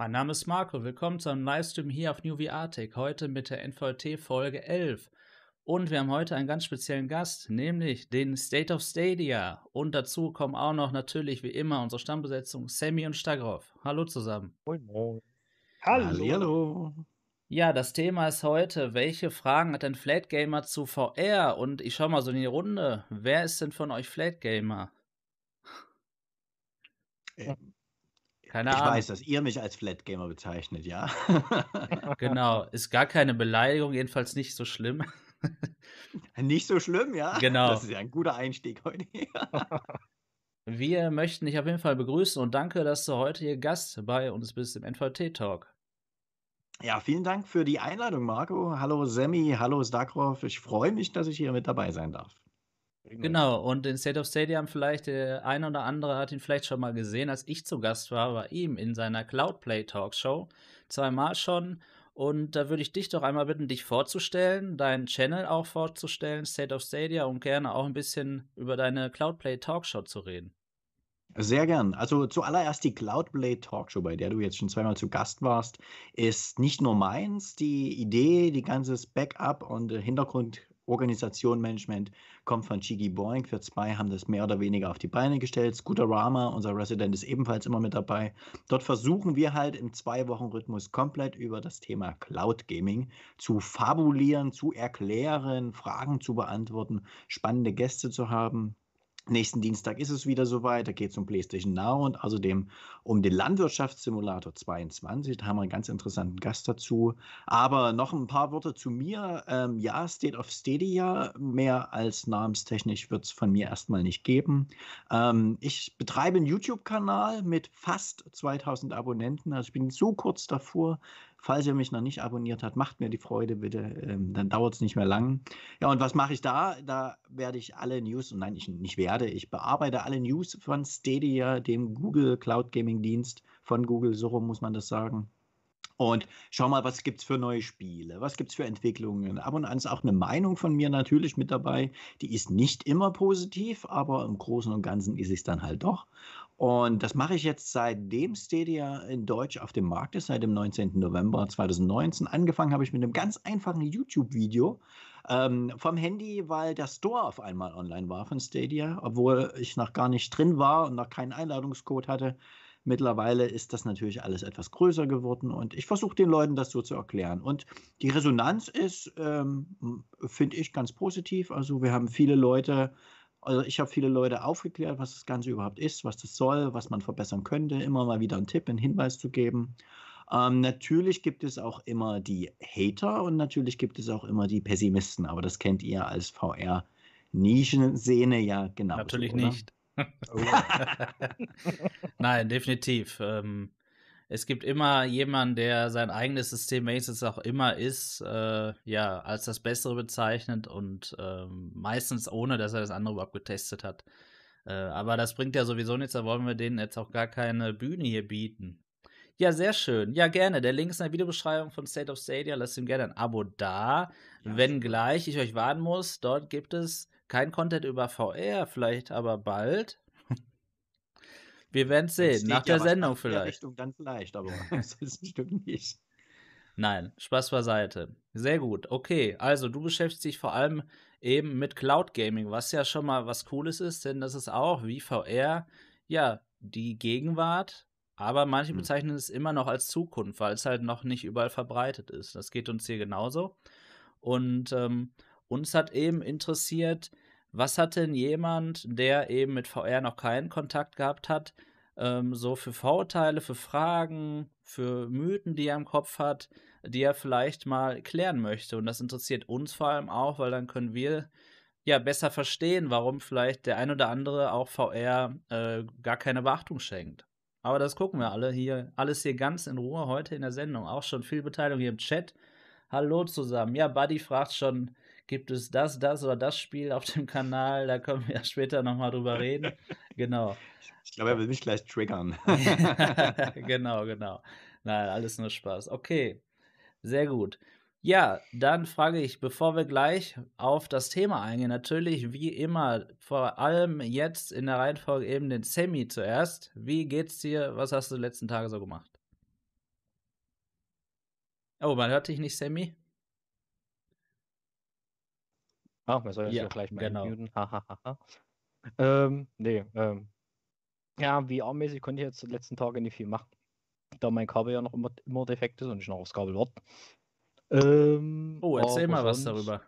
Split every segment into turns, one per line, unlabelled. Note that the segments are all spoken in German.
Mein Name ist Marco, willkommen zu einem Livestream hier auf New VR heute mit der NVT Folge 11. Und wir haben heute einen ganz speziellen Gast, nämlich den State of Stadia. Und dazu kommen auch noch natürlich wie immer unsere Stammbesetzung Sammy und Stagroff. Hallo zusammen.
Moin, moin.
Hallo. Hallo.
Ja, das Thema ist heute, welche Fragen hat ein Flat Gamer zu VR? Und ich schau mal so in die Runde. Wer ist denn von euch Flat Gamer?
Ähm, keine ich Ahnung. Weiß, dass ihr mich als Flat Gamer bezeichnet, ja.
genau, ist gar keine Beleidigung, jedenfalls nicht so schlimm.
Nicht so schlimm, ja?
Genau.
Das ist ja ein guter Einstieg heute.
Wir möchten dich auf jeden Fall begrüßen und danke, dass du heute hier Gast bei uns bist im NVT-Talk.
Ja, vielen Dank für die Einladung, Marco. Hallo Sammy, hallo Stakrov. Ich freue mich, dass ich hier mit dabei sein darf.
Genau, und in State of Stadium vielleicht, der eine oder andere hat ihn vielleicht schon mal gesehen, als ich zu Gast war bei ihm in seiner Cloudplay Talkshow. Zweimal schon. Und da würde ich dich doch einmal bitten, dich vorzustellen, deinen Channel auch vorzustellen, State of Stadia, und gerne auch ein bisschen über deine Cloudplay Talkshow zu reden.
Sehr gern. Also zuallererst die Cloudplay Talkshow, bei der du jetzt schon zweimal zu Gast warst, ist nicht nur meins. Die Idee, die ganze Backup und Hintergrund Organisation, Management kommt von Chigi Boing. Wir zwei haben das mehr oder weniger auf die Beine gestellt. Scooterama, unser Resident, ist ebenfalls immer mit dabei. Dort versuchen wir halt im Zwei-Wochen-Rhythmus komplett über das Thema Cloud Gaming zu fabulieren, zu erklären, Fragen zu beantworten, spannende Gäste zu haben. Nächsten Dienstag ist es wieder soweit. Da geht es um PlayStation Now und außerdem um den Landwirtschaftssimulator 22. Da haben wir einen ganz interessanten Gast dazu. Aber noch ein paar Worte zu mir. Ähm, ja, State of Stadia. Mehr als namenstechnisch wird es von mir erstmal nicht geben. Ähm, ich betreibe einen YouTube-Kanal mit fast 2000 Abonnenten. Also ich bin so kurz davor, Falls ihr mich noch nicht abonniert habt, macht mir die Freude bitte, ähm, dann dauert es nicht mehr lang. Ja, und was mache ich da? Da werde ich alle News, nein, ich nicht werde, ich bearbeite alle News von Stadia, dem Google Cloud Gaming Dienst von Google, so rum muss man das sagen. Und schau mal, was gibt es für neue Spiele, was gibt es für Entwicklungen. Ab und an ist auch eine Meinung von mir natürlich mit dabei. Die ist nicht immer positiv, aber im Großen und Ganzen ist es dann halt doch. Und das mache ich jetzt seitdem Stadia in Deutsch auf dem Markt ist, seit dem 19. November 2019. Angefangen habe ich mit einem ganz einfachen YouTube-Video ähm, vom Handy, weil der Store auf einmal online war von Stadia, obwohl ich noch gar nicht drin war und noch keinen Einladungscode hatte. Mittlerweile ist das natürlich alles etwas größer geworden und ich versuche den Leuten das so zu erklären. Und die Resonanz ist, ähm, finde ich, ganz positiv. Also wir haben viele Leute, also ich habe viele Leute aufgeklärt, was das Ganze überhaupt ist, was das soll, was man verbessern könnte, immer mal wieder einen Tipp, einen Hinweis zu geben. Ähm, natürlich gibt es auch immer die Hater und natürlich gibt es auch immer die Pessimisten, aber das kennt ihr als VR-Nischensehne ja genau.
Natürlich oder? nicht. Oh. Nein, definitiv. Ähm, es gibt immer jemanden, der sein eigenes System, welches es auch immer ist, äh, ja, als das Bessere bezeichnet und äh, meistens ohne, dass er das andere überhaupt getestet hat. Äh, aber das bringt ja sowieso nichts, da wollen wir denen jetzt auch gar keine Bühne hier bieten. Ja, sehr schön. Ja, gerne. Der Link ist in der Videobeschreibung von State of Stadia. Lasst ihm gerne ein Abo da. Ja, Wenngleich ich euch warnen muss, dort gibt es kein Content über VR, vielleicht aber bald. Wir werden sehen, nach der Sendung vielleicht. Der
Richtung dann vielleicht, aber das ist bestimmt nicht.
Nein, Spaß beiseite. Sehr gut. Okay, also du beschäftigst dich vor allem eben mit Cloud Gaming, was ja schon mal was Cooles ist, denn das ist auch wie VR ja die Gegenwart, aber manche hm. bezeichnen es immer noch als Zukunft, weil es halt noch nicht überall verbreitet ist. Das geht uns hier genauso. Und ähm, uns hat eben interessiert, was hat denn jemand, der eben mit VR noch keinen Kontakt gehabt hat, ähm, so für Vorurteile, für Fragen, für Mythen, die er im Kopf hat, die er vielleicht mal klären möchte? Und das interessiert uns vor allem auch, weil dann können wir ja besser verstehen, warum vielleicht der ein oder andere auch VR äh, gar keine Beachtung schenkt. Aber das gucken wir alle hier, alles hier ganz in Ruhe heute in der Sendung. Auch schon viel Beteiligung hier im Chat. Hallo zusammen. Ja, Buddy fragt schon, gibt es das, das oder das Spiel auf dem Kanal. Da können wir später nochmal drüber reden. Genau.
Ich glaube, er will mich gleich triggern.
genau, genau. Nein, alles nur Spaß. Okay, sehr gut. Ja, dann frage ich, bevor wir gleich auf das Thema eingehen, natürlich wie immer, vor allem jetzt in der Reihenfolge eben den Semi zuerst. Wie geht's dir? Was hast du die letzten Tage so gemacht? Oh, man hört dich nicht, Sammy?
Ach, man soll das
Ja,
ja gleich mal
genau.
Hahaha. ähm, nee, ähm, ja, VR-mäßig konnte ich jetzt die letzten Tage nicht viel machen, da mein Kabel ja noch immer, immer defekt ist und ich noch aufs Kabel warte. Ähm,
Oh, erzähl mal was
sonst-
darüber.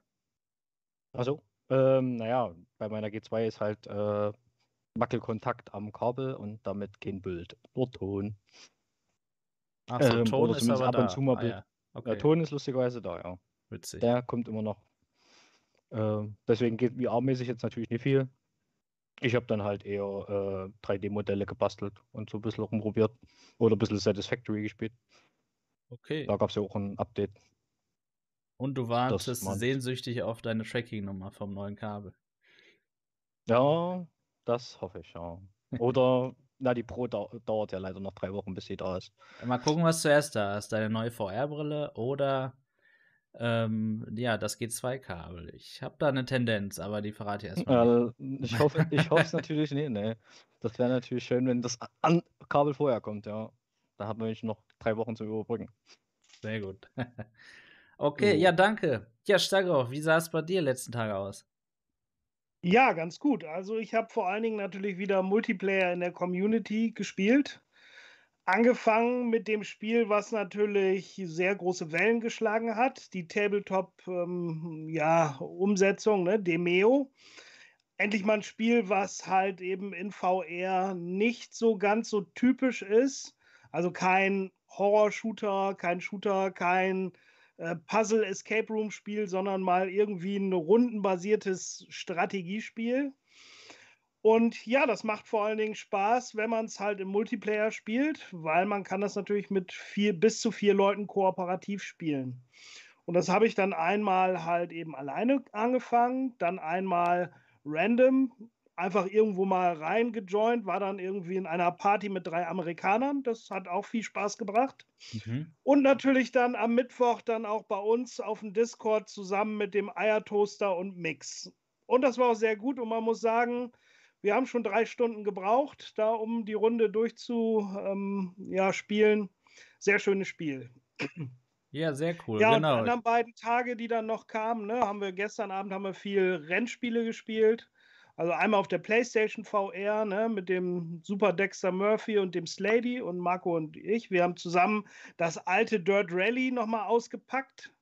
Also, ähm, naja, bei meiner G2 ist halt äh, Wackelkontakt am Kabel und damit kein Bild, nur Ton.
Ach so,
Ähm,
Ton ist aber
ab und
da.
zu mal
ah,
Bild.
ja.
Der
Okay,
Ton ist lustigerweise da, ja.
witzig.
Der kommt immer noch. Ähm, deswegen geht VR-mäßig jetzt natürlich nicht viel. Ich habe dann halt eher äh, 3D-Modelle gebastelt und so ein bisschen rumprobiert. Oder ein bisschen Satisfactory gespielt.
Okay.
Da gab es ja auch ein Update.
Und du wartest sehnsüchtig auf deine Tracking-Nummer vom neuen Kabel.
Ja, das hoffe ich, ja. Oder, na, die Pro dau dauert ja leider noch drei Wochen, bis sie da ist.
Mal gucken, was zuerst da ist. Deine neue VR-Brille oder ähm, ja, das G2-Kabel. Ich habe da eine Tendenz, aber die verrate ich erstmal. nicht.
Äh, ich hoffe ich hoffe es natürlich nicht, ne. Das wäre natürlich schön, wenn das an Kabel vorher kommt, ja. Da hat man nämlich noch drei Wochen zu überbrücken.
Sehr gut. okay,
Jo.
ja, danke. Ja, Stagroff, wie sah es bei dir letzten Tage aus?
Ja, ganz gut. Also ich habe vor allen Dingen natürlich wieder Multiplayer in der Community gespielt. Angefangen mit dem Spiel, was natürlich sehr große Wellen geschlagen hat, die Tabletop-Umsetzung, ne, Demeo. Endlich mal ein Spiel, was halt eben in VR nicht so ganz so typisch ist. Also kein Horror-Shooter, kein Shooter, kein äh, Puzzle-Escape-Room-Spiel, sondern mal irgendwie ein rundenbasiertes Strategiespiel. Und ja, das macht vor allen Dingen Spaß, wenn man es halt im Multiplayer spielt, weil man kann das natürlich mit vier, bis zu vier Leuten kooperativ spielen. Und das habe ich dann einmal halt eben alleine angefangen, dann einmal random, einfach irgendwo mal reingejoint, war dann irgendwie in einer Party mit drei Amerikanern. Das hat auch viel Spaß gebracht.
Mhm.
Und natürlich dann am Mittwoch dann auch bei uns auf dem Discord zusammen mit dem Eiertoaster und Mix. Und das war auch sehr gut und man muss sagen, wir haben schon drei Stunden gebraucht, da um die Runde durchzu ähm, ja, spielen. Sehr schönes Spiel.
Ja, sehr cool.
Ja, und die
genau.
anderen beiden Tage, die dann noch kamen, ne, haben wir gestern Abend haben wir viel Rennspiele gespielt. Also einmal auf der PlayStation VR, ne, mit dem Super Dexter Murphy und dem Slady und Marco und ich. Wir haben zusammen das alte Dirt Rally nochmal ausgepackt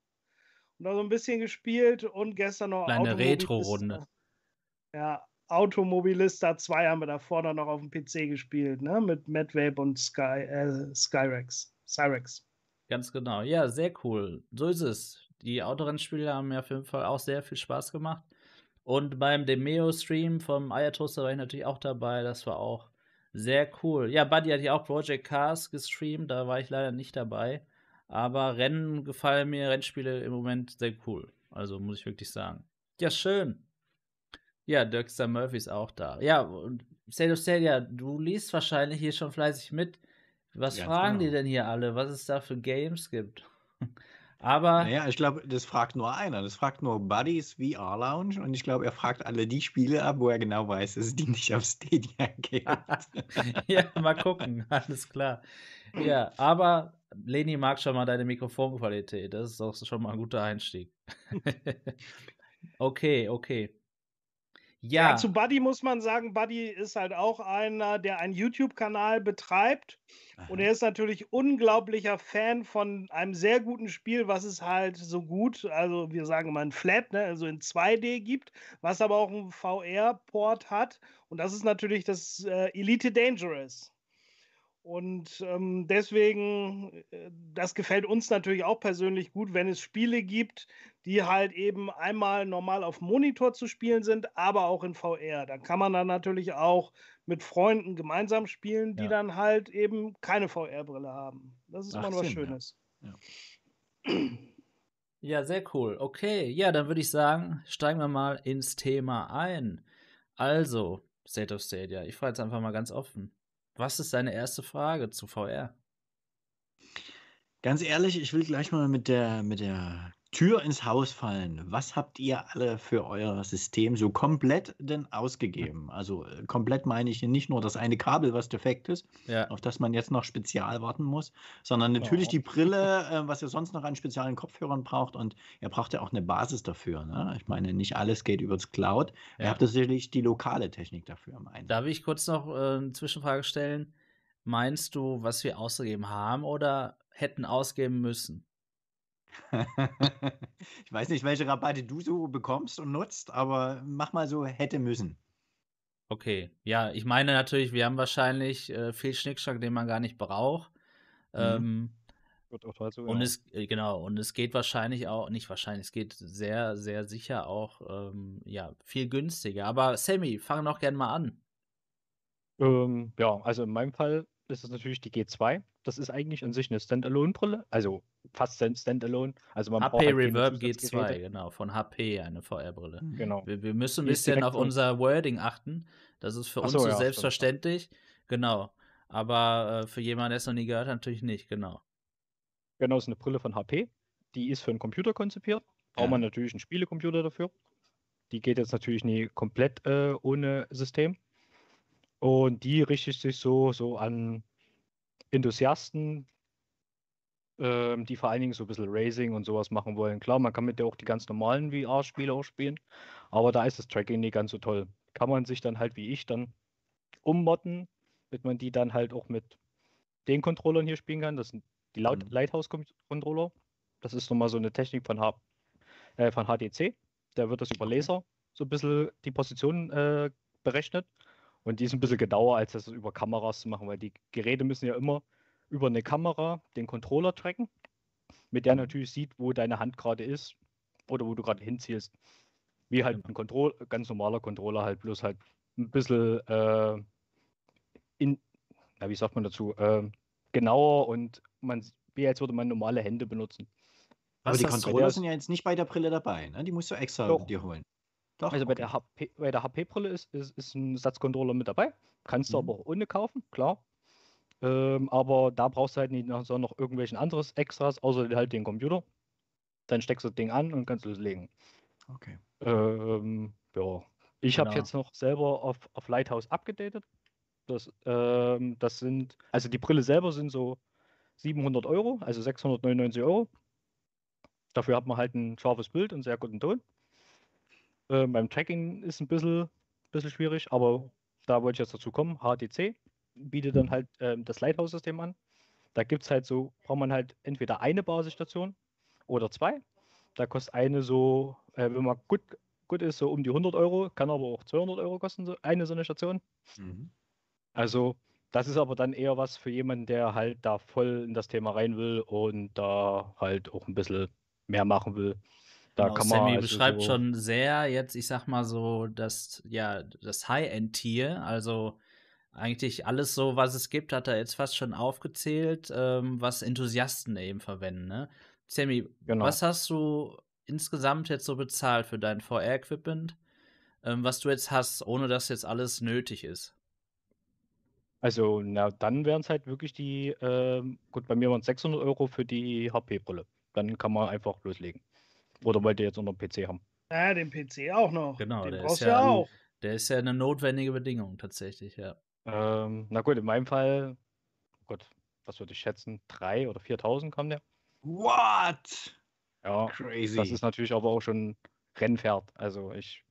und da so ein bisschen gespielt und gestern noch
Kleine
Automobilista-
Retro-Runde.
Ja, Automobilista 2 haben wir da vorne noch auf dem PC gespielt, ne, mit Madvape und Sky, äh, Skyrex. Cyrex.
Ganz genau. Ja, sehr cool. So ist es. Die Autorennspiele haben mir auf jeden Fall auch sehr viel Spaß gemacht. Und beim Demeo-Stream vom Eiertoaster war ich natürlich auch dabei. Das war auch sehr cool. Ja, Buddy hat ja auch Project Cars gestreamt. Da war ich leider nicht dabei. Aber Rennen gefallen mir, Rennspiele im Moment sehr cool. Also muss ich wirklich sagen. Ja, schön. Ja, Dirkster Murphy ist auch da. Ja, und State of Stadia, du liest wahrscheinlich hier schon fleißig mit. Was
Ganz
fragen die
genau.
denn hier alle, was es da für Games gibt? Aber
Naja, ich glaube, das fragt nur einer. Das fragt nur Buddies VR Lounge und ich glaube, er fragt alle die Spiele ab, wo er genau weiß, dass es die nicht auf Stadia gibt.
ja, mal gucken, alles klar. Ja, aber Leni mag schon mal deine Mikrofonqualität. Das ist doch schon mal ein guter Einstieg. okay, okay.
Ja,
Ja,
zu Buddy muss man sagen, Buddy ist halt auch einer, der einen YouTube-Kanal betreibt. Und er ist natürlich unglaublicher Fan von einem sehr guten Spiel, was es halt so gut, also wir sagen mal ein Flat, ne, also in 2D gibt, was aber auch einen VR-Port hat. Und das ist natürlich das äh, Elite Dangerous. Und ähm, deswegen, äh, das gefällt uns natürlich auch persönlich gut, wenn es Spiele gibt, die halt eben einmal normal auf Monitor zu spielen sind, aber auch in VR. Dann kann man dann natürlich auch mit Freunden gemeinsam spielen, die
Ja.
dann halt eben keine VR-Brille haben. Das ist immer
Macht
was
Sinn, ja.
Schönes.
ja, sehr cool. Okay, ja, dann würde ich sagen, steigen wir mal ins Thema ein. Also, State of Stadia, ich frage jetzt einfach mal ganz offen. Was ist deine erste Frage zu VR?
Ganz ehrlich, ich will gleich mal mit der, mit der Tür ins Haus fallen. Was habt ihr alle für euer System so komplett denn ausgegeben? Also äh, komplett meine ich nicht nur das eine Kabel, was defekt ist,
Ja.
auf das man jetzt noch spezial warten muss, sondern natürlich
Ja.
die Brille, äh, was ihr sonst noch an speziellen Kopfhörern braucht. Und ihr braucht ja auch eine Basis dafür. Ne? Ich meine, nicht alles geht über das Cloud. Ihr
Ja.
habt sicherlich die lokale Technik dafür im Einsatz.
Darf ich kurz noch äh, eine Zwischenfrage stellen? Meinst du, was wir ausgegeben haben oder hätten ausgeben müssen?
ich weiß nicht, welche Rabatte du so bekommst und nutzt, aber mach mal so, hätte müssen.
Okay, ja, ich meine natürlich, wir haben wahrscheinlich äh, viel Schnickschnack, den man gar nicht braucht.
Mhm.
Ähm,
Wird auch halt so,
und
ja.
es, äh, genau, und es geht wahrscheinlich auch, nicht wahrscheinlich, es geht sehr, sehr sicher auch, ähm, ja, viel günstiger. Aber Sammy, fang noch gern mal an.
Ähm, ja, also in meinem Fall ist es natürlich die G2. Das ist eigentlich an sich eine Standalone-Brille, also fast stand- Standalone. Also man braucht
HP
halt
Reverb
Zusatzgeräte.
G2, genau, von HP, eine VR-Brille.
Mhm.
Genau.
Wir, wir müssen ein bisschen auf
un-
unser Wording achten. Das ist für
Ach
uns
so,
so
ja, stimmt.
selbstverständlich. Genau. Aber äh, für jemanden, der es noch nie gehört hat, natürlich nicht, genau.
Genau, ist eine Brille von HP. Die ist für einen Computer konzipiert. Braucht
Ja.
man natürlich einen Spielecomputer dafür. Die geht jetzt natürlich nie komplett äh, ohne System. Und die richtet sich so, so an Enthusiasten, ähm, die vor allen Dingen so ein bisschen Racing und sowas machen wollen. Klar, man kann mit der auch die ganz normalen VR-Spiele auch spielen, aber da ist das Tracking nicht ganz so toll. Kann man sich dann halt wie ich dann ummodden, damit man die dann halt auch mit den Controllern hier spielen kann. Das sind die Laut
Mhm.
Lighthouse-Controller. Das ist nochmal so eine Technik von, H äh, von HTC. Da wird das über Laser so ein bisschen die Position äh, berechnet. Und die ist ein bisschen genauer, als das über Kameras zu machen, weil die Geräte müssen ja immer über eine Kamera den Controller tracken, mit der
Mhm.
natürlich sieht, wo deine Hand gerade ist oder wo du gerade hinzielst. Wie halt
Genau.
ein Control ganz normaler Controller halt, bloß halt ein bisschen äh, in, na, wie sagt man dazu, ähm, genauer und man wie als würde man normale Hände benutzen.
Aber
Was
die
hast du-
Controller sind ja jetzt nicht bei der Brille dabei, ne? Die musst du extra
Doch.
dir holen. Doch,
Also bei
okay.
der HP, bei der HP-Brille ist, ist, ist ein Satzcontroller mit dabei. Kannst du
Mhm.
aber auch ohne kaufen, klar. Ähm, aber da brauchst du halt nicht noch, so noch irgendwelchen anderes Extras, außer halt den Computer. Dann steckst du das Ding an und kannst loslegen.
okay.
Ähm, ja. Ich habe
Genau.
jetzt noch selber auf, auf Lighthouse abgedatet. Das, ähm, das sind, also die Brille selber sind so 700 Euro, also 699 Euro. Dafür hat man halt ein scharfes Bild und sehr guten Ton. Ähm, beim Tracking ist ein bisschen, bisschen schwierig, aber da wollte ich jetzt dazu kommen. HTC bietet dann halt ähm, das Lighthouse-System an. Da gibt es halt so, braucht man halt entweder eine Basisstation oder zwei. Da kostet eine so, äh, wenn man gut, gut ist, so um die 100 Euro, kann aber auch 200 Euro kosten, so eine so eine Station.
Mhm.
Also, das ist aber dann eher was für jemanden, der halt da voll in das Thema rein will und da halt auch ein bisschen mehr machen will. Da
Genau,
kann man
Sammy
also
beschreibt
so,
schon sehr jetzt, ich sag mal so, das, ja, das High-End-Tier, also eigentlich alles so, was es gibt, hat er jetzt fast schon aufgezählt, ähm, was Enthusiasten eben verwenden, ne? Sammy,
Genau.
was hast du insgesamt jetzt so bezahlt für dein VR-Equipment, ähm, was du jetzt hast, ohne dass jetzt alles nötig ist?
Also, na, dann wären es halt wirklich die, ähm, gut, bei mir waren es 600 Euro für die HP-Brille. Dann kann man einfach loslegen. Oder wollt ihr jetzt unter dem PC haben?
Ja, den PC auch noch.
Genau,
den
der
brauchst
ist
ja
ja-
auch.
Der ist ja eine notwendige Bedingung tatsächlich, ja.
Ähm, na gut, in meinem Fall, Gott, was würde ich schätzen? 3.000 oder 4.000 kam der.
What?
Ja,
Crazy.
das ist natürlich aber auch schon Rennpferd. Also ich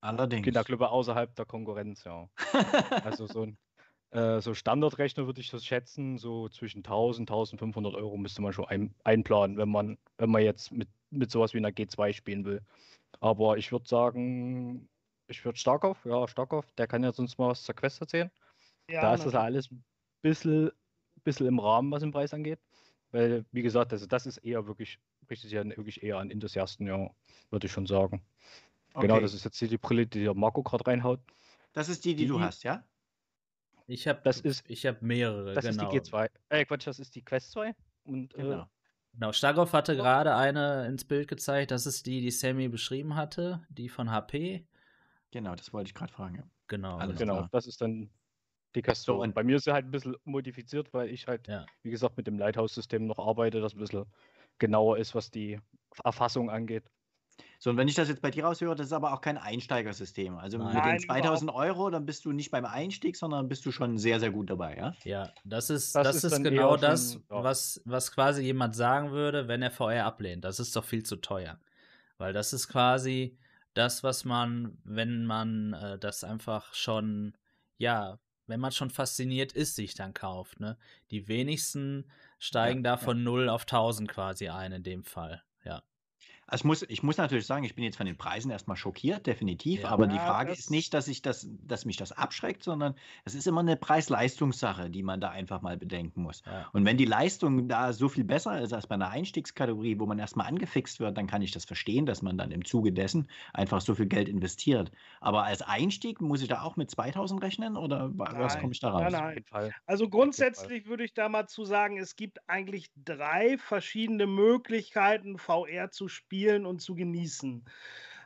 Allerdings.
Kinderklubbe außerhalb der Konkurrenz, ja. Also so ein äh, so Standardrechner würde ich das schätzen, so zwischen 1000, 1500 Euro müsste man schon ein, einplanen, wenn man, wenn man jetzt mit, mit sowas wie einer G2 spielen will. Aber ich würde sagen, ich würde Starkov, ja, Starkov, der kann ja sonst mal was zur Quest erzählen.
Ja,
da ist das ja alles ein bisschen, bisschen im Rahmen, was den Preis angeht. Weil, wie gesagt, also das ist eher wirklich, richtet sich ja wirklich eher an Enthusiasten, ja, würde ich schon sagen. Genau,
Okay.
das ist jetzt hier die Brille, die der Marco gerade reinhaut.
Das ist die, die du
Die-
hast, ja?
Ich habe
Das ist-
ich habe mehrere,
Das
genau.
ist die G2. Äh, Quatsch, das ist die Quest 2. Und
Genau.
äh,
Genau, Starkov hatte gerade eine ins Bild gezeigt, das ist die, die Sammy beschrieben hatte, die von HP.
Genau, das wollte ich gerade fragen. Ja.
Genau.
Alles
genau,
klar.
das ist dann die Quest
So,
2.
und-
Bei mir ist sie halt ein bisschen modifiziert, weil ich halt,
Ja.
wie gesagt, mit dem Lighthouse-System noch arbeite, das ein bisschen genauer ist, was die, Erfassung angeht.
So, und wenn ich das jetzt bei dir raushöre, das ist aber auch kein Einsteigersystem. Also mit
Nein,
den 2000 Euro, dann bist du nicht beim Einstieg, sondern bist du schon sehr, sehr gut dabei, ja?
Ja, das ist,
Das
das
ist
ist, genau das,
schon, ja.
was, was quasi jemand sagen würde, wenn er VR ablehnt. Das ist doch viel zu teuer. Weil das ist quasi das, was man, wenn man äh, das einfach schon, ja, wenn man schon fasziniert ist, sich dann kauft. Ne? Die wenigsten steigen da
ja.
von 0 auf 1000 quasi ein in dem Fall.
Also ich muss, ich muss natürlich sagen, ich bin jetzt von den Preisen erstmal schockiert, definitiv.
Ja.
aber die Frage ist nicht, dass ich das, dass mich das abschreckt, sondern es ist immer eine Preis-Leistungssache, die man da einfach mal bedenken muss.
ja.
Und wenn die Leistung da so viel besser ist als bei einer Einstiegskategorie, wo man erstmal angefixt wird, dann kann ich das verstehen, dass man dann im Zuge dessen einfach so viel Geld investiert. Aber als Einstieg muss ich da auch mit 2000 rechnen oder wa- was
Nein.
komme ich da raus?
Nein, nein. Also grundsätzlich würde ich da mal zu sagen, es gibt eigentlich drei verschiedene Möglichkeiten, VR zu spielen und zu genießen.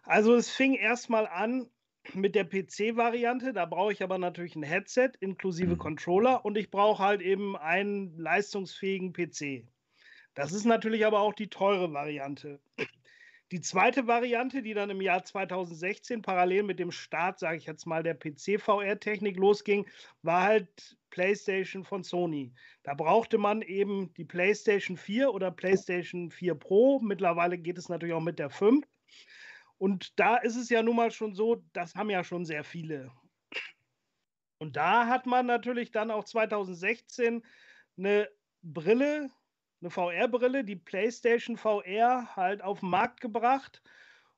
Also es fing erstmal an mit der PC-Variante, da brauche ich aber natürlich ein Headset inklusive
Mhm.
Controller und ich brauche halt eben einen leistungsfähigen PC. Das ist natürlich aber auch die teure Variante. Die zweite Variante, die dann im Jahr 2016 parallel mit dem Start, sage ich jetzt mal, der PC-VR-Technik losging, war halt PlayStation von Sony. Da brauchte man eben die PlayStation 4 oder PlayStation 4 Pro. Mittlerweile geht es natürlich auch mit der 5. Und da ist es ja nun mal schon so, das haben ja schon sehr viele. Und da hat man natürlich dann auch 2016 eine Brille, eine VR-Brille, die PlayStation VR halt auf den Markt gebracht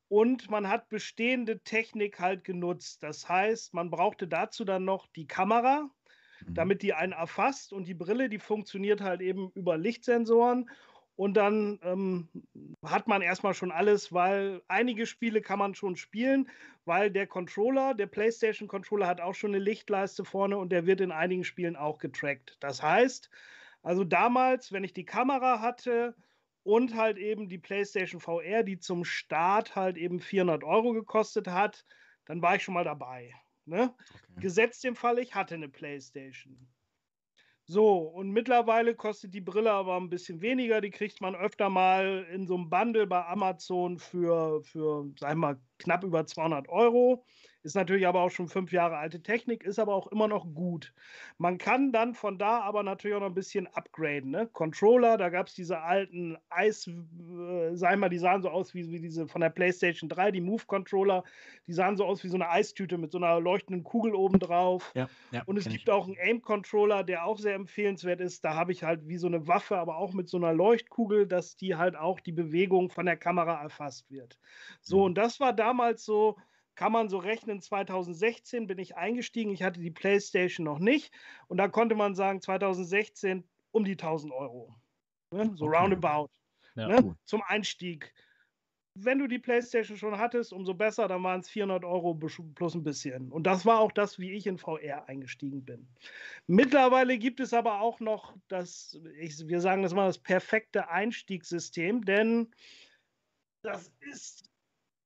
und man hat bestehende Technik halt genutzt. Das heißt, man brauchte dazu dann noch die Kamera,
Mhm.
damit die einen erfasst und die Brille, die funktioniert halt eben über Lichtsensoren und dann ähm, hat man erstmal schon alles, weil einige Spiele kann man schon spielen, weil der Controller, der PlayStation Controller hat auch schon eine Lichtleiste vorne und der wird in einigen Spielen auch getrackt. Das heißt, also damals, wenn ich die Kamera hatte und halt eben die PlayStation VR, die zum Start halt eben 400 Euro gekostet hat, dann war ich schon mal dabei. Ne?
Okay.
Gesetzt dem Fall, ich hatte eine PlayStation. So, und mittlerweile kostet die Brille aber ein bisschen weniger. Die kriegt man öfter mal in so einem Bundle bei Amazon für, für sagen wir mal, knapp über 200 Euro. Ist natürlich aber auch schon fünf Jahre alte Technik, ist aber auch immer noch gut. Man kann dann von da aber natürlich auch noch ein bisschen upgraden. Ne? Controller, da gab es diese alten Eis, äh, wir mal, die sahen so aus wie, wie diese von der PlayStation 3, die Move-Controller. Die sahen so aus wie so eine Eistüte mit so einer leuchtenden Kugel oben drauf.
Ja, ja,
Und es gibt
ich.
auch einen Aim-Controller, der auch sehr empfehlenswert ist. Da habe ich halt wie so eine Waffe, aber auch mit so einer Leuchtkugel, dass die halt auch die Bewegung von der Kamera erfasst wird. So,
Mhm.
und das war damals so, kann man so rechnen, 2016 bin ich eingestiegen. Ich hatte die PlayStation noch nicht. Und da konnte man sagen, 2016 um die 1000 Euro. Ne? So
Okay.
roundabout.
Ja.
ne?
Gut.
Zum Einstieg. Wenn du die PlayStation schon hattest, umso besser, dann waren es 400 Euro plus ein bisschen. Und das war auch das, wie ich in VR eingestiegen bin. Mittlerweile gibt es aber auch noch das, ich, wir sagen das mal, das perfekte Einstiegssystem, denn das ist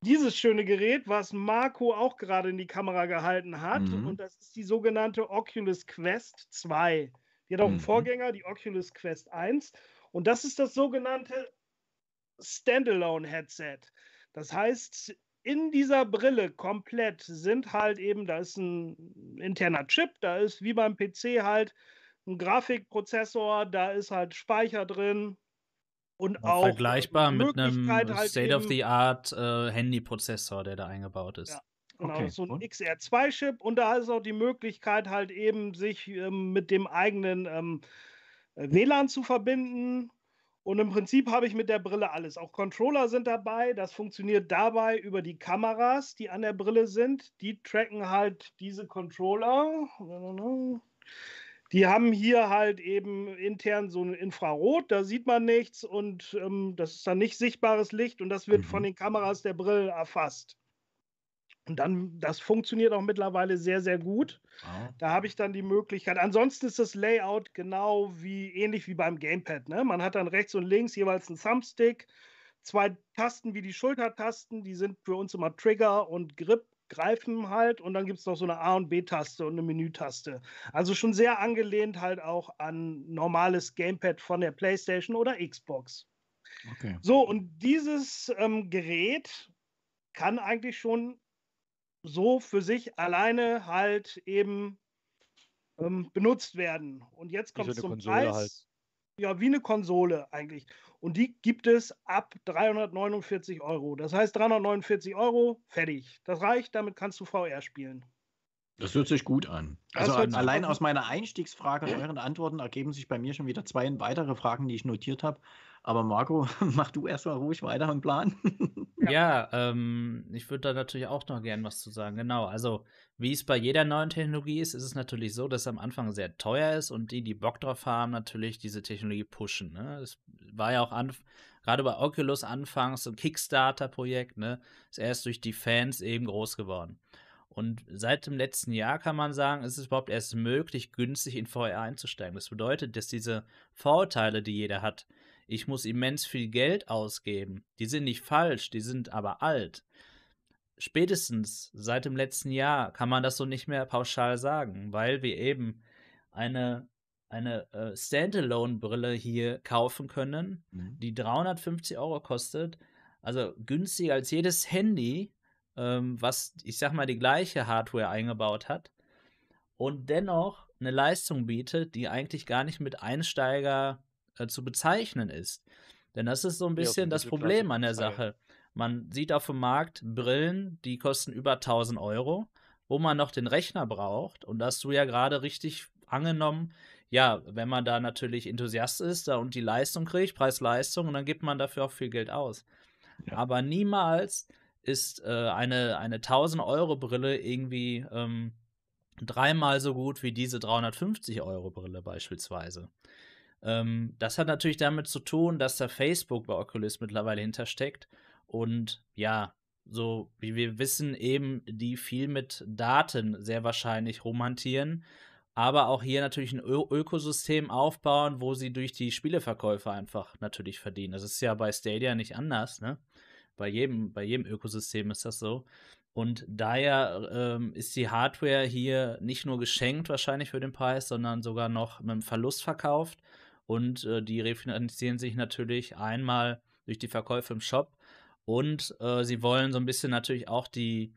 dieses schöne Gerät, was Marco auch gerade in die Kamera gehalten hat.
Mhm.
Und das ist die sogenannte Oculus Quest 2. Die hat auch einen
Mhm.
Vorgänger, die Oculus Quest 1. Und das ist das sogenannte Standalone-Headset. Das heißt, in dieser Brille komplett sind halt eben, da ist ein interner Chip, da ist wie beim PC halt ein Grafikprozessor, da ist halt Speicher drin und auch
Vergleichbar mit einem
halt eben-
State-of-the-Art äh, Handy-Prozessor, der da eingebaut ist.
Ja. Genau,
Okay,
so ein
und?
XR2-Chip und da ist auch die Möglichkeit, halt eben sich ähm, mit dem eigenen ähm, äh, WLAN zu verbinden. Und im Prinzip habe ich mit der Brille alles. Auch Controller sind dabei. Das funktioniert dabei über die Kameras, die an der Brille sind. Die tracken halt diese Controller. Die haben hier halt eben intern so ein Infrarot, da sieht man nichts und ähm, das ist dann nicht sichtbares Licht und das wird
Mhm.
von den Kameras der Brille erfasst. Und dann, das funktioniert auch mittlerweile sehr, sehr gut.
Wow.
Da habe ich dann die Möglichkeit. Ansonsten ist das Layout genau wie ähnlich wie beim Gamepad. Ne? Man hat dann rechts und links jeweils einen Thumbstick, zwei Tasten wie die Schultertasten, die sind für uns immer Trigger und Grip, greifen halt. Und dann gibt es noch so eine A- und B-Taste und eine Menütaste. Also schon sehr angelehnt halt auch an normales Gamepad von der PlayStation oder Xbox. Okay. So, und dieses ähm, Gerät kann eigentlich schon so für sich alleine halt eben ähm, benutzt werden. Und jetzt kommt es zum Konsole Preis. Halt. Ja, wie eine Konsole eigentlich. Und die gibt es ab 349 Euro. Das heißt 349 Euro, fertig. Das reicht, damit kannst du VR spielen.
Das hört sich gut an. Also an, allein aus meiner Einstiegsfrage und euren Antworten ergeben sich bei mir schon wieder zwei weitere Fragen, die ich notiert habe. Aber Marco, mach du erstmal ruhig weiter und plan.
ja, ähm, ich würde da natürlich auch noch gern was zu sagen. Genau, also wie es bei jeder neuen Technologie ist, ist es natürlich so, dass es am Anfang sehr teuer ist und die, die Bock drauf haben, natürlich diese Technologie pushen. Ne? Es war ja auch gerade bei Oculus anfangs so ein Kickstarter-Projekt, ne? ist erst durch die Fans eben groß geworden. Und seit dem letzten Jahr kann man sagen, ist es überhaupt erst möglich, günstig in VR einzusteigen. Das bedeutet, dass diese Vorteile, die jeder hat, ich muss immens viel Geld ausgeben. Die sind nicht falsch, die sind aber alt. Spätestens seit dem letzten Jahr kann man das so nicht mehr pauschal sagen, weil wir eben eine, eine äh, Standalone-Brille hier kaufen können, mhm. die 350 Euro kostet. Also günstiger als jedes Handy, ähm, was ich sag mal die gleiche Hardware eingebaut hat und dennoch eine Leistung bietet, die eigentlich gar nicht mit Einsteiger äh, zu bezeichnen ist. Denn das ist so ein bisschen ja, das Problem an der Sache. Man sieht auf dem Markt Brillen, die kosten über 1000 Euro, wo man noch den Rechner braucht. Und hast du ja gerade richtig angenommen, ja, wenn man da natürlich Enthusiast ist da und die Leistung kriegt, Preis-Leistung, und dann gibt man dafür auch viel Geld aus. Ja. Aber niemals ist äh, eine, eine 1000 Euro Brille irgendwie ähm, dreimal so gut wie diese 350 Euro Brille beispielsweise. Ähm, das hat natürlich damit zu tun, dass da Facebook bei Oculus mittlerweile hintersteckt und ja, so wie wir wissen, eben die viel mit Daten sehr wahrscheinlich romantieren, aber auch hier natürlich ein Ö Ökosystem aufbauen, wo sie durch die Spieleverkäufe einfach natürlich verdienen. Das ist ja bei Stadia nicht anders, ne? Bei jedem, bei jedem Ökosystem ist das so. Und daher ähm, ist die Hardware hier nicht nur geschenkt wahrscheinlich für den Preis, sondern sogar noch mit einem Verlust verkauft. Und äh, die refinanzieren sich natürlich einmal durch die Verkäufe im Shop und äh, sie wollen so ein bisschen natürlich auch die,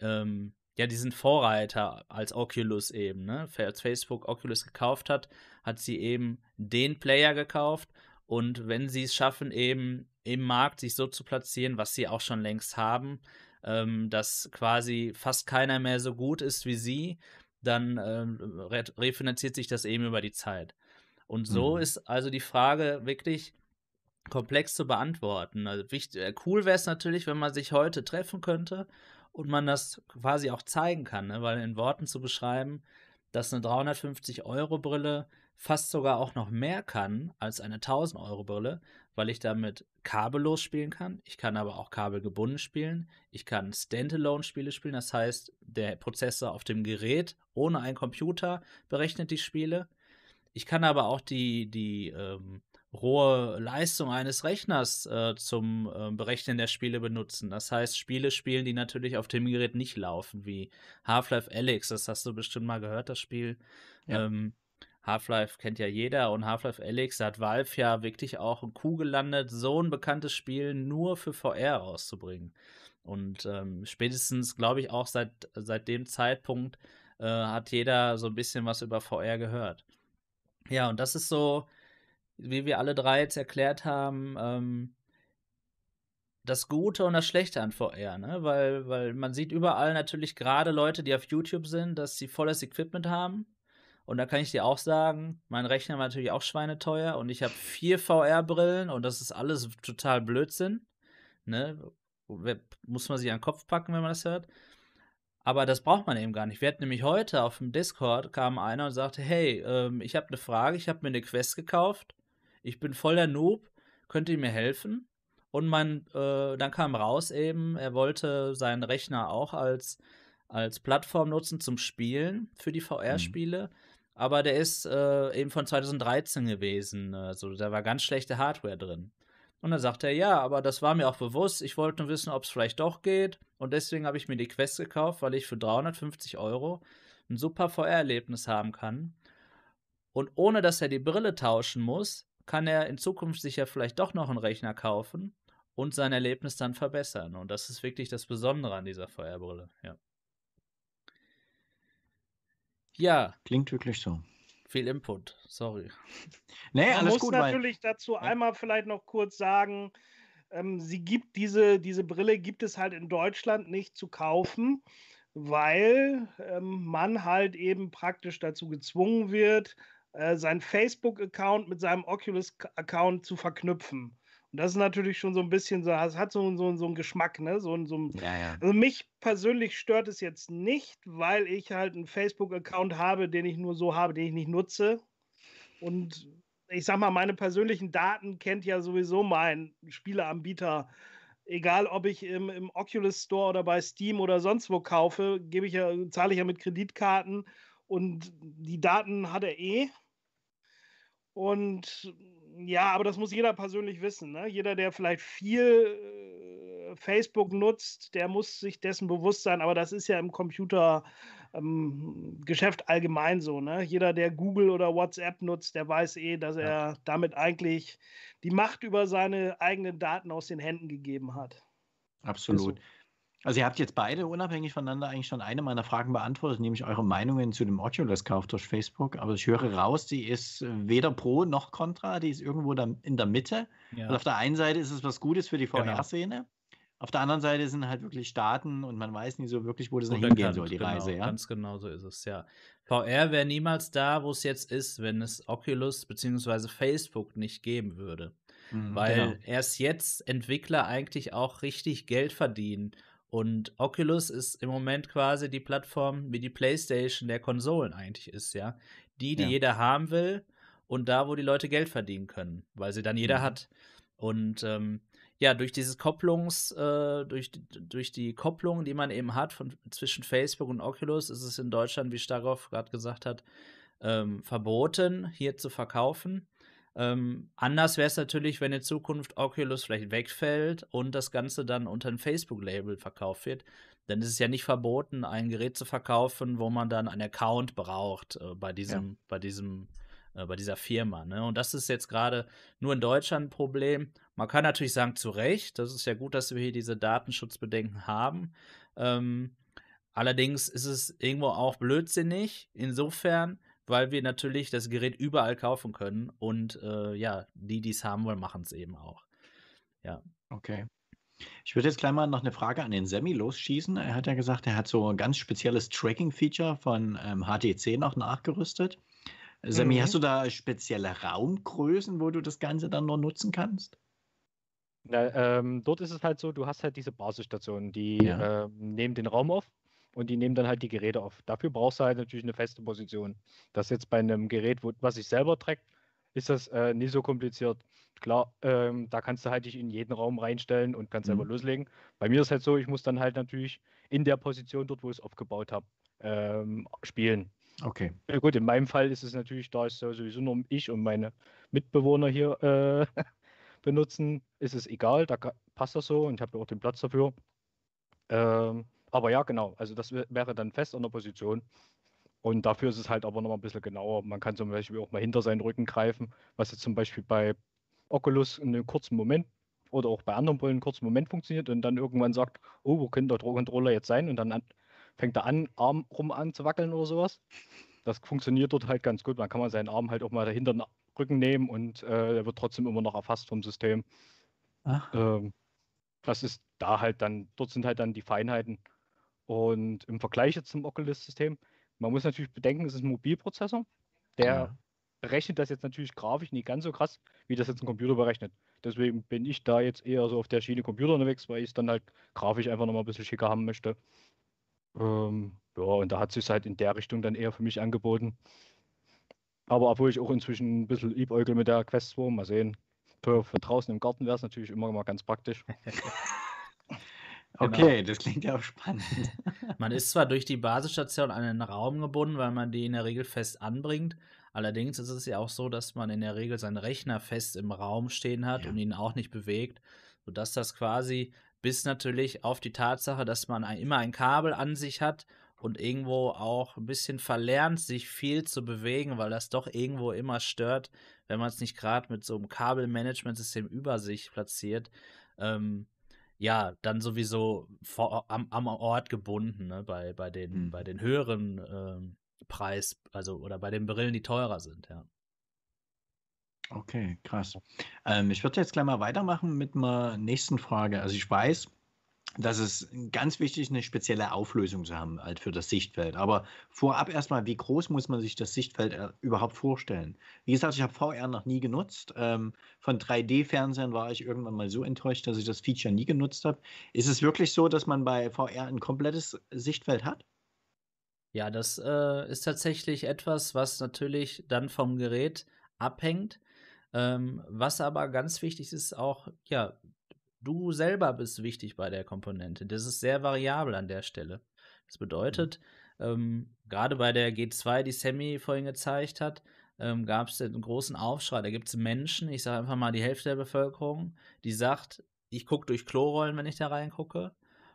ähm, ja, die sind Vorreiter als Oculus eben, ne? Als Facebook Oculus gekauft hat, hat sie eben den Player gekauft und wenn sie es schaffen, eben im Markt sich so zu platzieren, was sie auch schon längst haben, ähm, dass quasi fast keiner mehr so gut ist wie sie, dann ähm, refinanziert sich das eben über die Zeit. Und so mhm. ist also die Frage wirklich komplex zu beantworten. Also wichtig, äh, cool wäre es natürlich, wenn man sich heute treffen könnte und man das quasi auch zeigen kann, ne? weil in Worten zu beschreiben, dass eine 350 Euro Brille fast sogar auch noch mehr kann als eine 1000 Euro Brille, weil ich damit kabellos spielen kann. Ich kann aber auch kabelgebunden spielen. Ich kann Standalone Spiele spielen, das heißt, der Prozessor auf dem Gerät ohne einen Computer berechnet die Spiele. Ich kann aber auch die, die ähm, rohe Leistung eines Rechners äh, zum äh, Berechnen der Spiele benutzen. Das heißt, Spiele spielen, die natürlich auf dem Gerät nicht laufen, wie Half-Life Alyx, das hast du bestimmt mal gehört, das Spiel. Ja. Ähm, Half-Life kennt ja jeder und Half-Life Alyx hat Valve ja wirklich auch ein Kuh gelandet, so ein bekanntes Spiel nur für VR rauszubringen. Und ähm, spätestens, glaube ich, auch seit, seit dem Zeitpunkt äh, hat jeder so ein bisschen was über VR gehört. Ja, und das ist so, wie wir alle drei jetzt erklärt haben, ähm, das Gute und das Schlechte an VR, ne? Weil, weil man sieht überall natürlich gerade Leute, die auf YouTube sind, dass sie volles Equipment haben. Und da kann ich dir auch sagen, mein Rechner war natürlich auch schweineteuer und ich habe vier VR-Brillen und das ist alles total Blödsinn. Ne? Muss man sich an den Kopf packen, wenn man das hört. Aber das braucht man eben gar nicht. Wir hatten nämlich heute auf dem Discord kam einer und sagte, hey, ähm, ich habe eine Frage, ich habe mir eine Quest gekauft, ich bin voll der Noob, könnt ihr mir helfen? Und mein, äh, dann kam raus eben, er wollte seinen Rechner auch als, als Plattform nutzen zum Spielen für die VR-Spiele. Mhm. Aber der ist äh, eben von 2013 gewesen. Also da war ganz schlechte Hardware drin. Und dann sagt er, ja, aber das war mir auch bewusst. Ich wollte nur wissen, ob es vielleicht doch geht. Und deswegen habe ich mir die Quest gekauft, weil ich für 350 Euro ein super VR-Erlebnis haben kann. Und ohne dass er die Brille tauschen muss, kann er in Zukunft sich ja vielleicht doch noch einen Rechner kaufen und sein Erlebnis dann verbessern. Und das ist wirklich das Besondere an dieser VR-Brille, ja. Ja.
Klingt wirklich so.
Viel Input, sorry.
Nee, Man alles muss gut, natürlich weil... dazu einmal vielleicht noch kurz sagen, ähm, sie gibt diese, diese Brille gibt es halt in Deutschland nicht zu kaufen, weil ähm, man halt eben praktisch dazu gezwungen wird, äh, seinen Facebook-Account mit seinem Oculus-Account zu verknüpfen. Und das ist natürlich schon so ein bisschen so, es hat so, so, so einen Geschmack, ne? So, so,
ja, ja.
Also mich persönlich stört es jetzt nicht, weil ich halt einen Facebook-Account habe, den ich nur so habe, den ich nicht nutze. Und ich sag mal, meine persönlichen Daten kennt ja sowieso mein Spieleanbieter. Egal, ob ich im, im Oculus Store oder bei Steam oder sonst wo kaufe, gebe ich ja, zahle ich ja mit Kreditkarten und die Daten hat er eh. Und ja, aber das muss jeder persönlich wissen. Ne? Jeder, der vielleicht viel äh, Facebook nutzt, der muss sich dessen bewusst sein. Aber das ist ja im Computergeschäft ähm, allgemein so. Ne? Jeder, der Google oder WhatsApp nutzt, der weiß eh, dass er ja. damit eigentlich die Macht über seine eigenen Daten aus den Händen gegeben hat.
Absolut. Also ihr habt jetzt beide unabhängig voneinander eigentlich schon eine meiner Fragen beantwortet, nämlich eure Meinungen zu dem Oculus-Kauf durch Facebook. Aber ich höre raus, die ist weder pro noch contra, die ist irgendwo in der Mitte. Ja. Und auf der einen Seite ist es was Gutes für die VR-Szene. Genau. Auf der anderen Seite sind halt wirklich Staaten und man weiß nie so wirklich, wo das noch hingehen soll, die
genau,
Reise. Ja?
Ganz genau so ist es, ja. VR wäre niemals da, wo es jetzt ist, wenn es Oculus bzw. Facebook nicht geben würde. Mhm, Weil genau. erst jetzt Entwickler eigentlich auch richtig Geld verdienen und Oculus ist im Moment quasi die Plattform, wie die PlayStation der Konsolen eigentlich ist, ja. Die, die ja. jeder haben will und da, wo die Leute Geld verdienen können, weil sie dann jeder mhm. hat. Und ähm, ja, durch dieses Kopplungs, äh, durch, durch die Kopplung, die man eben hat von, zwischen Facebook und Oculus, ist es in Deutschland, wie Starov gerade gesagt hat, ähm, verboten, hier zu verkaufen. Ähm, anders wäre es natürlich, wenn in Zukunft Oculus vielleicht wegfällt und das Ganze dann unter ein Facebook-Label verkauft wird. Dann ist es ja nicht verboten, ein Gerät zu verkaufen, wo man dann einen Account braucht äh, bei diesem, ja. bei diesem, äh, bei dieser Firma. Ne? Und das ist jetzt gerade nur in Deutschland ein Problem. Man kann natürlich sagen, zu Recht, das ist ja gut, dass wir hier diese Datenschutzbedenken haben. Ähm, allerdings ist es irgendwo auch blödsinnig, insofern, weil wir natürlich das Gerät überall kaufen können und äh, ja, die, die es haben wollen, machen es eben auch. Ja.
Okay. Ich würde jetzt gleich mal noch eine Frage an den Semi losschießen. Er hat ja gesagt, er hat so ein ganz spezielles Tracking-Feature von ähm, HTC noch nachgerüstet. Semi, mhm. hast du da spezielle Raumgrößen, wo du das Ganze dann noch nutzen kannst?
Na, ähm, dort ist es halt so, du hast halt diese Basisstationen, die ja. ähm, nehmen den Raum auf und die nehmen dann halt die Geräte auf. Dafür brauchst du halt natürlich eine feste Position. Das jetzt bei einem Gerät, wo, was sich selber trägt, ist das äh, nicht so kompliziert. Klar, ähm, da kannst du halt dich in jeden Raum reinstellen und kannst mhm. selber loslegen. Bei mir ist halt so, ich muss dann halt natürlich in der Position dort, wo ich es aufgebaut habe, ähm, spielen.
Okay.
Ja, gut, in meinem Fall ist es natürlich, da ist sowieso nur ich und meine Mitbewohner hier äh, benutzen, ist es egal, da passt das so und ich habe auch den Platz dafür. Ähm, aber ja, genau. Also das wäre dann fest an der Position. Und dafür ist es halt aber noch ein bisschen genauer. Man kann zum Beispiel auch mal hinter seinen Rücken greifen, was jetzt zum Beispiel bei Oculus in einem kurzen Moment oder auch bei anderen Brillen einen kurzen Moment funktioniert und dann irgendwann sagt, oh, wo könnte der Controller jetzt sein? Und dann an, fängt er an, Arm rum an zu wackeln oder sowas. Das funktioniert dort halt ganz gut. Man kann man seinen Arm halt auch mal dahinter den Rücken nehmen und äh, er wird trotzdem immer noch erfasst vom System. Ähm, das ist da halt dann, dort sind halt dann die Feinheiten. Und im Vergleich jetzt zum Oculus-System, man muss natürlich bedenken, es ist ein Mobilprozessor, der ja. rechnet das jetzt natürlich grafisch nicht ganz so krass, wie das jetzt ein Computer berechnet. Deswegen bin ich da jetzt eher so auf der Schiene Computer unterwegs, weil ich es dann halt grafisch einfach nochmal ein bisschen schicker haben möchte. Ähm, ja, und da hat sich halt in der Richtung dann eher für mich angeboten. Aber obwohl ich auch inzwischen ein bisschen liebäugel mit der Quest 2, mal sehen. Für, für draußen im Garten wäre es natürlich immer mal ganz praktisch.
Genau. Okay, das klingt ja auch spannend.
Man ist zwar durch die Basisstation an den Raum gebunden, weil man die in der Regel fest anbringt. Allerdings ist es ja auch so, dass man in der Regel seinen Rechner fest im Raum stehen hat ja. und ihn auch nicht bewegt, sodass das quasi bis natürlich auf die Tatsache, dass man immer ein Kabel an sich hat und irgendwo auch ein bisschen verlernt, sich viel zu bewegen, weil das doch irgendwo immer stört, wenn man es nicht gerade mit so einem Kabelmanagementsystem über sich platziert. Ähm, ja, dann sowieso vor, am, am Ort gebunden, ne? bei, bei, den, mhm. bei den höheren ähm, Preis, also oder bei den Brillen, die teurer sind, ja.
Okay, krass. Ähm, ich würde jetzt gleich mal weitermachen mit einer nächsten Frage. Also ich weiß, dass es ganz wichtig ist, eine spezielle Auflösung zu haben halt für das Sichtfeld. Aber vorab erstmal, wie groß muss man sich das Sichtfeld äh, überhaupt vorstellen? Wie gesagt, ich habe VR noch nie genutzt. Ähm, von 3D-Fernsehern war ich irgendwann mal so enttäuscht, dass ich das Feature nie genutzt habe. Ist es wirklich so, dass man bei VR ein komplettes Sichtfeld hat?
Ja, das äh, ist tatsächlich etwas, was natürlich dann vom Gerät abhängt. Ähm, was aber ganz wichtig ist, auch, ja, du selber bist wichtig bei der Komponente. Das ist sehr variabel an der Stelle. Das bedeutet, mhm. ähm, gerade bei der G2, die Sammy vorhin gezeigt hat, ähm, gab es einen großen Aufschrei. Da gibt es Menschen, ich sage einfach mal die Hälfte der Bevölkerung, die sagt, ich gucke durch Klorollen, wenn ich da reingucke.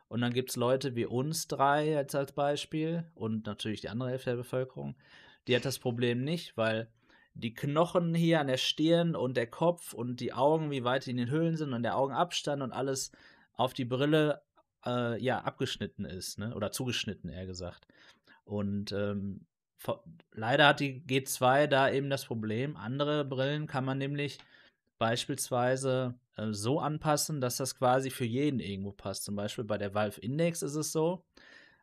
Und dann gibt es Leute wie uns drei jetzt als Beispiel und natürlich die andere Hälfte der Bevölkerung, die hat das Problem nicht, weil die Knochen hier an der Stirn und der Kopf und die Augen, wie weit die in den Höhlen sind und der Augenabstand und alles auf die Brille äh, ja abgeschnitten ist, ne? Oder zugeschnitten, eher gesagt. Und ähm, leider hat die G2 da eben das Problem. Andere Brillen kann man nämlich beispielsweise äh, so anpassen, dass das quasi für jeden irgendwo passt. Zum Beispiel bei der Valve Index ist es so,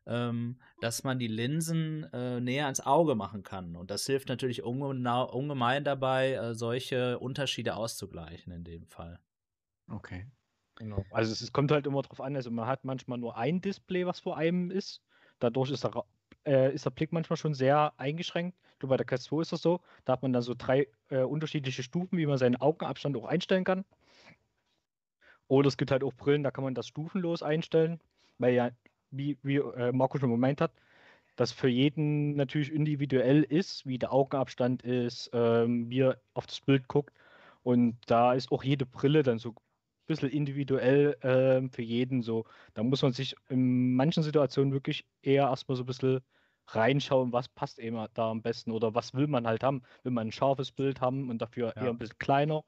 ähm, dass man die Linsen äh, näher ans Auge machen kann. Und das hilft natürlich ungemein dabei, äh, solche Unterschiede auszugleichen in dem Fall.
Okay. Genau. Also es, es kommt halt immer darauf an, also man hat manchmal nur ein Display, was vor einem ist. Dadurch ist der, äh, ist der Blick manchmal schon sehr eingeschränkt. Du, bei der Quest 2 ist das so. Da hat man dann so drei äh, unterschiedliche Stufen, wie man seinen Augenabstand auch einstellen kann. Oder es gibt halt auch Brillen, da kann man das stufenlos einstellen, weil ja wie, wie äh, Marco schon gemeint hat, das für jeden natürlich individuell ist, wie der Augenabstand ist, ähm, wie er auf das Bild guckt. Und da ist auch jede Brille dann so ein bisschen individuell äh, für jeden so. Da muss man sich in manchen Situationen wirklich eher erstmal so ein bisschen reinschauen, was passt eben da am besten oder was will man halt haben. Will man ein scharfes Bild haben und dafür ja. eher ein bisschen kleiner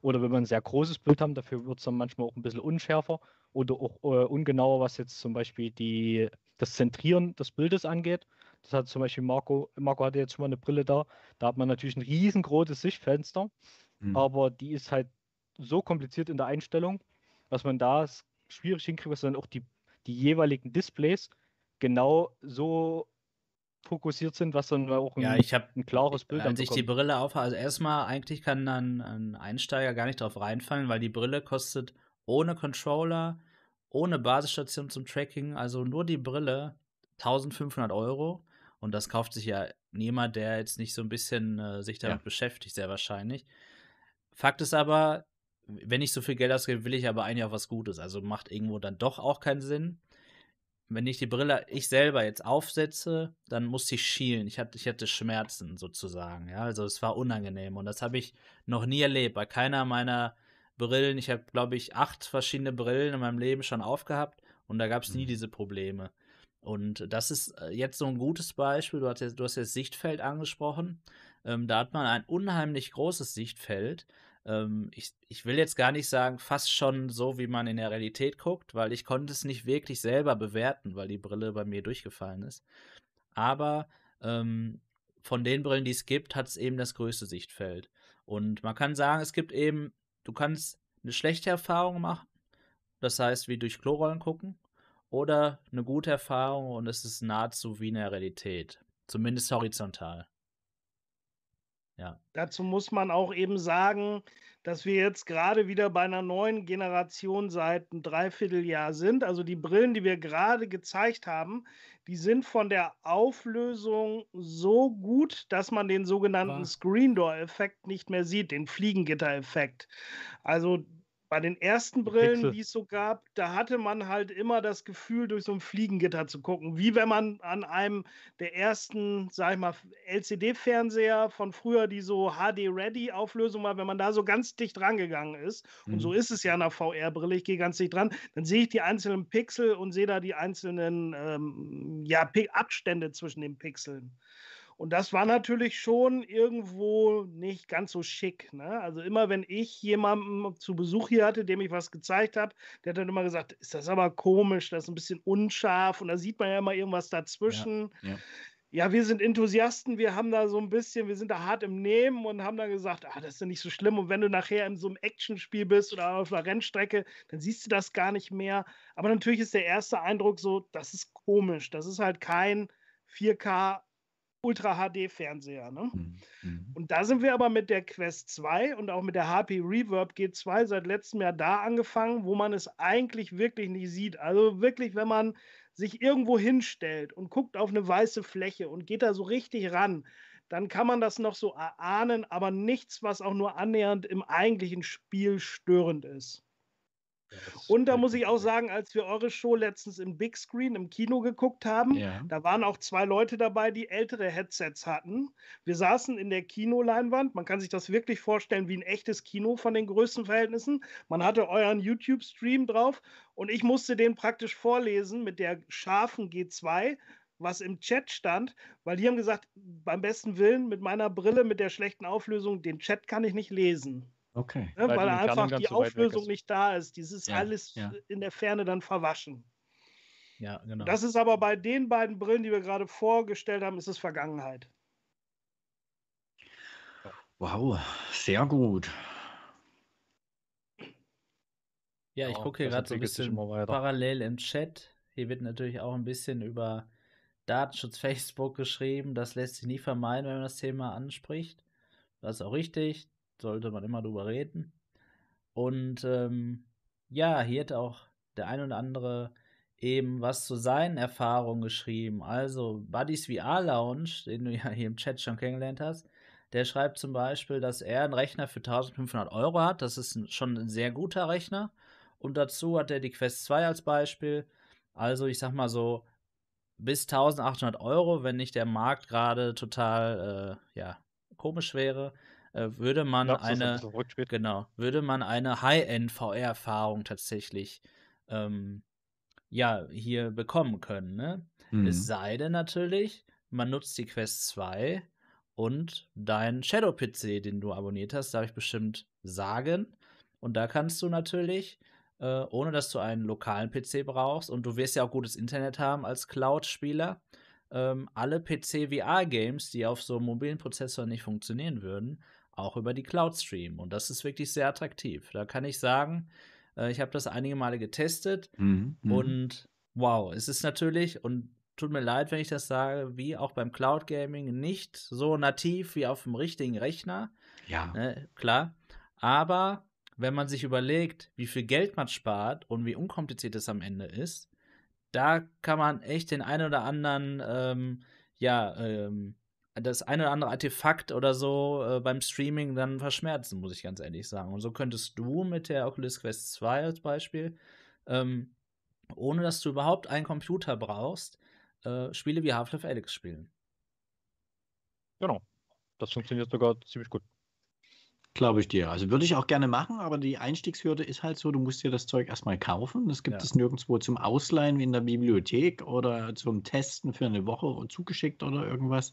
oder will man ein sehr großes Bild haben, dafür wird es dann manchmal auch ein bisschen unschärfer oder auch äh, ungenauer, was jetzt zum Beispiel die, das Zentrieren des Bildes angeht. Das hat zum Beispiel Marco, Marco hatte jetzt schon mal eine Brille da, da hat man natürlich ein riesengroßes Sichtfenster, mhm. aber die ist halt so kompliziert in der Einstellung, dass man da schwierig hinkriegt, dass dann auch die, die jeweiligen Displays genau so fokussiert sind, was dann auch
ein, ja, ich hab, ein klares Bild Als ich die Brille aufhabe, also erstmal, eigentlich kann dann ein Einsteiger gar nicht drauf reinfallen, weil die Brille kostet ohne Controller, ohne Basisstation zum Tracking, also nur die Brille 1500 Euro. Und das kauft sich ja niemand, der jetzt nicht so ein bisschen äh, sich damit ja. beschäftigt, sehr wahrscheinlich. Fakt ist aber, wenn ich so viel Geld ausgebe, will ich aber eigentlich auch was Gutes. Also macht irgendwo dann doch auch keinen Sinn. Wenn ich die Brille ich selber jetzt aufsetze, dann muss ich schielen. Ich hatte, ich hatte Schmerzen sozusagen. Ja, also es war unangenehm und das habe ich noch nie erlebt. Bei keiner meiner Brillen. Ich habe, glaube ich, acht verschiedene Brillen in meinem Leben schon aufgehabt und da gab es nie mhm. diese Probleme. Und das ist äh, jetzt so ein gutes Beispiel. Du hast jetzt, du hast jetzt Sichtfeld angesprochen. Ähm, da hat man ein unheimlich großes Sichtfeld. Ähm, ich, ich will jetzt gar nicht sagen, fast schon so, wie man in der Realität guckt, weil ich konnte es nicht wirklich selber bewerten, weil die Brille bei mir durchgefallen ist. Aber ähm, von den Brillen, die es gibt, hat es eben das größte Sichtfeld. Und man kann sagen, es gibt eben Du kannst eine schlechte Erfahrung machen, das heißt wie durch Klorollen gucken, oder eine gute Erfahrung und es ist nahezu wie in der Realität, zumindest horizontal.
Ja. Dazu muss man auch eben sagen, dass wir jetzt gerade wieder bei einer neuen Generation seit einem Dreivierteljahr sind. Also die Brillen, die wir gerade gezeigt haben, die sind von der Auflösung so gut, dass man den sogenannten Screen Door Effekt nicht mehr sieht, den Fliegengitter Effekt. Also Bei den ersten Brillen, die es so gab, da hatte man halt immer das Gefühl, durch so ein Fliegengitter zu gucken. Wie wenn man an einem der ersten, sag ich mal, LCD-Fernseher von früher, die so HD-Ready-Auflösung war, wenn man da so ganz dicht rangegangen ist. Mhm. Und so mhm. ist es ja in der VR-Brille. Ich gehe ganz dicht dran, dann sehe ich die einzelnen Pixel und sehe da die einzelnen ähm, ja, Abstände zwischen den Pixeln. Und das war natürlich schon irgendwo nicht ganz so schick. Ne? Also immer wenn ich jemanden zu Besuch hier hatte, dem ich was gezeigt habe, der hat dann immer gesagt, ist das aber komisch, das ist ein bisschen unscharf und da sieht man ja immer irgendwas dazwischen. Ja, ja. ja, wir sind Enthusiasten, wir haben da so ein bisschen, wir sind da hart im Nehmen und haben dann gesagt, ah, das ist ja nicht so schlimm. Und wenn du nachher in so einem Actionspiel bist oder auf einer Rennstrecke, dann siehst du das gar nicht mehr. Aber natürlich ist der erste Eindruck so, das ist komisch. Das ist halt kein 4K Ultra-HD-Fernseher. Ne? Mhm, mhm. Und da sind wir aber mit der Quest 2 und auch mit der HP Reverb G2 seit letztem Jahr da angefangen, wo man es eigentlich wirklich nicht sieht. Also wirklich, wenn man sich irgendwo hinstellt und guckt auf eine weiße Fläche und geht da so richtig ran, dann kann man das noch so erahnen, aber nichts, was auch nur annähernd im eigentlichen Spiel störend ist. Und da muss ich auch sagen, als wir eure Show letztens im Big Screen im Kino geguckt haben, ja. da waren auch zwei Leute dabei, die ältere Headsets hatten. Wir saßen in der Kinoleinwand. Man kann sich das wirklich vorstellen wie ein echtes Kino von den Größenverhältnissen. Man hatte euren YouTube-Stream drauf und ich musste den praktisch vorlesen mit der scharfen G2 was im Chat stand, weil die haben gesagt, beim besten Willen mit meiner Brille, mit der schlechten Auflösung, den Chat kann ich nicht lesen.
Okay.
Ne, weil, weil einfach die Auflösung nicht da ist. Dieses ja, alles ja. in der Ferne dann verwaschen.
Ja, genau.
Das ist aber bei den beiden Brillen, die wir gerade vorgestellt haben, ist es Vergangenheit.
Wow, sehr gut.
Ja, ich gucke hier gerade so ein bisschen parallel im Chat. Hier wird natürlich auch ein bisschen über Datenschutz Facebook geschrieben. Das lässt sich nie vermeiden, wenn man das Thema anspricht. Das ist auch richtig sollte man immer drüber reden. Und ähm, ja, hier hat auch der ein oder andere eben was zu seinen Erfahrungen geschrieben. Also Buddies VR Lounge, den du ja hier im Chat schon kennengelernt hast, der schreibt zum Beispiel, dass er einen Rechner für 1500 Euro hat. Das ist schon ein sehr guter Rechner. Und dazu hat er die Quest 2 als Beispiel. Also ich sag mal so bis 1800 Euro, wenn nicht der Markt gerade total äh, ja, komisch wäre, äh, würde man glaub, eine genau würde man eine High-End VR-Erfahrung tatsächlich ähm, ja hier bekommen können. Ne? Mhm. Es sei denn natürlich, man nutzt die Quest 2 und dein Shadow-PC, den du abonniert hast, darf ich bestimmt sagen. Und da kannst du natürlich, äh, ohne dass du einen lokalen PC brauchst, und du wirst ja auch gutes Internet haben als Cloud-Spieler, ähm, alle PC-VR-Games, die auf so einem mobilen Prozessor nicht funktionieren würden, auch über die Cloud streamen. Und das ist wirklich sehr attraktiv. Da kann ich sagen, äh, ich habe das einige Male getestet mhm, mhm, und wow, es ist natürlich, und tut mir leid, wenn ich das sage, wie auch beim Cloud Gaming, nicht so nativ wie auf dem richtigen Rechner.
Ja.
Ne, klar. Aber wenn man sich überlegt, wie viel Geld man spart und wie unkompliziert es am Ende ist, da kann man echt den einen oder anderen, ähm, ja, ähm, das eine oder andere Artefakt oder so äh, beim Streaming dann verschmerzen, muss ich ganz ehrlich sagen. Und so könntest du mit der Oculus Quest 2 als Beispiel, ähm, ohne dass du überhaupt einen Computer brauchst, äh, Spiele wie Half-Life Alyx spielen.
Genau. Das funktioniert sogar ziemlich gut.
Glaube ich dir. Also würde ich auch gerne machen, aber die Einstiegshürde ist halt so, du musst dir das Zeug erstmal kaufen. Das gibt ja. es nirgendwo zum Ausleihen wie in der Bibliothek oder zum Testen für eine Woche zugeschickt oder irgendwas.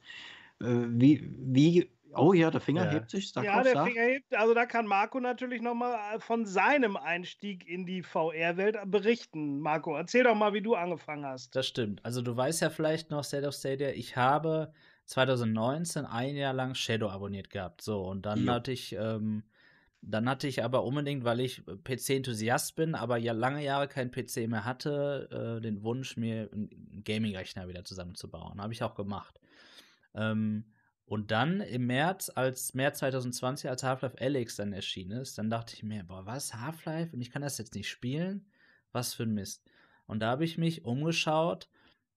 Äh, wie, wie, oh ja, der Finger ja. hebt sich.
Sag ja, der sag. Finger hebt. Also da kann Marco natürlich nochmal äh, von seinem Einstieg in die VR-Welt berichten. Marco, erzähl doch mal, wie du angefangen hast.
Das stimmt. Also du weißt ja vielleicht noch, State of Stadia, ich habe 2019 ein Jahr lang Shadow abonniert gehabt. So, und dann jo. hatte ich, ähm, dann hatte ich aber unbedingt, weil ich PC-Enthusiast bin, aber ja lange Jahre kein PC mehr hatte, äh, den Wunsch, mir einen Gaming-Rechner wieder zusammenzubauen. Habe ich auch gemacht. Ähm, und dann im März, als März 2020, als Half-Life Alyx dann erschienen ist, dann dachte ich mir, boah, was, Half-Life? Und ich kann das jetzt nicht spielen? Was für ein Mist. Und da habe ich mich umgeschaut,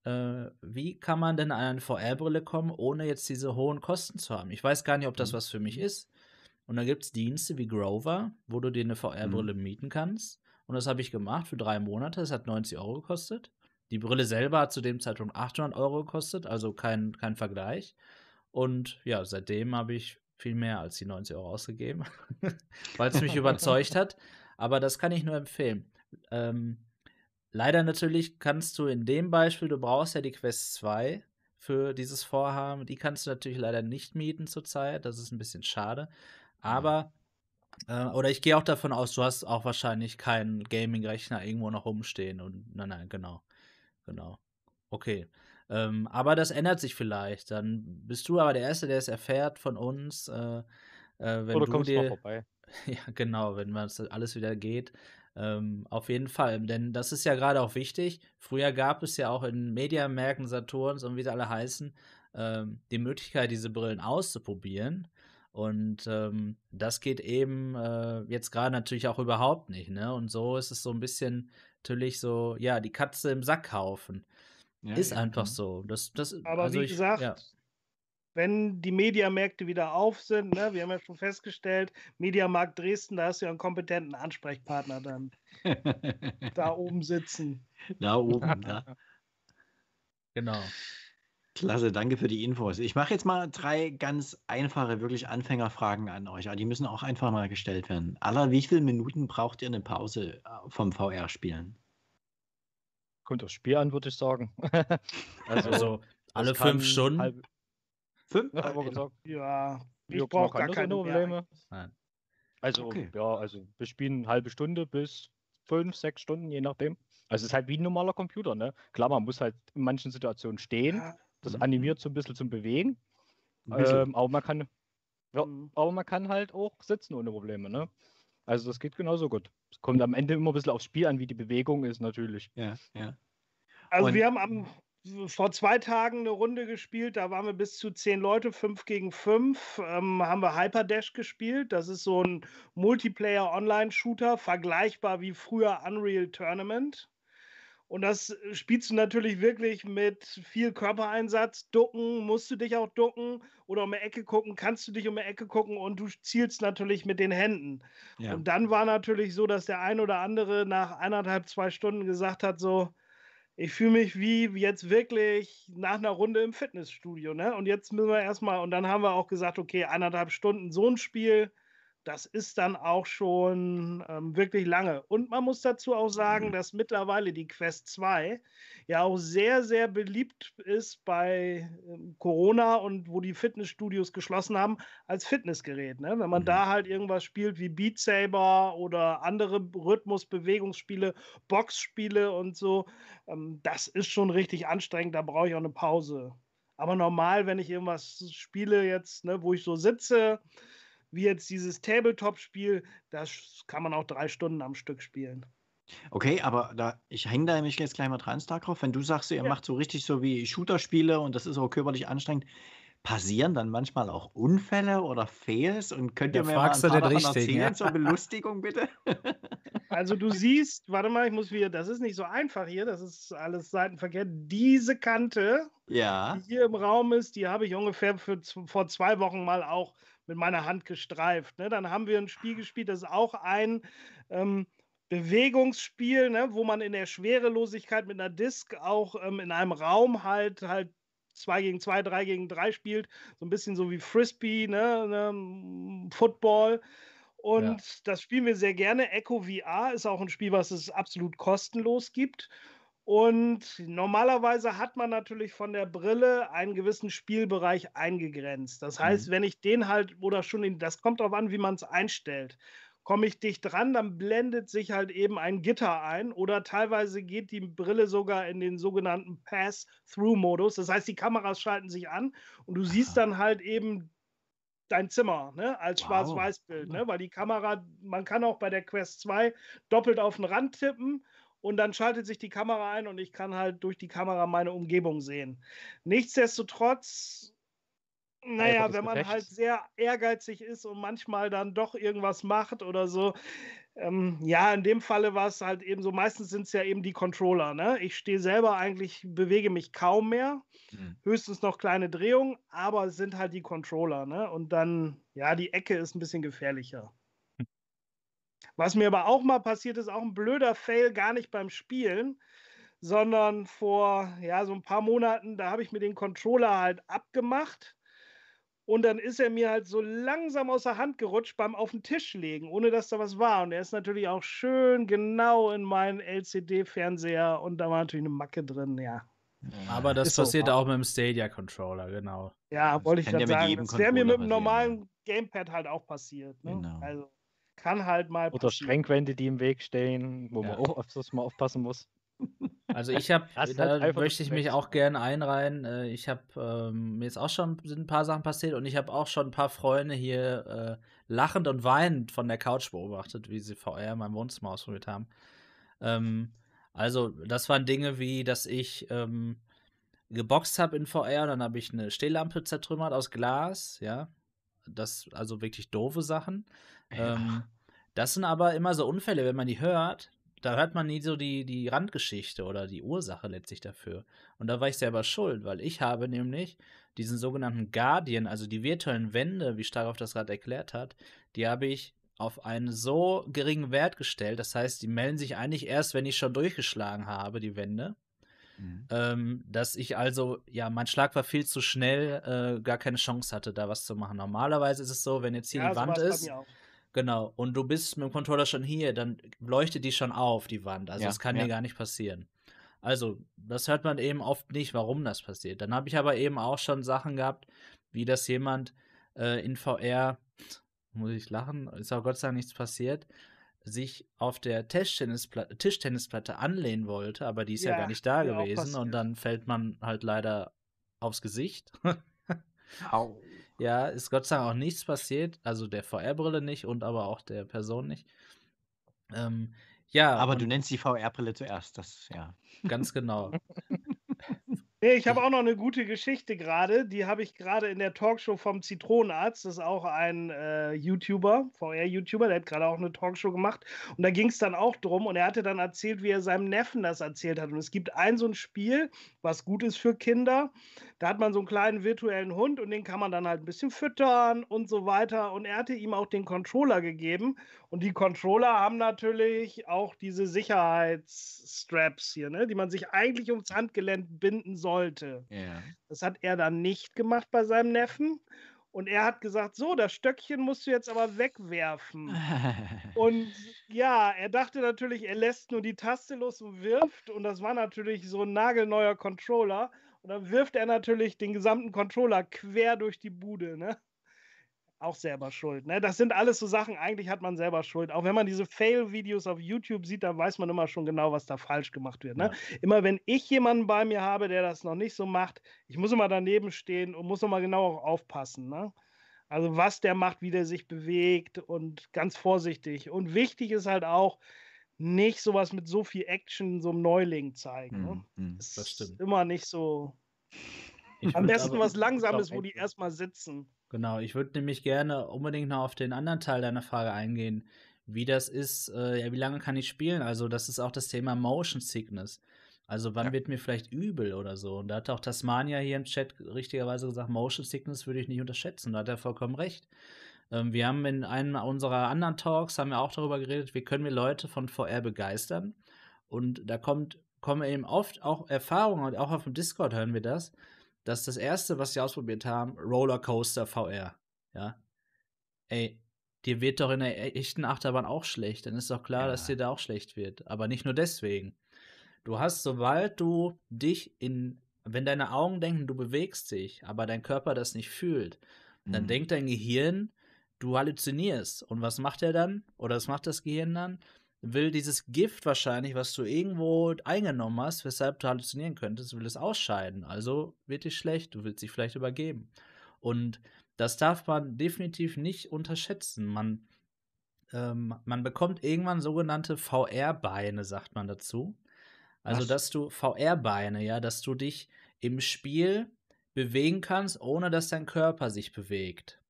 äh, wie kann man denn an eine VR-Brille kommen, ohne jetzt diese hohen Kosten zu haben? Ich weiß gar nicht, ob das mhm. was für mich ist. Und da gibt es Dienste wie Grover, wo du dir eine VR-Brille mhm. mieten kannst. Und das habe ich gemacht für drei Monate. Das hat 90 Euro gekostet. Die Brille selber hat zu dem Zeitpunkt 800 Euro gekostet, also kein, kein Vergleich. Und ja, seitdem habe ich viel mehr als die 90 Euro ausgegeben, weil es mich überzeugt hat. Aber das kann ich nur empfehlen. Ähm, leider natürlich kannst du in dem Beispiel, du brauchst ja die Quest 2 für dieses Vorhaben. Die kannst du natürlich leider nicht mieten zurzeit. Das ist ein bisschen schade. Aber, äh, oder ich gehe auch davon aus, du hast auch wahrscheinlich keinen Gaming-Rechner irgendwo noch rumstehen. Und nein, nein, genau. Genau. Okay. Ähm, aber das ändert sich vielleicht. Dann bist du aber der Erste, der es erfährt von uns. Äh, äh, wenn
Oder
du
kommst
dir,
mal vorbei.
Ja, genau, wenn das alles wieder geht. Ähm, auf jeden Fall, denn das ist ja gerade auch wichtig. Früher gab es ja auch in Mediamärkten, Saturns und wie sie alle heißen, ähm, die Möglichkeit, diese Brillen auszuprobieren. Und ähm, das geht eben äh, jetzt gerade natürlich auch überhaupt nicht. Ne? Und so ist es so ein bisschen natürlich so, ja, die Katze im Sack kaufen. Ja, ist ja, einfach ja. so. Das, das,
Aber
also
wie
ich,
gesagt, wenn die Mediamärkte wieder auf sind, ne, wir haben ja schon festgestellt, Mediamarkt Dresden, da hast du ja einen kompetenten Ansprechpartner dann da oben sitzen.
Da oben, da.
Genau.
Klasse, danke für die Infos. Ich mache jetzt mal drei ganz einfache, wirklich Anfängerfragen an euch. Aber die müssen auch einfach mal gestellt werden. Aller, wie viele Minuten braucht ihr eine Pause äh, vom VR-Spielen?
Kommt aufs Spiel an, würde ich sagen.
also, also alle fünf Stunden. Halb,
Fünf?
Ja, aber gesagt. Ja, ich brauche gar keine Probleme.
Also, okay. ja, also wir spielen eine halbe Stunde bis fünf, sechs Stunden, je nachdem. Also es ist halt wie ein normaler Computer, ne? Klar, man muss halt in manchen Situationen stehen. Das mhm. animiert so ein bisschen zum Bewegen. Ähm, aber man kann, ja, mhm. aber man kann halt auch sitzen ohne Probleme, ne? Also das geht genauso gut. Es kommt am Ende immer ein bisschen aufs Spiel an, wie die Bewegung ist, natürlich.
Ja, ja.
Also Und wir haben am vor zwei Tagen eine Runde gespielt, da waren wir bis zu zehn Leute, fünf gegen fünf. Ähm, haben wir Hyperdash gespielt. Das ist so ein Multiplayer-Online-Shooter, vergleichbar wie früher Unreal Tournament. Und das spielst du natürlich wirklich mit viel Körpereinsatz. Ducken, musst du dich auch ducken oder um die Ecke gucken, kannst du dich um die Ecke gucken und du zielst natürlich mit den Händen. Ja. Und dann war natürlich so, dass der ein oder andere nach eineinhalb, zwei Stunden gesagt hat, so, ich fühle mich wie jetzt wirklich nach einer Runde im Fitnessstudio, ne? Und jetzt müssen wir erstmal, und dann haben wir auch gesagt, okay, eineinhalb Stunden so ein Spiel, das ist dann auch schon ähm, wirklich lange. Und man muss dazu auch sagen, mhm. dass mittlerweile die Quest 2 ja auch sehr, sehr beliebt ist bei ähm, Corona und wo die Fitnessstudios geschlossen haben, als Fitnessgerät. Ne? Wenn man mhm. da halt irgendwas spielt wie Beat Saber oder andere Rhythmus-Bewegungsspiele, Boxspiele und so, ähm, das ist schon richtig anstrengend. Da brauche ich auch eine Pause. Aber normal, wenn ich irgendwas spiele jetzt, ne, wo ich so sitze, wie jetzt dieses Tabletop-Spiel, das kann man auch drei Stunden am Stück spielen.
Okay, aber da, ich hänge da nämlich jetzt gleich mal dran, Starcraft. Wenn du sagst, ihr ja. macht so richtig so wie Shooter-Spiele und das ist auch körperlich anstrengend, passieren dann manchmal auch Unfälle oder Fails und könnt ihr ja, mir mal ein paar davon richtig, erzählen ja. zur Belustigung bitte?
Also du siehst, warte mal, ich muss wieder, das ist nicht so einfach hier, das ist alles seitenverkehrt. Diese Kante,
ja.
die hier im Raum ist, die habe ich ungefähr für, vor zwei Wochen mal auch mit meiner Hand gestreift. Ne? Dann haben wir ein Spiel gespielt, das ist auch ein ähm, Bewegungsspiel, ne? wo man in der Schwerelosigkeit mit einer Disk auch ähm, in einem Raum halt halt 2 gegen 2, 3 gegen 3 spielt. So ein bisschen so wie Frisbee, ne? ne? Football. Und ja. das spielen wir sehr gerne. Echo VR ist auch ein Spiel, was es absolut kostenlos gibt. Und normalerweise hat man natürlich von der Brille einen gewissen Spielbereich eingegrenzt. Das heißt, mhm. wenn ich den halt oder schon in, das kommt darauf an, wie man es einstellt. Komme ich dicht dran, dann blendet sich halt eben ein Gitter ein oder teilweise geht die Brille sogar in den sogenannten Pass-Through-Modus. Das heißt, die Kameras schalten sich an und du siehst dann halt eben dein Zimmer ne, als wow. Schwarz-Weiß-Bild, ne, weil die Kamera, man kann auch bei der Quest 2 doppelt auf den Rand tippen und dann schaltet sich die Kamera ein und ich kann halt durch die Kamera meine Umgebung sehen. Nichtsdestotrotz, naja, wenn man halt sehr ehrgeizig ist und manchmal dann doch irgendwas macht oder so, Ähm, ja, in dem Falle war es halt eben so, meistens sind es ja eben die Controller. Ne? Ich stehe selber eigentlich, bewege mich kaum mehr. Mhm. Höchstens noch kleine Drehungen, aber es sind halt die Controller. Ne? Und dann, ja, die Ecke ist ein bisschen gefährlicher. Was mir aber auch mal passiert ist, auch ein blöder Fail, gar nicht beim Spielen, sondern vor ja, so ein paar Monaten, da habe ich mir den Controller halt abgemacht und dann ist er mir halt so langsam aus der Hand gerutscht beim auf den Tisch legen, ohne dass da was war. Und er ist natürlich auch schön genau in meinen LCD-Fernseher und da war natürlich eine Macke drin, ja.
Aber das ist passiert so. auch mit dem Stadia-Controller, genau.
Ja, wollte ich gerade sagen. Das wäre mir mit dem normalen Gamepad halt auch passiert. Ne? Genau. Also kann halt mal.
Oder Schrankwände, die im Weg stehen, wo ja. man auch öfters mal aufpassen muss.
Also ich habe, da halt möchte ich mich auch gerne einreihen. Äh, ich habe, ähm, mir ist auch schon sind ein paar Sachen passiert und ich habe auch schon ein paar Freunde hier äh, lachend und weinend von der Couch beobachtet, wie sie VR in meinem Wohnzimmer ausprobiert haben. Ähm, also das waren Dinge wie, dass ich ähm, geboxt habe in VR und dann habe ich eine Stehlampe zertrümmert aus Glas, ja. Das, also wirklich doofe Sachen. Ja. Ähm, das sind aber immer so Unfälle, wenn man die hört, da hört man nie so die, die Randgeschichte oder die Ursache letztlich dafür. Und da war ich selber schuld, weil ich habe nämlich diesen sogenannten Guardian, also die virtuellen Wände, wie Stark auf das Rad erklärt hat, die habe ich auf einen so geringen Wert gestellt. Das heißt, die melden sich eigentlich erst, wenn ich schon durchgeschlagen habe, die Wände. Mhm. Ähm, dass ich also, ja, mein Schlag war viel zu schnell, äh, gar keine Chance hatte, da was zu machen. Normalerweise ist es so, wenn jetzt hier ja, die Wand ist, Genau. Und du bist mit dem Controller schon hier, dann leuchtet die schon auf, die Wand. Also ja, das kann ja. dir gar nicht passieren. Also, das hört man eben oft nicht, warum das passiert. Dann habe ich aber eben auch schon Sachen gehabt, wie dass jemand äh, in VR, muss ich lachen, ist auch Gott sei Dank nichts passiert, sich auf der Tischtennisplatte, Tischtennisplatte anlehnen wollte, aber die ist ja, ja gar nicht da gewesen und dann fällt man halt leider aufs Gesicht. Au. Ja, ist Gott sei Dank auch nichts passiert. Also der VR-Brille nicht und aber auch der Person nicht. Ähm, ja.
Aber du nennst die VR-Brille zuerst, das, ja.
Ganz genau.
Nee, ich habe auch noch eine gute Geschichte gerade. Die habe ich gerade in der Talkshow vom Zitronenarzt. Das ist auch ein äh, YouTuber, VR-YouTuber, der hat gerade auch eine Talkshow gemacht. Und da ging es dann auch drum. Und er hatte dann erzählt, wie er seinem Neffen das erzählt hat. Und es gibt ein so ein Spiel, was gut ist für Kinder. Da hat man so einen kleinen virtuellen Hund und den kann man dann halt ein bisschen füttern und so weiter. Und er hatte ihm auch den Controller gegeben. Und die Controller haben natürlich auch diese Sicherheitsstraps hier, ne, die man sich eigentlich ums Handgelenk binden sollte.
Ja.
Das hat er dann nicht gemacht bei seinem Neffen. Und er hat gesagt, so, das Stöckchen musst du jetzt aber wegwerfen. und ja, er dachte natürlich, er lässt nur die Taste los und wirft. Und das war natürlich so ein nagelneuer Controller. Und dann wirft er natürlich den gesamten Controller quer durch die Bude. Ne? auch selber schuld. Ne? Das sind alles so Sachen, eigentlich hat man selber Schuld. Auch wenn man diese Fail-Videos auf YouTube sieht, dann weiß man immer schon genau, was da falsch gemacht wird. Ne? Ja. Immer wenn ich jemanden bei mir habe, der das noch nicht so macht, ich muss immer daneben stehen und muss immer genau aufpassen. Ne? Also was der macht, wie der sich bewegt und ganz vorsichtig. Und wichtig ist halt auch, nicht sowas mit so viel Action so einem Neuling zeigen. Ne?
Mm, das stimmt.
Immer nicht so. Ich Am besten was Langsames, wo die erstmal sitzen.
Genau, ich würde nämlich gerne unbedingt noch auf den anderen Teil deiner Frage eingehen, wie das ist, äh, ja, wie lange kann ich spielen? Also, das ist auch das Thema Motion Sickness. Also, wann ja. wird mir vielleicht übel oder so? Und da hat auch Tasmania hier im Chat richtigerweise gesagt, Motion Sickness würde ich nicht unterschätzen. Da hat er vollkommen recht. Ähm, wir haben in einem unserer anderen Talks haben wir auch darüber geredet, wie können wir Leute von VR begeistern. Und da kommt, kommen eben oft auch Erfahrungen, und auch auf dem Discord hören wir das, das ist das erste, was sie ausprobiert haben, Rollercoaster VR. Ja. Ey, dir wird doch in der echten Achterbahn auch schlecht. Dann ist doch klar, ja. dass dir da auch schlecht wird. Aber nicht nur deswegen. Du hast, sobald du dich in, wenn deine Augen denken, du bewegst dich, aber dein Körper das nicht fühlt, dann mhm. denkt dein Gehirn, du halluzinierst. Und was macht er dann? Oder was macht das Gehirn dann? will dieses Gift wahrscheinlich, was du irgendwo eingenommen hast, weshalb du halluzinieren könntest, will es ausscheiden. Also wird dich schlecht, du willst dich vielleicht übergeben. Und das darf man definitiv nicht unterschätzen. Man, ähm, man bekommt irgendwann sogenannte VR-Beine, sagt man dazu. Also, was? dass du VR-Beine, ja, dass du dich im Spiel bewegen kannst, ohne dass dein Körper sich bewegt.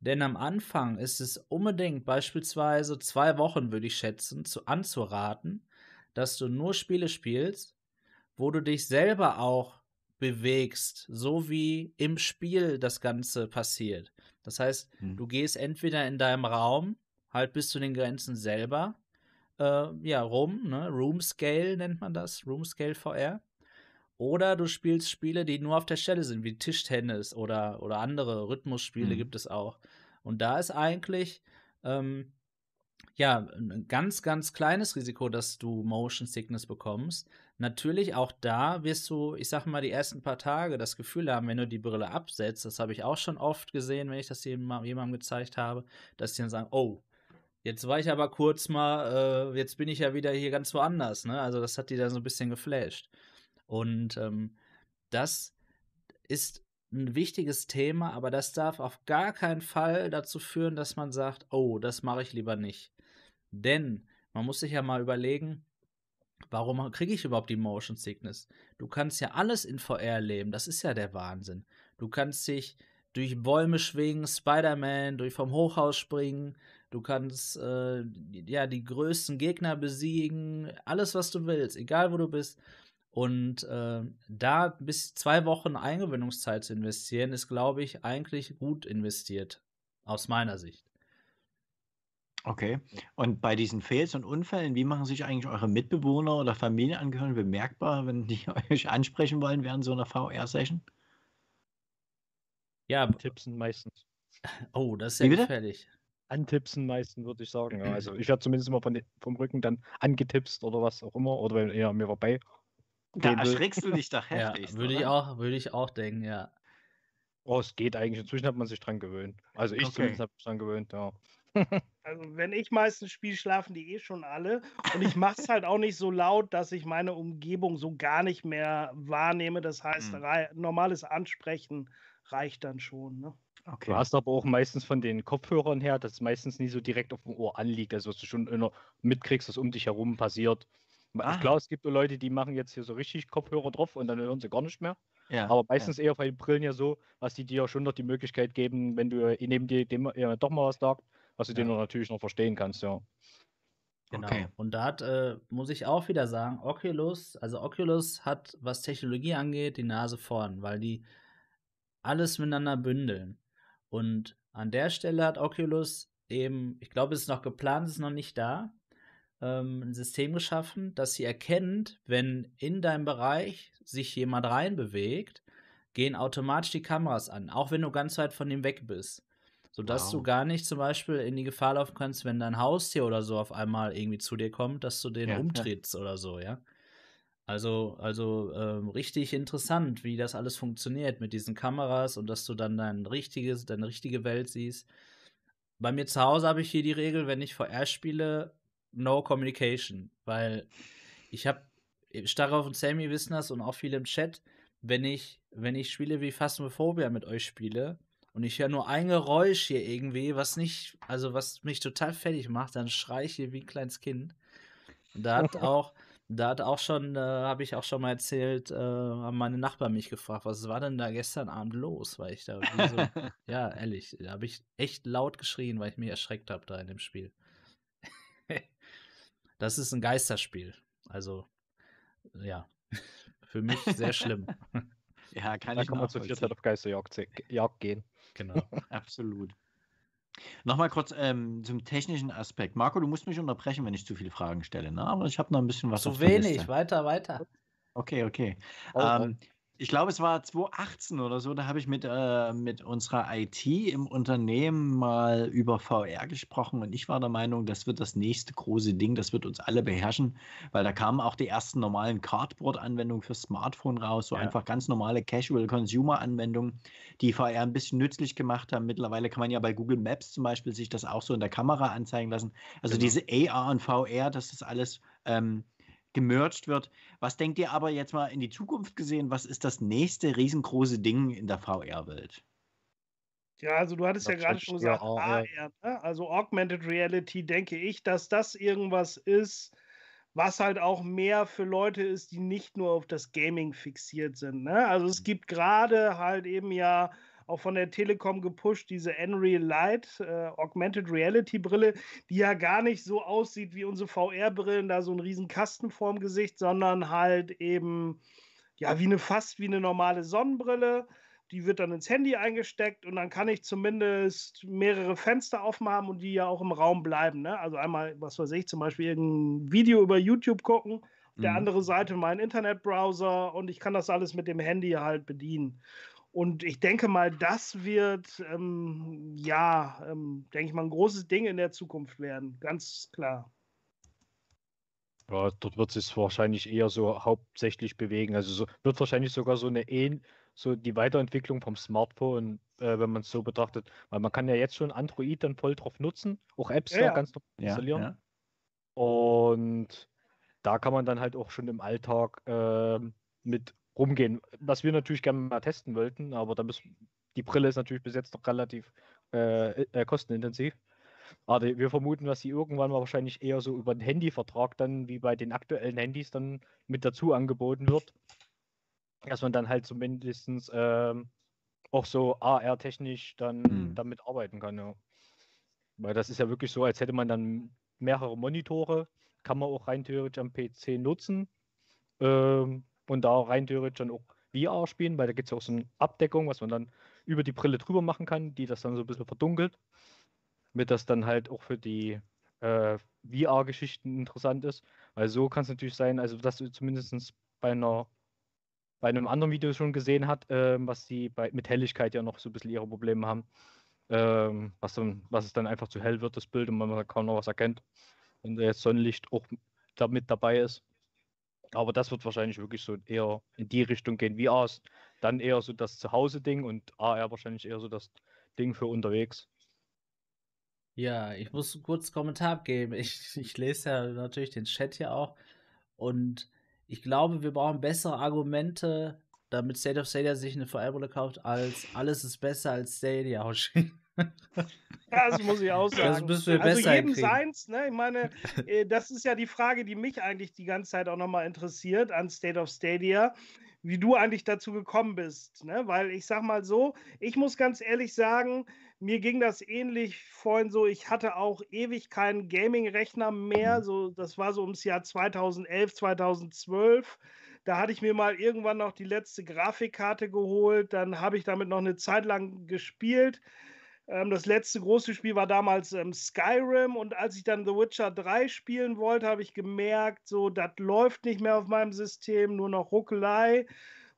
Denn am Anfang ist es unbedingt beispielsweise zwei Wochen, würde ich schätzen, zu, anzuraten, dass du nur Spiele spielst, wo du dich selber auch bewegst, so wie im Spiel das Ganze passiert. Das heißt, hm. du gehst entweder in deinem Raum, halt bis zu den Grenzen selber, äh, ja, rum, ne? Room Scale nennt man das, Room Scale VR. Oder du spielst Spiele, die nur auf der Stelle sind, wie Tischtennis oder, oder andere Rhythmusspiele mhm. gibt es auch. Und da ist eigentlich ähm, ja ein ganz, ganz kleines Risiko, dass du Motion Sickness bekommst. Natürlich auch da wirst du, ich sag mal, die ersten paar Tage das Gefühl haben, wenn du die Brille absetzt, das habe ich auch schon oft gesehen, wenn ich das jemandem gezeigt habe, dass die dann sagen, oh, jetzt war ich aber kurz mal, äh, jetzt bin ich ja wieder hier ganz woanders, ne? Also das hat die dann so ein bisschen geflasht. Und ähm, das ist ein wichtiges Thema, aber das darf auf gar keinen Fall dazu führen, dass man sagt, oh, das mache ich lieber nicht. Denn man muss sich ja mal überlegen, warum kriege ich überhaupt die Motion Sickness? Du kannst ja alles in VR erleben, das ist ja der Wahnsinn. Du kannst dich durch Bäume schwingen, Spider-Man, durch vom Hochhaus springen, du kannst äh, ja die größten Gegner besiegen, alles was du willst, egal wo du bist. Und äh, da bis zwei Wochen Eingewöhnungszeit zu investieren, ist, glaube ich, eigentlich gut investiert, aus meiner Sicht.
Okay. Und bei diesen Fails und Unfällen, wie machen sich eigentlich eure Mitbewohner oder Familienangehörigen bemerkbar, wenn die euch ansprechen wollen während so einer VR-Session?
Ja, Antipsen meistens.
Oh, das ist ja gefährlich.
Antipsen meistens, würde ich sagen. Ja. Also ich werde zumindest immer von, vom Rücken dann angetipst oder was auch immer. Oder wenn er mir vorbei
da erschreckst du dich doch
heftig. Ja, würde ich, auch, würde ich auch denken, ja.
Oh, es geht eigentlich. Inzwischen hat man sich dran gewöhnt. Also ich okay. zumindest habe mich dran gewöhnt, ja.
Also wenn ich meistens spiele, schlafen die eh schon alle. Und ich mache es halt auch nicht so laut, dass ich meine Umgebung so gar nicht mehr wahrnehme. Das heißt, hm. normales Ansprechen reicht dann schon. Ne?
Okay. Du hast aber auch meistens von den Kopfhörern her, dass es meistens nie so direkt auf dem Ohr anliegt. Also dass du schon mitkriegst, was um dich herum passiert. Ah. Klar, es gibt Leute, die machen jetzt hier so richtig Kopfhörer drauf und dann hören sie gar nicht mehr. Ja, aber meistens ja. eher bei den Brillen ja so, was die dir schon noch die Möglichkeit geben, wenn du neben dir dem ja, doch mal was sagt, was du ja. den natürlich noch verstehen kannst, ja.
Genau. Okay. Und da hat, äh, muss ich auch wieder sagen, Oculus, also Oculus hat, was Technologie angeht, die Nase vorn, weil die alles miteinander bündeln. Und an der Stelle hat Oculus eben, ich glaube, es ist noch geplant, es ist noch nicht da, ähm, ein System geschaffen, dass sie erkennt, wenn in deinem Bereich sich jemand reinbewegt, gehen automatisch die Kameras an, auch wenn du ganz weit von ihm weg bist. Sodass wow. du gar nicht zum Beispiel in die Gefahr laufen kannst, wenn dein Haustier oder so auf einmal irgendwie zu dir kommt, dass du den ja, umtrittst ja. oder so, ja. Also, also ähm, richtig interessant, wie das alles funktioniert mit diesen Kameras und dass du dann dein richtiges, deine richtige Welt siehst. Bei mir zu Hause habe ich hier die Regel, wenn ich VR spiele, no communication, weil ich habe Starov und Sammy wissen das und auch viele im Chat, wenn ich wenn ich Spiele wie Phasmophobia mit euch spiele und ich höre nur ein Geräusch hier irgendwie, was nicht, also was mich total fertig macht, dann schreie ich hier wie ein kleines Kind. Und da hat auch da hat auch schon, äh, habe ich auch schon mal erzählt, äh, haben meine Nachbarn mich gefragt, was war denn da gestern Abend los, weil ich da so, ja, ehrlich, da habe ich echt laut geschrien, weil ich mich erschreckt habe da in dem Spiel. Das ist ein Geisterspiel. Also, ja, für mich sehr schlimm.
ja, kann da ich kann man zu viert auf Geisterjagd gehen.
Genau, absolut. Nochmal kurz ähm, zum technischen Aspekt. Marco, du musst mich unterbrechen, wenn ich zu viele Fragen stelle, ne? aber ich habe noch ein bisschen was
Zu wenig, weiter, weiter.
Okay, okay. Oh, ähm, ich glaube, es war 2018 oder so, da habe ich mit, äh, mit unserer IT im Unternehmen mal über VR gesprochen und ich war der Meinung, das wird das nächste große Ding, das wird uns alle beherrschen, weil da kamen auch die ersten normalen Cardboard-Anwendungen für Smartphone raus, so ja. einfach ganz normale Casual-Consumer-Anwendungen, die VR ein bisschen nützlich gemacht haben. Mittlerweile kann man ja bei Google Maps zum Beispiel sich das auch so in der Kamera anzeigen lassen. Also genau. diese AR und VR, das ist alles ähm, gemerged wird. Was denkt ihr aber jetzt mal in die Zukunft gesehen? Was ist das nächste riesengroße Ding in der VR-Welt?
Ja, also du hattest das ja gerade schon gesagt, ja, AR, ne? also Augmented Reality, denke ich, dass das irgendwas ist, was halt auch mehr für Leute ist, die nicht nur auf das Gaming fixiert sind. Ne? Also es gibt gerade halt eben ja auch von der Telekom gepusht, diese Unreal Light äh, Augmented Reality Brille, die ja gar nicht so aussieht wie unsere VR-Brillen, da so ein riesen Kasten vorm Gesicht, sondern halt eben ja wie eine fast wie eine normale Sonnenbrille. Die wird dann ins Handy eingesteckt und dann kann ich zumindest mehrere Fenster aufmachen und die ja auch im Raum bleiben. Ne? Also einmal, was weiß ich, zum Beispiel irgendein Video über YouTube gucken der mhm. andere Seite mein Internetbrowser und ich kann das alles mit dem Handy halt bedienen. Und ich denke mal, das wird, ähm, ja, ähm, denke ich mal, ein großes Ding in der Zukunft werden, ganz klar.
Ja, dort wird es wahrscheinlich eher so hauptsächlich bewegen. Also so, wird wahrscheinlich sogar so eine so die Weiterentwicklung vom Smartphone, äh, wenn man es so betrachtet. Weil man kann ja jetzt schon Android dann voll drauf nutzen, auch Apps ja, da ganz normal installieren. Ja, ja. Und da kann man dann halt auch schon im Alltag äh, mit rumgehen. Was wir natürlich gerne mal testen wollten, aber da müssen, die Brille ist natürlich bis jetzt noch relativ äh, äh, kostenintensiv. Aber wir vermuten, dass sie irgendwann mal wahrscheinlich eher so über den Handyvertrag dann wie bei den aktuellen Handys dann mit dazu angeboten wird. Dass man dann halt zumindest ähm, auch so AR-technisch dann hm. damit arbeiten kann. Ja. Weil das ist ja wirklich so, als hätte man dann mehrere Monitore, kann man auch rein theoretisch am PC nutzen ähm, und da rein theoretisch dann auch VR spielen, weil da gibt es ja auch so eine Abdeckung, was man dann über die Brille drüber machen kann, die das dann so ein bisschen verdunkelt, damit das dann halt auch für die äh, VR-Geschichten interessant ist. Weil so kann es natürlich sein, also dass du zumindest bei einer bei einem anderen Video schon gesehen hat, äh, was sie bei, mit Helligkeit ja noch so ein bisschen ihre Probleme haben. Ähm, was, dann, was es dann einfach zu hell wird, das Bild, und man kaum noch was erkennt wenn da jetzt Sonnenlicht auch damit dabei ist. Aber das wird wahrscheinlich wirklich so eher in die Richtung gehen wie AS. Dann eher so das Zuhause-Ding und AR wahrscheinlich eher so das Ding für unterwegs.
Ja, ich muss kurz Kommentar abgeben. Ich, ich lese ja natürlich den Chat hier auch. Und ich glaube, wir brauchen bessere Argumente, damit State of Stadia sich eine VR-Brille kauft, als alles ist besser als Stadia,
das muss ich auch sagen. Das
müssen wir also besser jedem
seins, ne? Ich meine, äh, das ist ja die Frage, die mich eigentlich die ganze Zeit auch nochmal interessiert an State of Stadia, wie du eigentlich dazu gekommen bist, ne? Weil ich sag mal so, ich muss ganz ehrlich sagen, mir ging das ähnlich vorhin so, ich hatte auch ewig keinen Gaming-Rechner mehr, mhm. so, das war so ums Jahr 2011, 2012. Da hatte ich mir mal irgendwann noch die letzte Grafikkarte geholt, dann habe ich damit noch eine Zeit lang gespielt das letzte große Spiel war damals ähm, Skyrim und als ich dann The Witcher 3 spielen wollte, habe ich gemerkt, so, das läuft nicht mehr auf meinem System, nur noch Ruckelei.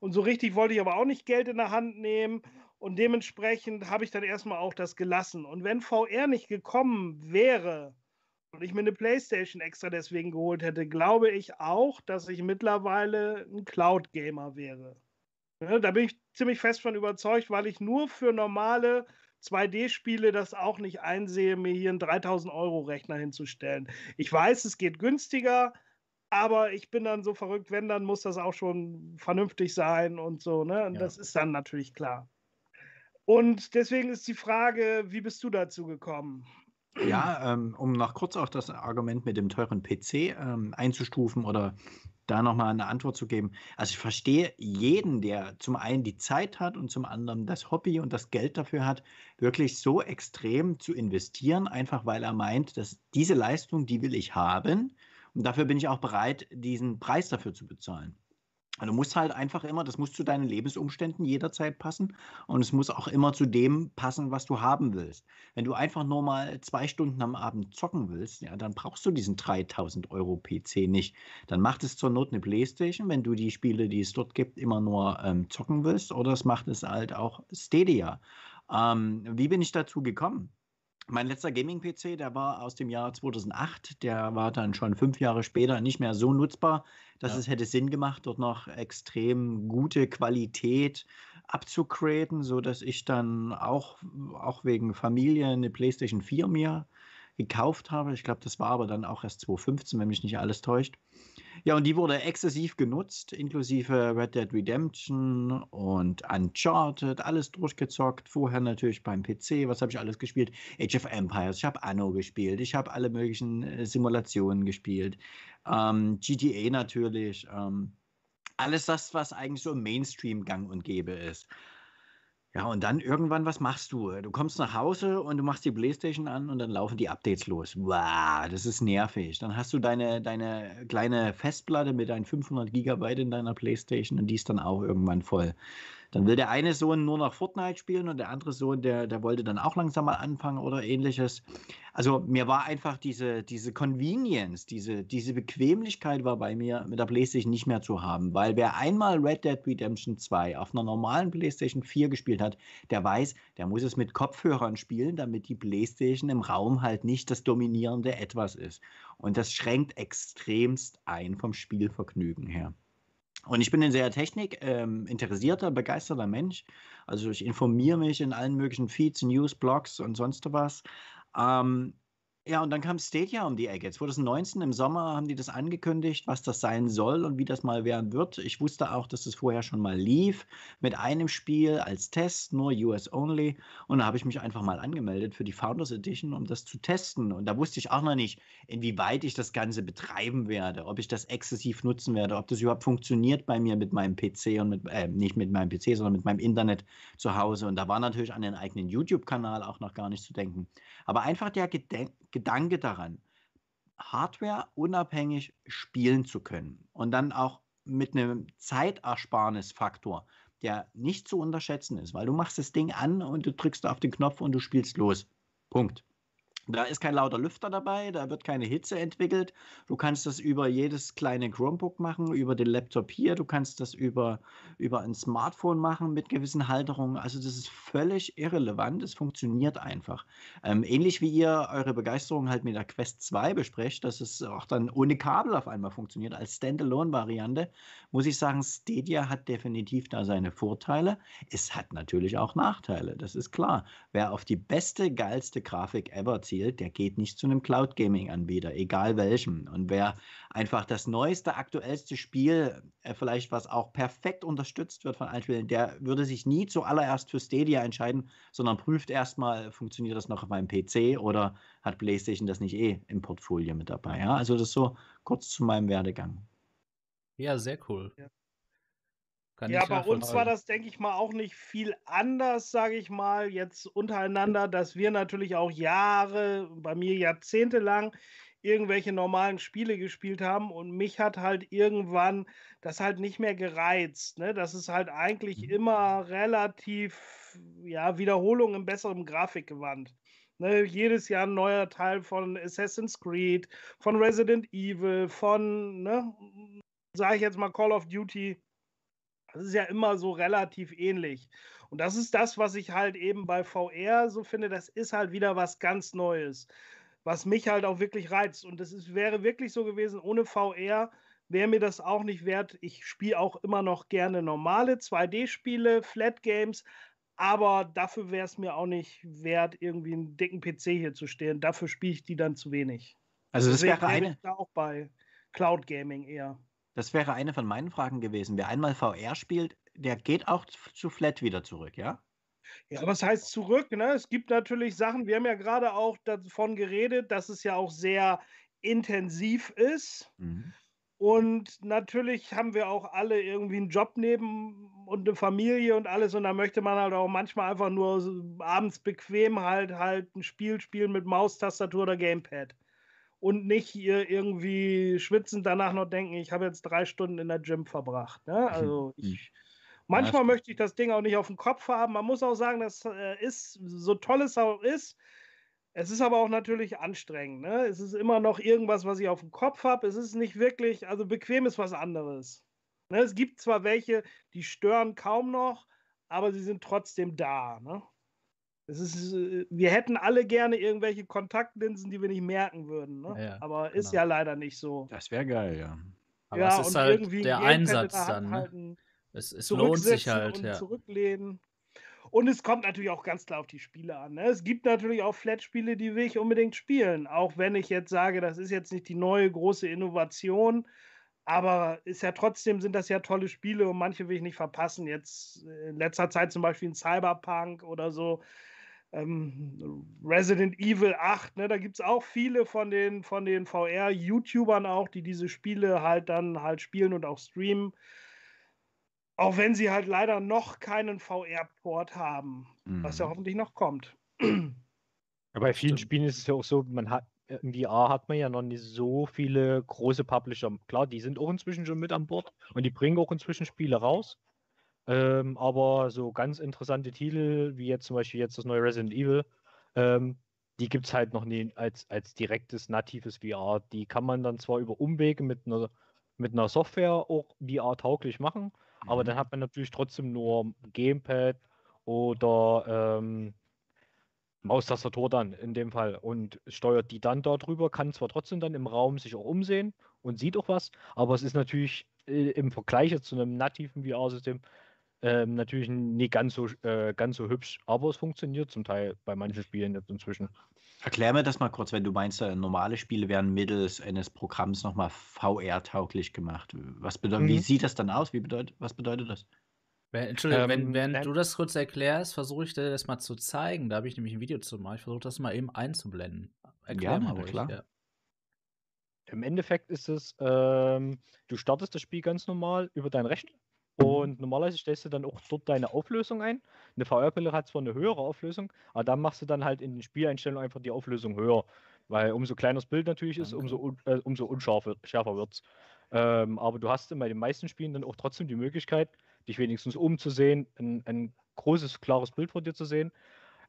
Und so richtig wollte ich aber auch nicht Geld in der Hand nehmen. Und dementsprechend habe ich dann erstmal auch das gelassen. Und wenn VR nicht gekommen wäre und ich mir eine Playstation extra deswegen geholt hätte, glaube ich auch, dass ich mittlerweile ein Cloud-Gamer wäre. Ja, da bin ich ziemlich fest von überzeugt, weil ich nur für normale 2D-Spiele das auch nicht einsehe, mir hier einen 3000 Euro Rechner hinzustellen. Ich weiß, es geht günstiger, aber ich bin dann so verrückt, wenn, dann muss das auch schon vernünftig sein und so, ne? Und ja. das ist dann natürlich klar. Und deswegen ist die Frage, wie bist du dazu gekommen?
Ja, ähm, um noch kurz auch das Argument mit dem teuren PC ähm, einzustufen oder da nochmal eine Antwort zu geben. Also ich verstehe jeden, der zum einen die Zeit hat und zum anderen das Hobby und das Geld dafür hat, wirklich so extrem zu investieren, einfach weil er meint, dass diese Leistung, die will ich haben und dafür bin ich auch bereit, diesen Preis dafür zu bezahlen. Du musst halt einfach immer, das muss zu deinen Lebensumständen jederzeit passen und es muss auch immer zu dem passen, was du haben willst. Wenn du einfach nur mal zwei Stunden am Abend zocken willst, ja, dann brauchst du diesen 3000 Euro PC nicht. Dann macht es zur Not eine Playstation, wenn du die Spiele, die es dort gibt, immer nur ähm, zocken willst oder es macht es halt auch Stadia. Ähm, wie bin ich dazu gekommen? Mein letzter Gaming-PC, der war aus dem Jahr 2008. Der war dann schon fünf Jahre später nicht mehr so nutzbar, dass ja. es hätte Sinn gemacht, dort noch extrem gute Qualität abzugraden, sodass ich dann auch, auch wegen Familie eine PlayStation 4 mir gekauft habe. Ich glaube, das war aber dann auch erst 2015, wenn mich nicht alles täuscht. Ja, und die wurde exzessiv genutzt, inklusive Red Dead Redemption und Uncharted, alles durchgezockt. Vorher natürlich beim PC, was habe ich alles gespielt? Age of Empires, ich habe Anno gespielt, ich habe alle möglichen äh, Simulationen gespielt. Ähm, GTA natürlich. Ähm, alles das, was eigentlich so im Mainstream gang und gäbe ist. Ja, und dann irgendwann, was machst du? Du kommst nach Hause und du machst die Playstation an und dann laufen die Updates los. Wow, das ist nervig. Dann hast du deine, deine kleine Festplatte mit deinen 500 Gigabyte in deiner Playstation und die ist dann auch irgendwann voll. Dann will der eine Sohn nur noch Fortnite spielen und der andere Sohn, der, der wollte dann auch langsam mal anfangen oder ähnliches. Also mir war einfach diese, diese Convenience, diese, diese Bequemlichkeit war bei mir mit der PlayStation nicht mehr zu haben, weil wer einmal Red Dead Redemption 2 auf einer normalen PlayStation 4 gespielt hat, der weiß, der muss es mit Kopfhörern spielen, damit die PlayStation im Raum halt nicht das dominierende Etwas ist. Und das schränkt extremst ein vom Spielvergnügen her. Und ich bin ein sehr technikinteressierter, ähm, begeisterter Mensch. Also ich informiere mich in allen möglichen Feeds, News, Blogs und sonst was. Ähm, ja, und dann kam Stadia um die Ecke. 2019 im Sommer haben die das angekündigt, was das sein soll und wie das mal werden wird. Ich wusste auch, dass es vorher schon mal lief mit einem Spiel als Test, nur US only. Und da habe ich mich einfach mal angemeldet für die Founders Edition, um das zu testen. Und da wusste ich auch noch nicht, inwieweit ich das Ganze betreiben werde, ob ich das exzessiv nutzen werde, ob das überhaupt funktioniert bei mir mit meinem PC und mit, äh, nicht mit meinem PC, sondern mit meinem Internet zu Hause. Und da war natürlich an den eigenen YouTube-Kanal auch noch gar nicht zu denken. Aber einfach der Gedenk Gedanke daran, Hardware unabhängig spielen zu können und dann auch mit einem Zeitersparnisfaktor, der nicht zu unterschätzen ist, weil du machst das Ding an und du drückst auf den Knopf und du spielst los. Punkt. Da ist kein lauter Lüfter dabei, da wird keine Hitze entwickelt. Du kannst das über jedes kleine Chromebook machen, über den Laptop hier, du kannst das über, über ein Smartphone machen mit gewissen Halterungen. Also das ist völlig irrelevant, es funktioniert einfach. Ähm, ähnlich wie ihr eure Begeisterung halt mit der Quest 2 besprecht, dass es auch dann ohne Kabel auf einmal funktioniert, als Standalone-Variante, muss ich sagen, Stadia hat definitiv da seine Vorteile. Es hat natürlich auch Nachteile, das ist klar. Wer auf die beste, geilste Grafik ever erzielt, der geht nicht zu einem Cloud Gaming Anbieter, egal welchem. Und wer einfach das neueste, aktuellste Spiel, äh, vielleicht was auch perfekt unterstützt wird von allen Spielen, der würde sich nie zuallererst für Stadia entscheiden, sondern prüft erstmal, funktioniert das noch auf meinem PC oder hat PlayStation das nicht eh im Portfolio mit dabei. Ja? Also das so kurz zu meinem Werdegang.
Ja, sehr cool.
Ja. Kann ja, bei uns war das, denke ich mal, auch nicht viel anders, sage ich mal, jetzt untereinander, dass wir natürlich auch Jahre, bei mir Jahrzehnte lang, irgendwelche normalen Spiele gespielt haben und mich hat halt irgendwann das halt nicht mehr gereizt. Ne? Das ist halt eigentlich mhm. immer relativ, ja, Wiederholung im besseren Grafikgewand. Ne? Jedes Jahr ein neuer Teil von Assassin's Creed, von Resident Evil, von, ne, sage ich jetzt mal Call of Duty. Das ist ja immer so relativ ähnlich. Und das ist das, was ich halt eben bei VR so finde, das ist halt wieder was ganz Neues, was mich halt auch wirklich reizt. Und das ist, wäre wirklich so gewesen, ohne VR wäre mir das auch nicht wert. Ich spiele auch immer noch gerne normale 2D-Spiele, Flat Games, aber dafür wäre es mir auch nicht wert, irgendwie einen dicken PC hier zu stehen. Dafür spiele ich die dann zu wenig.
Also das wäre eine...
auch bei Cloud Gaming eher.
Das wäre eine von meinen Fragen gewesen. Wer einmal VR spielt, der geht auch zu Flat wieder zurück, ja?
Ja, was heißt zurück? Ne? Es gibt natürlich Sachen, wir haben ja gerade auch davon geredet, dass es ja auch sehr intensiv ist. Mhm. Und natürlich haben wir auch alle irgendwie einen Job neben und eine Familie und alles. Und da möchte man halt auch manchmal einfach nur abends bequem halt halt ein Spiel spielen mit Maustastatur oder Gamepad und nicht hier irgendwie schwitzend danach noch denken, ich habe jetzt drei Stunden in der Gym verbracht. Ne? Also hm. ich, manchmal ja, möchte ich das Ding auch nicht auf dem Kopf haben. Man muss auch sagen, das äh, ist, so toll es auch ist, es ist aber auch natürlich anstrengend. Ne? Es ist immer noch irgendwas, was ich auf dem Kopf habe. Es ist nicht wirklich, also bequem ist was anderes. Ne? Es gibt zwar welche, die stören kaum noch, aber sie sind trotzdem da. Ne? Es ist, äh, wir hätten alle gerne irgendwelche Kontaktlinsen, die wir nicht merken würden. Ne? Ja, Aber genau. ist ja leider nicht so.
Das wäre geil, ja.
Aber ja, es ist halt der Einsatz dann. Ne? Es, es lohnt sich halt.
Und
ja.
Zurücklehnen. Und es kommt natürlich auch ganz klar auf die Spiele an. Ne? Es gibt natürlich auch Flat-Spiele, die will ich unbedingt spielen. Auch wenn ich jetzt sage, das ist jetzt nicht die neue große Innovation. Aber ist ja trotzdem sind das ja tolle Spiele und manche will ich nicht verpassen. Jetzt äh, in letzter Zeit zum Beispiel ein Cyberpunk oder so ähm, Resident Evil 8, ne, da gibt es auch viele von den, von den VR-YouTubern auch, die diese Spiele halt dann halt spielen und auch streamen. Auch wenn sie halt leider noch keinen VR-Port haben, mhm. was ja mhm. hoffentlich noch kommt.
bei vielen Spielen ist es ja auch so, man hat im VR hat man ja noch nicht so viele große Publisher. Klar, die sind auch inzwischen schon mit an Bord und die bringen auch inzwischen Spiele raus. Ähm, aber so ganz interessante Titel, wie jetzt zum Beispiel jetzt das neue Resident Evil, ähm, die gibt es halt noch nie als, als direktes natives VR. Die kann man dann zwar über Umwege mit einer, mit einer Software auch VR-tauglich machen, mhm. aber dann hat man natürlich trotzdem nur Gamepad oder ähm, Maustastatur dann in dem Fall und steuert die dann darüber, kann zwar trotzdem dann im Raum sich auch umsehen und sieht auch was, aber es ist natürlich äh, im Vergleich zu einem nativen VR-System ähm, natürlich nicht ganz so, äh, ganz so hübsch, aber es funktioniert zum Teil bei manchen Spielen jetzt inzwischen.
Erklär mir das mal kurz, wenn du meinst, äh, normale Spiele werden mittels eines Programms nochmal VR-tauglich gemacht. Was bedeutet, mhm. Wie sieht das dann aus? Wie bedeutet, was bedeutet das?
Entschuldigung, ähm, wenn, während äh, du das kurz erklärst, versuche ich dir das mal zu zeigen. Da habe ich nämlich ein Video zu machen. Ich versuche das mal eben einzublenden.
Erklär ja, mal ruhig. Klar. Ja.
Im Endeffekt ist es, ähm, du startest das Spiel ganz normal über deinen Rechner. Und normalerweise stellst du dann auch dort deine Auflösung ein. Eine VR-Brille hat zwar eine höhere Auflösung, aber dann machst du dann halt in den Spieleinstellungen einfach die Auflösung höher. Weil umso kleiner das Bild natürlich ist, umso, äh, umso unschärfer wird es. Ähm, aber du hast bei den meisten Spielen dann auch trotzdem die Möglichkeit, dich wenigstens umzusehen, ein, ein großes, klares Bild vor dir zu sehen.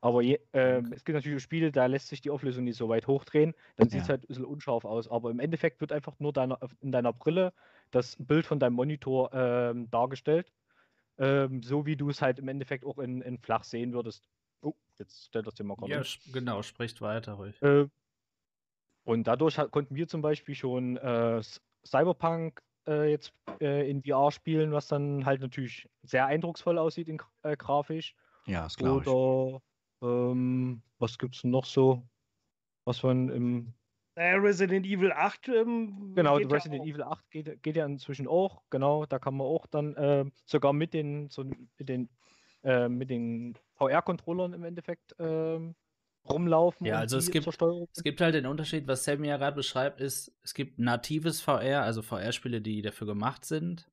Aber je, äh, okay. es gibt natürlich Spiele, da lässt sich die Auflösung nicht so weit hochdrehen, dann sieht es halt ein bisschen unscharf aus. Aber im Endeffekt wird einfach nur deiner, in deiner Brille das Bild von deinem Monitor ähm, dargestellt, ähm, so wie du es halt im Endeffekt auch in, in flach sehen würdest. Oh, jetzt stellt das Thema
gerade. Ja, genau, spricht weiter ruhig.
Äh, und dadurch hat, konnten wir zum Beispiel schon äh, Cyberpunk äh, jetzt äh, in VR spielen, was dann halt natürlich sehr eindrucksvoll aussieht in, äh, grafisch.
Ja, das glaube
ich. Oder ähm, was gibt es noch so? Was man im.
Naja, Resident Evil 8. Ähm,
genau, Resident Evil 8 geht, geht, ja inzwischen auch. Genau, da kann man auch dann äh, sogar mit den, so, mit den, äh, den VR-Controllern im Endeffekt äh, rumlaufen.
Ja, also es gibt, es gibt halt den Unterschied, was Sammy ja gerade beschreibt, ist, es gibt natives VR, also VR-Spiele, die dafür gemacht sind.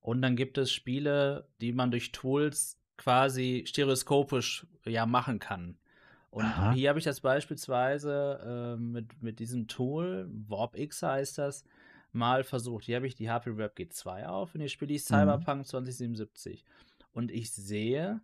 Und dann gibt es Spiele, die man durch Tools quasi stereoskopisch ja machen kann. Und Aha. hier habe ich das beispielsweise äh, mit, mit diesem Tool, WarpX heißt das, mal versucht. Hier habe ich die HP Web G2 auf und hier spiele ich mhm. Cyberpunk mhm. 2077. Und ich sehe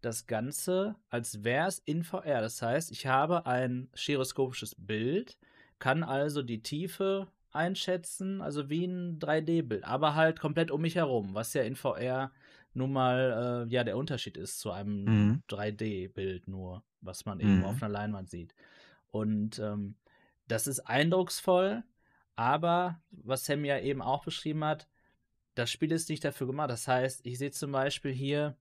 das Ganze, als wäre es in VR. Das heißt, ich habe ein stereoskopisches Bild, kann also die Tiefe einschätzen, also wie ein 3D-Bild, aber halt komplett um mich herum, was ja in VR nun mal äh, ja der Unterschied ist zu einem mhm. 3D-Bild nur, was man eben mhm. auf einer Leinwand sieht. Und ähm, das ist eindrucksvoll, aber was Sam ja eben auch beschrieben hat, das Spiel ist nicht dafür gemacht. Das heißt, ich sehe zum Beispiel hier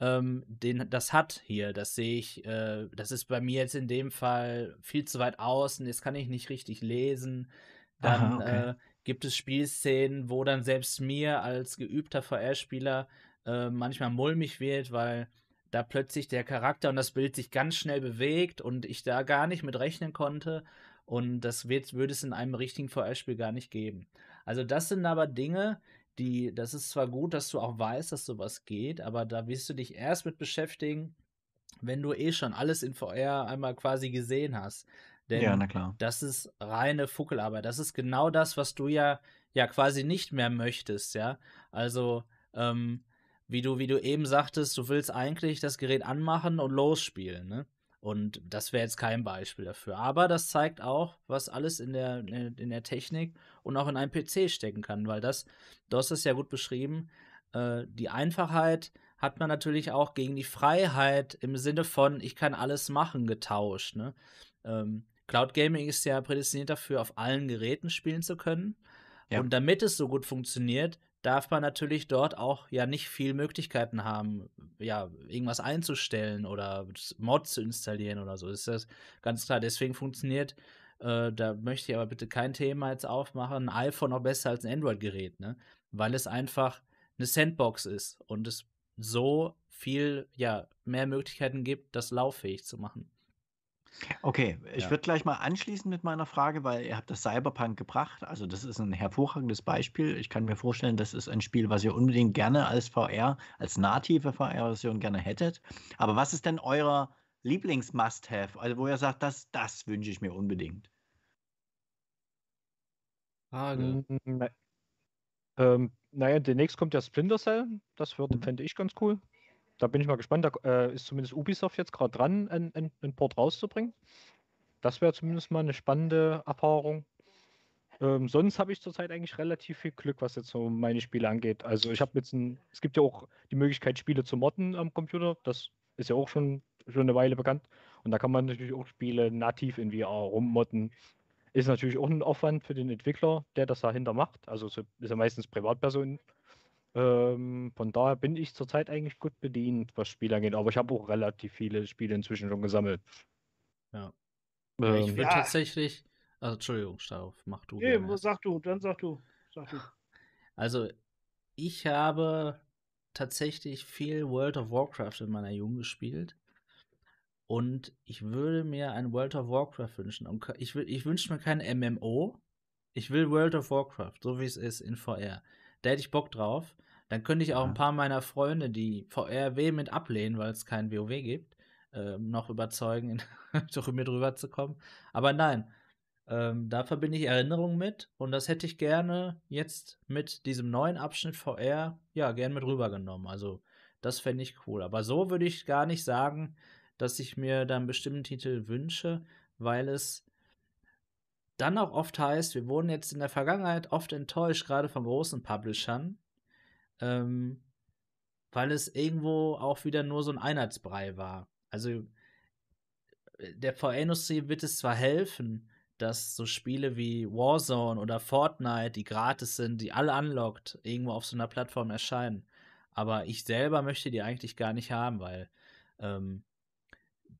ähm, den, das hat hier, das sehe ich, äh, das ist bei mir jetzt in dem Fall viel zu weit außen, jetzt kann ich nicht richtig lesen. Dann Aha, okay. äh, gibt es Spielszenen, wo dann selbst mir als geübter VR-Spieler äh, manchmal mulmig wird, weil da plötzlich der Charakter und das Bild sich ganz schnell bewegt und ich da gar nicht mit rechnen konnte. Und das wird, würde es in einem richtigen VR-Spiel gar nicht geben. Also das sind aber Dinge, die, das ist zwar gut, dass du auch weißt, dass sowas geht, aber da wirst du dich erst mit beschäftigen, wenn du eh schon alles in VR einmal quasi gesehen hast. Denn ja, na klar. das ist reine Fuckelarbeit. Das ist genau das, was du ja, ja quasi nicht mehr möchtest, ja. Also, ähm, wie du, wie du eben sagtest, du willst eigentlich das Gerät anmachen und losspielen, ne? Und das wäre jetzt kein Beispiel dafür. Aber das zeigt auch, was alles in der, in der Technik und auch in einem PC stecken kann, weil das, du hast es ja gut beschrieben, äh, die Einfachheit hat man natürlich auch gegen die Freiheit im Sinne von, ich kann alles machen, getauscht. Ne? Ähm, Cloud Gaming ist ja prädestiniert dafür, auf allen Geräten spielen zu können. Ja. Und damit es so gut funktioniert, darf man natürlich dort auch ja nicht viel Möglichkeiten haben, ja, irgendwas einzustellen oder Mods zu installieren oder so. Das ist das ganz klar. Deswegen funktioniert, äh, da möchte ich aber bitte kein Thema jetzt aufmachen, ein iPhone noch besser als ein Android-Gerät, ne? Weil es einfach eine Sandbox ist und es so viel, ja, mehr Möglichkeiten gibt, das lauffähig zu machen.
Okay, ich
Ja.
würde gleich mal anschließen mit meiner Frage, weil ihr habt das Cyberpunk gebracht. Also das ist ein hervorragendes Beispiel. Ich kann mir vorstellen, das ist ein Spiel, was ihr unbedingt gerne als VR, als native VR-Version gerne hättet. Aber was ist denn euer Lieblings-Must-Have? Also wo ihr sagt, das, das wünsche ich mir unbedingt.
Frage.
Mm, ne- Ähm, naja, demnächst kommt ja Splinter Cell. Das
Mhm.
fände ich ganz cool. Da bin ich mal gespannt. Da äh, ist zumindest Ubisoft jetzt gerade dran, ein, ein, ein Port rauszubringen. Das wäre zumindest mal eine spannende Erfahrung. Ähm, sonst habe ich zurzeit eigentlich relativ viel Glück, was jetzt so meine Spiele angeht. Also ich habe jetzt ein, es gibt ja auch die Möglichkeit, Spiele zu modden am Computer. Das ist ja auch schon, schon eine Weile bekannt. Und da kann man natürlich auch Spiele nativ in VR rummodden. Ist natürlich auch ein Aufwand für den Entwickler, der das dahinter macht. Also so ist ja meistens Privatpersonen. Ähm, von daher bin ich zurzeit eigentlich gut bedient, was Spiele angeht. Aber ich habe auch relativ viele Spiele inzwischen schon gesammelt.
Ja. Ja, ich
Ähm,
würde
Ja.
tatsächlich. Also, Entschuldigung, Stauf, mach du.
Nee,
gerne
sag du, dann sag du. Sag du.
Also, ich habe tatsächlich viel World of Warcraft in meiner Jugend gespielt. Und ich würde mir ein World of Warcraft wünschen. Und ich, will- ich wünsche mir kein MMO. Ich will World of Warcraft, so wie es ist in VR. Da hätte ich Bock drauf. Dann könnte ich auch ein paar meiner Freunde, die VR vehement ablehnen, weil es kein WoW gibt, ähm, noch überzeugen, mit rüber zu kommen. Aber nein, ähm, da verbinde ich Erinnerungen mit und das hätte ich gerne jetzt mit diesem neuen Abschnitt VR, ja, gern mit rübergenommen. Also, das fände ich cool. Aber so würde ich gar nicht sagen, dass ich mir da einen bestimmten Titel wünsche, weil es dann auch oft heißt, wir wurden jetzt in der Vergangenheit oft enttäuscht, gerade von großen Publishern, ähm, weil es irgendwo auch wieder nur so ein Einheitsbrei war. Also äh, der VR-Industrie wird es zwar helfen, dass so Spiele wie Warzone oder Fortnite, die gratis sind, die alle unlocked, irgendwo auf so einer Plattform erscheinen. Aber ich selber möchte die eigentlich gar nicht haben, weil ähm,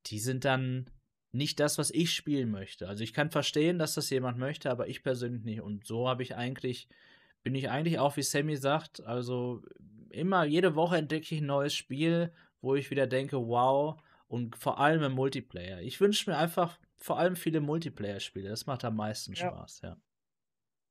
die sind dann nicht das, was ich spielen möchte. Also ich kann verstehen, dass das jemand möchte, aber ich persönlich nicht. Und so habe ich eigentlich, bin ich eigentlich auch, wie Sammy sagt, also immer, jede Woche entdecke ich ein neues Spiel, wo ich wieder denke, wow, und vor allem im Multiplayer. Ich wünsche mir einfach vor allem viele Multiplayer-Spiele. Das macht am meisten
Ja.
Spaß, ja.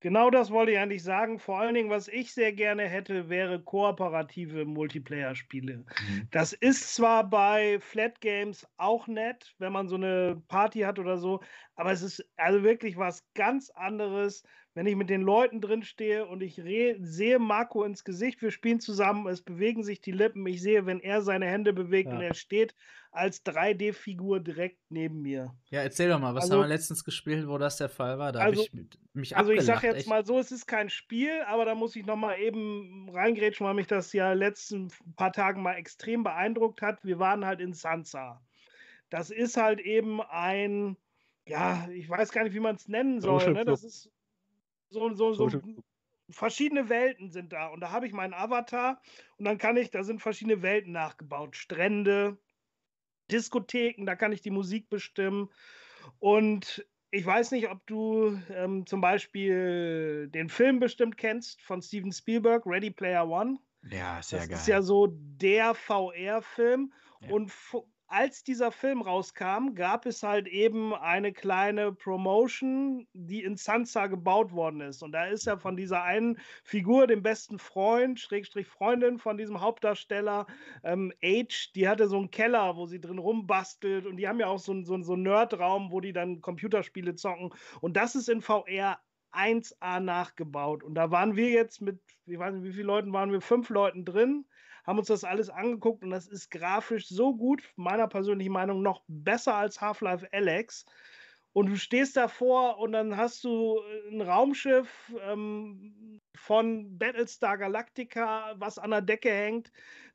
Genau das wollte ich eigentlich sagen. Vor allen Dingen, was ich sehr gerne hätte, wäre kooperative Multiplayer-Spiele.
Mhm.
Das ist zwar bei Flat Games auch nett, wenn man so eine Party hat oder so, aber es ist also wirklich was ganz anderes, wenn ich mit den Leuten drin stehe und ich sehe Marco ins Gesicht, wir spielen zusammen, es bewegen sich die Lippen, ich sehe, wenn er seine Hände bewegt
Ja.
und er steht als 3D-Figur direkt neben mir.
Ja, erzähl doch mal, was
Also-
haben wir letztens gespielt, wo das der Fall war? Da
Also-
habe ich mich
Also ich sage jetzt
echt.
mal so, es ist kein Spiel, aber da muss ich noch mal eben reingrätschen, weil mich das ja letzten paar Tagen mal extrem beeindruckt hat. Wir waren halt in Sansa. Das ist halt eben ein, ja, ich weiß gar nicht, wie man es nennen soll.
Social
Ne? Das ist so, so, so
Social
verschiedene Welten sind da. Und da habe ich meinen Avatar und dann kann ich, da sind verschiedene Welten nachgebaut. Strände, Diskotheken, da kann ich die Musik bestimmen. Und ich weiß nicht, ob du ähm, zum Beispiel den Film bestimmt kennst von Steven Spielberg, Ready Player One.
Ja, sehr
das
geil.
ist ja so der VR-Film.
Ja.
Und als dieser Film rauskam, gab es halt eben eine kleine Promotion, die in Sansa gebaut worden ist. Und da ist ja von dieser einen Figur, dem besten Freund, Schrägstrich Freundin von diesem Hauptdarsteller, ähm, Age, die hatte so einen Keller, wo sie drin rumbastelt. Und die haben ja auch so so, so einen Nerdraum, wo die dann Computerspiele zocken. Und das ist in VR 1A nachgebaut. Und da waren wir jetzt mit, ich weiß nicht, wie viele Leuten waren wir, fünf Leuten drin, haben uns das alles angeguckt und das ist grafisch so gut, meiner persönlichen Meinung, noch besser als Half-Life Alex. Und du stehst davor und dann hast du ein Raumschiff ähm, von Battlestar Galactica, was an der Decke hängt.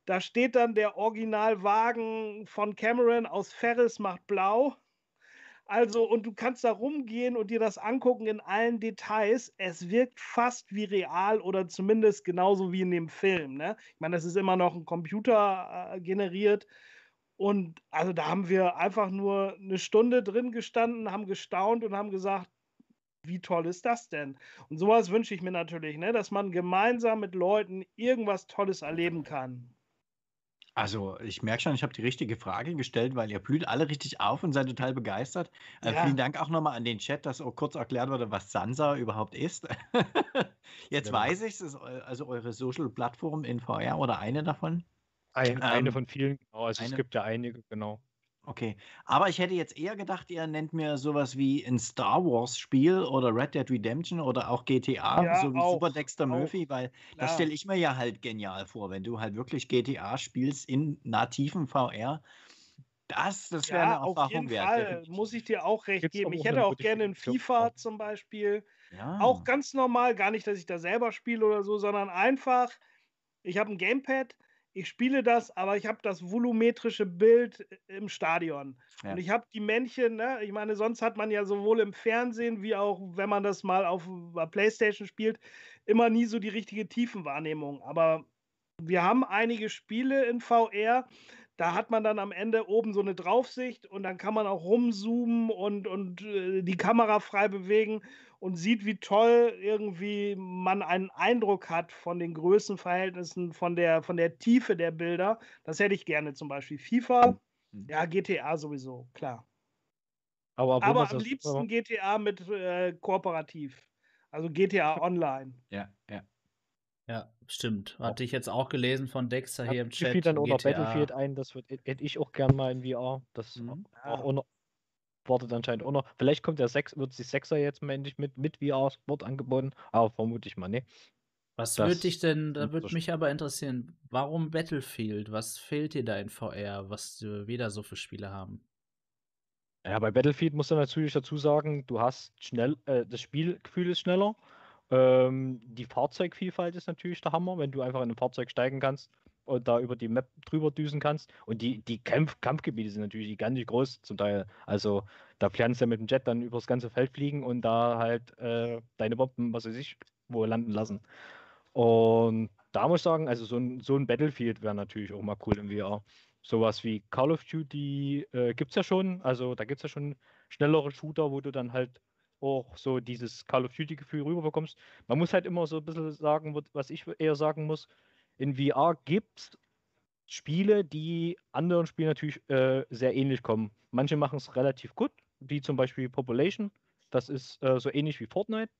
Da steht dann der Originalwagen von Cameron aus Ferris macht blau. Also, und du kannst da rumgehen und dir das angucken in allen Details. Es wirkt fast wie real oder zumindest genauso wie in dem Film. Ne? Ich meine, das ist immer noch ein Computer äh, generiert. Und also da haben wir einfach nur eine Stunde drin gestanden, haben gestaunt und haben gesagt, wie toll ist das denn? Und sowas wünsche ich mir natürlich, ne? dass man gemeinsam mit Leuten irgendwas Tolles erleben kann.
Also, ich merke schon, ich habe die richtige Frage gestellt, weil ihr blüht alle richtig auf und seid total begeistert. Äh,
Ja.
vielen Dank auch nochmal an den Chat, dass auch kurz erklärt wurde, was Sansa überhaupt ist. Jetzt
Genau.
weiß ich, es also eure Social-Plattform in VR oder eine davon.
Ein, eine
Ähm,
von vielen, genau. Also
eine-
es gibt ja einige, genau.
Okay, aber ich hätte jetzt eher gedacht, ihr nennt mir sowas wie ein Star Wars-Spiel oder Red Dead Redemption oder auch GTA,
Ja,
so wie
auch,
Super Dexter
auch.
Murphy, weil das
Klar.
stelle ich mir ja halt genial vor, wenn du halt wirklich GTA spielst in nativen VR. Das, das wäre
Ja,
eine
auf
Erfahrung
jeden
wert.
Fall, muss ich dir auch recht
Gibt's
geben.
aber
Ich
auch
hätte auch gerne ein FIFA zum Beispiel.
Ja.
Auch ganz normal, gar nicht, dass ich da selber spiele oder so, sondern einfach, ich habe ein Gamepad, ich spiele das, aber ich habe das volumetrische Bild im Stadion.
Ja.
Und ich habe die Männchen, ne? ich meine, sonst hat man ja sowohl im Fernsehen wie auch, wenn man das mal auf der Playstation spielt, immer nie so die richtige Tiefenwahrnehmung. Aber wir haben einige Spiele in VR, da hat man dann am Ende oben so eine Draufsicht und dann kann man auch rumzoomen und, und äh, die Kamera frei bewegen und sieht, wie toll irgendwie man einen Eindruck hat von den Größenverhältnissen, von der, von der Tiefe der Bilder. Das hätte ich gerne zum Beispiel. FIFA,
Mhm.
ja, GTA sowieso, klar.
Aber,
Aber am liebsten GTA mit äh, kooperativ. Also GTA Online.
Ja, ja.
Ja, stimmt. Hatte ich jetzt auch gelesen von Dexter hier im Chat.
Battlefield dann oder
GTA.
Battlefield ein, das hätte ich auch gern mal in VR. Das
Mhm.
auch
Ja.
Wartet anscheinend auch noch. Vielleicht kommt der 6, wird die 6er jetzt mal endlich mit, mit VR-Sport angeboten, aber vermute ich mal, ne?
Was
Das
würde dich denn, da würde mich aber interessieren, warum Battlefield? Was fehlt dir da in VR, was äh, wir da so für Spiele haben?
Ja, bei Battlefield musst du natürlich dazu sagen, du hast schnell, äh, das Spielgefühl ist schneller. Ähm, die Fahrzeugvielfalt ist natürlich der Hammer, wenn du einfach in ein Fahrzeug steigen kannst da über die Map drüber düsen kannst. Und die, die Kampf Kampfgebiete sind natürlich gigantisch groß zum Teil. Also da kannst du ja mit dem Jet dann über das ganze Feld fliegen und da halt äh, deine Bomben, was weiß ich, wo landen lassen. Und da muss ich sagen, also so ein, so ein Battlefield wäre natürlich auch mal cool im VR. Sowas wie Call of Duty äh, gibt es ja schon. Also da gibt es ja schon schnellere Shooter, wo du dann halt auch so dieses Call of Duty-Gefühl rüberbekommst. Man muss halt immer so ein bisschen sagen, was ich eher sagen muss, in VR gibt es Spiele, die anderen Spielen natürlich äh, sehr ähnlich kommen. Manche machen es relativ gut, wie zum Beispiel Population. Das ist äh, so ähnlich wie Fortnite,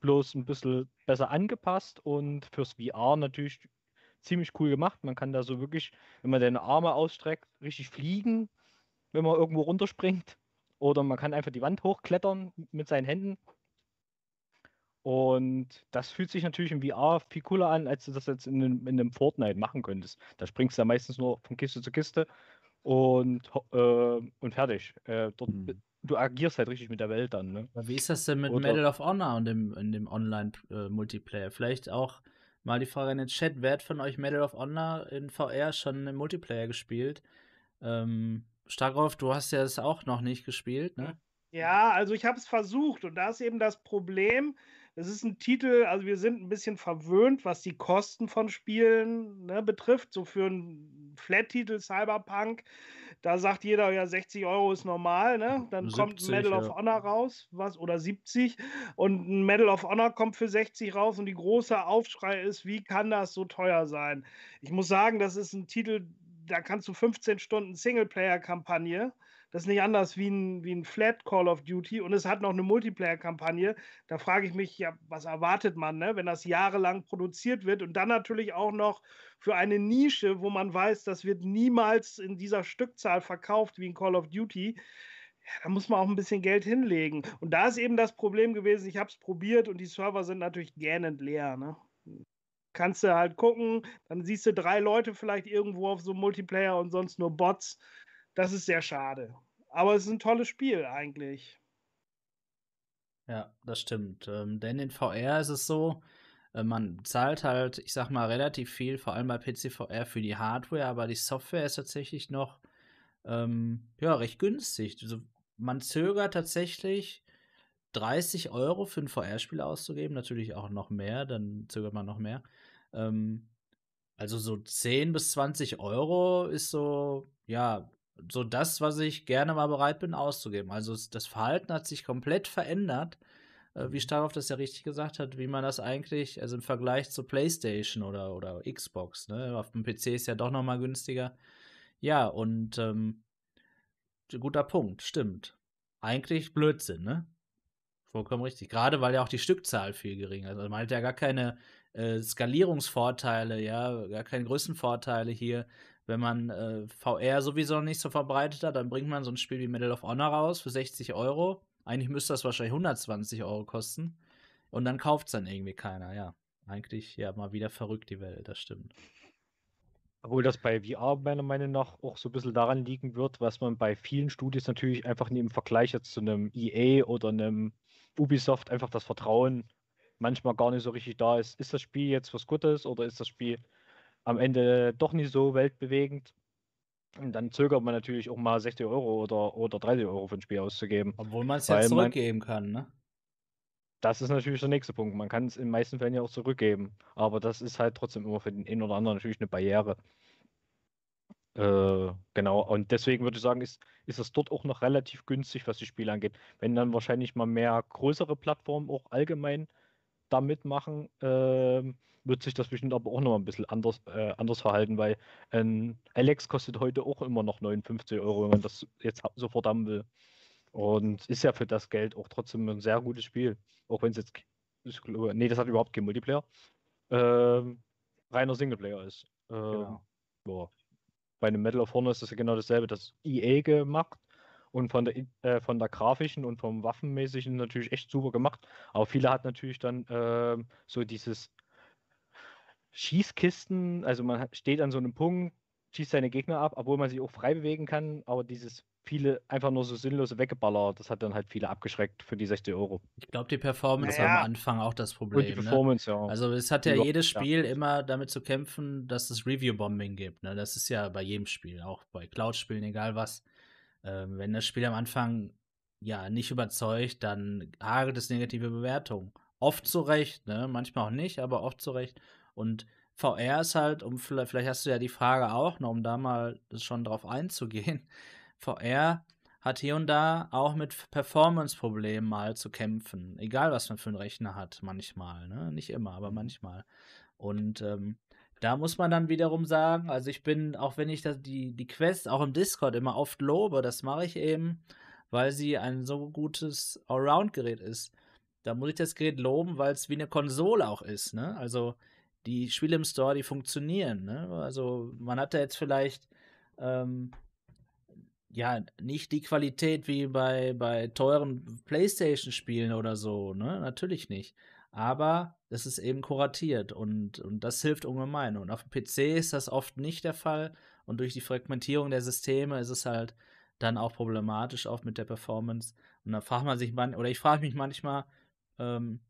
bloß ein bisschen besser angepasst und fürs VR natürlich ziemlich cool gemacht. Man kann da so wirklich, wenn man seine Arme ausstreckt, richtig fliegen, wenn man irgendwo runterspringt. Oder man kann einfach die Wand hochklettern mit seinen Händen. Und das fühlt sich natürlich im VR viel cooler an, als du das jetzt in einem, in einem Fortnite machen könntest. Da springst du ja meistens nur von Kiste zu Kiste und, äh, und fertig. Äh, dort,
Mhm.
Du agierst halt richtig mit der Welt dann. Ne?
Aber wie ist das denn mit
Oder-
Medal of Honor und dem, in dem Online-Multiplayer? Vielleicht auch mal die Frage in den Chat, wer hat von euch Medal of Honor in VR schon im Multiplayer gespielt? Ähm, Starkov, du hast ja es auch noch nicht gespielt, ne?
Ja, also ich habe es versucht und da ist eben das Problem. Es ist ein Titel, also wir sind ein bisschen verwöhnt, was die Kosten von Spielen ne, betrifft. So für einen Flat-Titel Cyberpunk, da sagt jeder ja 60 Euro ist normal, ne? Dann kommt
70,
ein Medal of
ja.
Honor raus, was oder 70 und ein Medal of Honor kommt für 60 raus und die große Aufschrei ist, wie kann das so teuer sein? Ich muss sagen, das ist ein Titel, da kannst du 15 Stunden Singleplayer-Kampagne das ist nicht anders wie ein, wie ein Flat Call of Duty und es hat noch eine Multiplayer-Kampagne. Da frage ich mich, ja, was erwartet man, ne? wenn das jahrelang produziert wird und dann natürlich auch noch für eine Nische, wo man weiß, das wird niemals in dieser Stückzahl verkauft wie ein Call of Duty. Ja, da muss man auch ein bisschen Geld hinlegen. Und da ist eben das Problem gewesen, ich habe es probiert und die Server sind natürlich gähnend leer. Ne? Kannst du halt gucken, dann siehst du drei Leute vielleicht irgendwo auf so Multiplayer und sonst nur Bots. Das ist sehr schade. Aber es ist ein tolles Spiel eigentlich.
Ja, das stimmt. Ähm, denn in VR ist es so, äh, man zahlt halt, ich sag mal, relativ viel, vor allem bei PC VR für die Hardware, aber die Software ist tatsächlich noch ähm, ja, recht günstig. Also, man zögert tatsächlich 30 Euro für ein VR-Spiel auszugeben, natürlich auch noch mehr, dann zögert man noch mehr. Ähm, also so 10 bis 20 Euro ist so, ja, so das, was ich gerne mal bereit bin auszugeben. Also das Verhalten hat sich komplett verändert. äh, wie Starov das ja richtig gesagt hat, wie man das eigentlich, also im Vergleich zu PlayStation oder, oder Xbox, ne? Auf dem PC ist ja doch nochmal günstiger. Ja, und ähm, guter Punkt, stimmt. Eigentlich Blödsinn, ne? Vollkommen richtig. Gerade weil ja auch die Stückzahl viel geringer ist. Also man hat ja gar keine äh, Skalierungsvorteile, ja, gar keine Größenvorteile hier. Wenn man äh, VR sowieso noch nicht so verbreitet hat, dann bringt man so ein Spiel wie Medal of Honor raus für 60 Euro. Eigentlich müsste das wahrscheinlich 120 Euro kosten. Und dann kauft es dann irgendwie keiner, ja. Eigentlich ja mal wieder verrückt die Welt, das stimmt.
Obwohl das bei VR meiner Meinung nach auch so ein bisschen daran liegen wird, was man bei vielen Studios natürlich einfach im Vergleich jetzt zu einem EA oder einem Ubisoft einfach das Vertrauen manchmal gar nicht so richtig da ist. Ist das Spiel jetzt was Gutes oder ist das Spiel am Ende doch nicht so weltbewegend? Und dann zögert man natürlich auch mal 60 Euro oder, oder 30 Euro für ein Spiel auszugeben.
Obwohl man es ja zurückgeben man, kann, ne?
Das ist natürlich der nächste Punkt. Man kann es in den meisten Fällen ja auch zurückgeben. Aber das ist halt trotzdem immer für den einen oder anderen natürlich eine Barriere. Äh, genau, und deswegen würde ich sagen, ist, ist es dort auch noch relativ günstig, was die Spiele angeht. Wenn dann wahrscheinlich mal mehr größere Plattformen auch allgemein da mitmachen, äh, wird sich das bestimmt aber auch noch ein bisschen anders, äh, anders verhalten, weil ein Alex kostet heute auch immer noch 59 Euro, wenn man das jetzt sofort haben will. Und ist ja für das Geld auch trotzdem ein sehr gutes Spiel. Auch wenn es jetzt, glaube, nee, das hat überhaupt kein Multiplayer. Ähm, reiner Singleplayer ist. Ähm, genau. Bei einem Medal of Honor ist das ja genau dasselbe. Das EA gemacht und von der, äh, von der grafischen und vom Waffenmäßigen natürlich echt super gemacht. Aber viele hat natürlich dann äh, so dieses Schießkisten, also man steht an so einem Punkt, schießt seine Gegner ab, obwohl man sich auch frei bewegen kann, aber dieses viele einfach nur so sinnlose Weggeballer, das hat dann halt viele abgeschreckt für die 60 Euro.
Ich glaube, die Performance naja. war am Anfang auch das Problem. Und die ne? Performance, ne? ja. Also es hat ja Über jedes Spiel ja. immer damit zu kämpfen, dass es Review-Bombing gibt. Ne? Das ist ja bei jedem Spiel, auch bei Cloud-Spielen, egal was. Ähm, wenn das Spiel am Anfang ja nicht überzeugt, dann hagelt es negative Bewertungen. Oft zu Recht, ne? manchmal auch nicht, aber oft zu Recht. Und VR ist halt, um vielleicht, vielleicht hast du ja die Frage auch noch, um da mal schon drauf einzugehen. VR hat hier und da auch mit Performance-Problemen mal zu kämpfen. Egal, was man für einen Rechner hat, manchmal. Ne? Nicht immer, aber mhm. manchmal. Und ähm, da muss man dann wiederum sagen, also ich bin, auch wenn ich das, die, die Quest auch im Discord immer oft lobe, das mache ich eben, weil sie ein so gutes Allround-Gerät ist. Da muss ich das Gerät loben, weil es wie eine Konsole auch ist. Ne? Also die Spiele im Store, die funktionieren. Ne? Also man hat da jetzt vielleicht ähm, ja nicht die Qualität wie bei, bei teuren PlayStation-Spielen oder so. Ne? Natürlich nicht aber es ist eben kuratiert und, und das hilft ungemein. Und auf dem PC ist das oft nicht der Fall und durch die Fragmentierung der Systeme ist es halt dann auch problematisch, auch mit der Performance. Und da fragt man sich, man, oder ich frage mich manchmal ähm,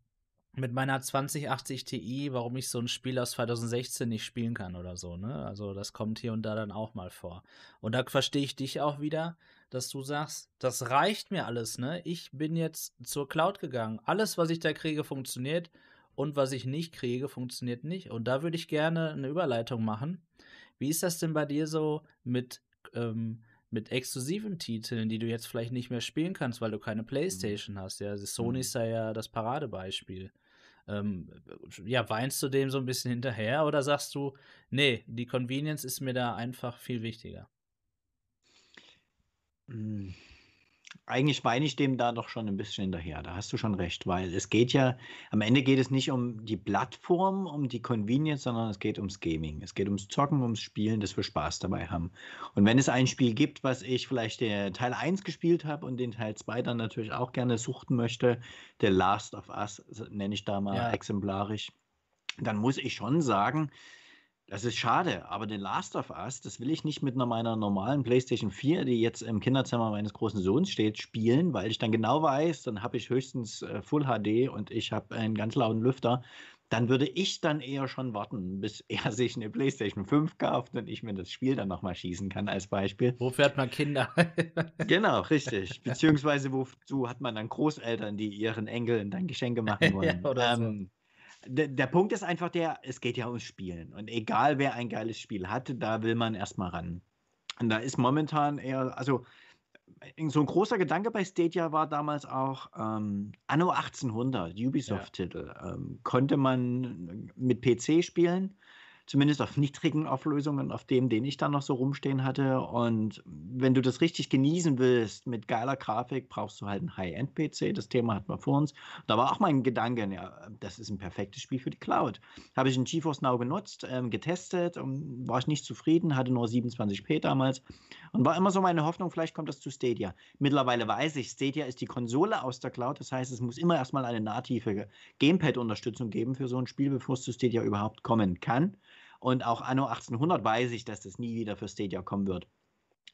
mit meiner 2080 Ti, warum ich so ein Spiel aus 2016 nicht spielen kann oder so. Ne? Also das kommt hier und da dann auch mal vor. Und da verstehe ich dich auch wieder, dass du sagst, das reicht mir alles, ne? Ich bin jetzt zur Cloud gegangen. Alles, was ich da kriege, funktioniert und was ich nicht kriege, funktioniert nicht. Und da würde ich gerne eine Überleitung machen. Wie ist das denn bei dir so mit, ähm, mit exklusiven Titeln, die du jetzt vielleicht nicht mehr spielen kannst, weil du keine mhm. Playstation mhm. hast? Ja, Sony ist da ja das Paradebeispiel. Ähm, ja, weinst du dem so ein bisschen hinterher oder sagst du, nee, die Convenience ist mir da einfach viel wichtiger?
Hm. Eigentlich weine ich dem da doch schon ein bisschen hinterher. Da hast du schon recht, weil es geht ja, am Ende geht es nicht um die Plattform, um die Convenience, sondern es geht ums Gaming. Es geht ums Zocken, ums Spielen, dass wir Spaß dabei haben. Und wenn es ein Spiel gibt, was ich vielleicht der Teil 1 gespielt habe und den Teil 2 dann natürlich auch gerne suchten möchte, der Last of Us nenne ich da mal ja. exemplarisch, dann muss ich schon sagen, das ist schade, aber den Last of Us, das will ich nicht mit einer meiner normalen PlayStation 4, die jetzt im Kinderzimmer meines großen Sohns steht, spielen, weil ich dann genau weiß, dann habe ich höchstens äh, Full HD und ich habe einen ganz lauten Lüfter. Dann würde ich dann eher schon warten, bis er sich eine PlayStation 5 kauft und ich mir das Spiel dann nochmal schießen kann, als Beispiel.
Wofür hat man Kinder?
genau, richtig. Beziehungsweise wozu hat man dann Großeltern, die ihren Enkeln dann Geschenke machen wollen. ja, ähm, so der, der Punkt ist einfach der, es geht ja ums Spielen. Und egal wer ein geiles Spiel hat, da will man erstmal ran. Und da ist momentan eher, also so ein großer Gedanke bei Stadia war damals auch ähm, Anno 1800, Ubisoft-Titel. Ähm, konnte man mit PC spielen zumindest auf niedrigen Auflösungen, auf dem, den ich dann noch so rumstehen hatte. Und wenn du das richtig genießen willst mit geiler Grafik, brauchst du halt einen High-End-PC. Das Thema hatten wir vor uns. Da war auch mein Gedanke, ja, das ist ein perfektes Spiel für die Cloud. Habe ich in GeForce Now genutzt, ähm, getestet, und war ich nicht zufrieden, hatte nur 27p damals und war immer so meine Hoffnung, vielleicht kommt das zu Stadia. Mittlerweile weiß ich, Stadia ist die Konsole aus der Cloud, das heißt, es muss immer erstmal eine native Gamepad-Unterstützung geben für so ein Spiel, bevor es zu Stadia überhaupt kommen kann. Und auch Anno 1800 weiß ich, dass das nie wieder für Stadia kommen wird.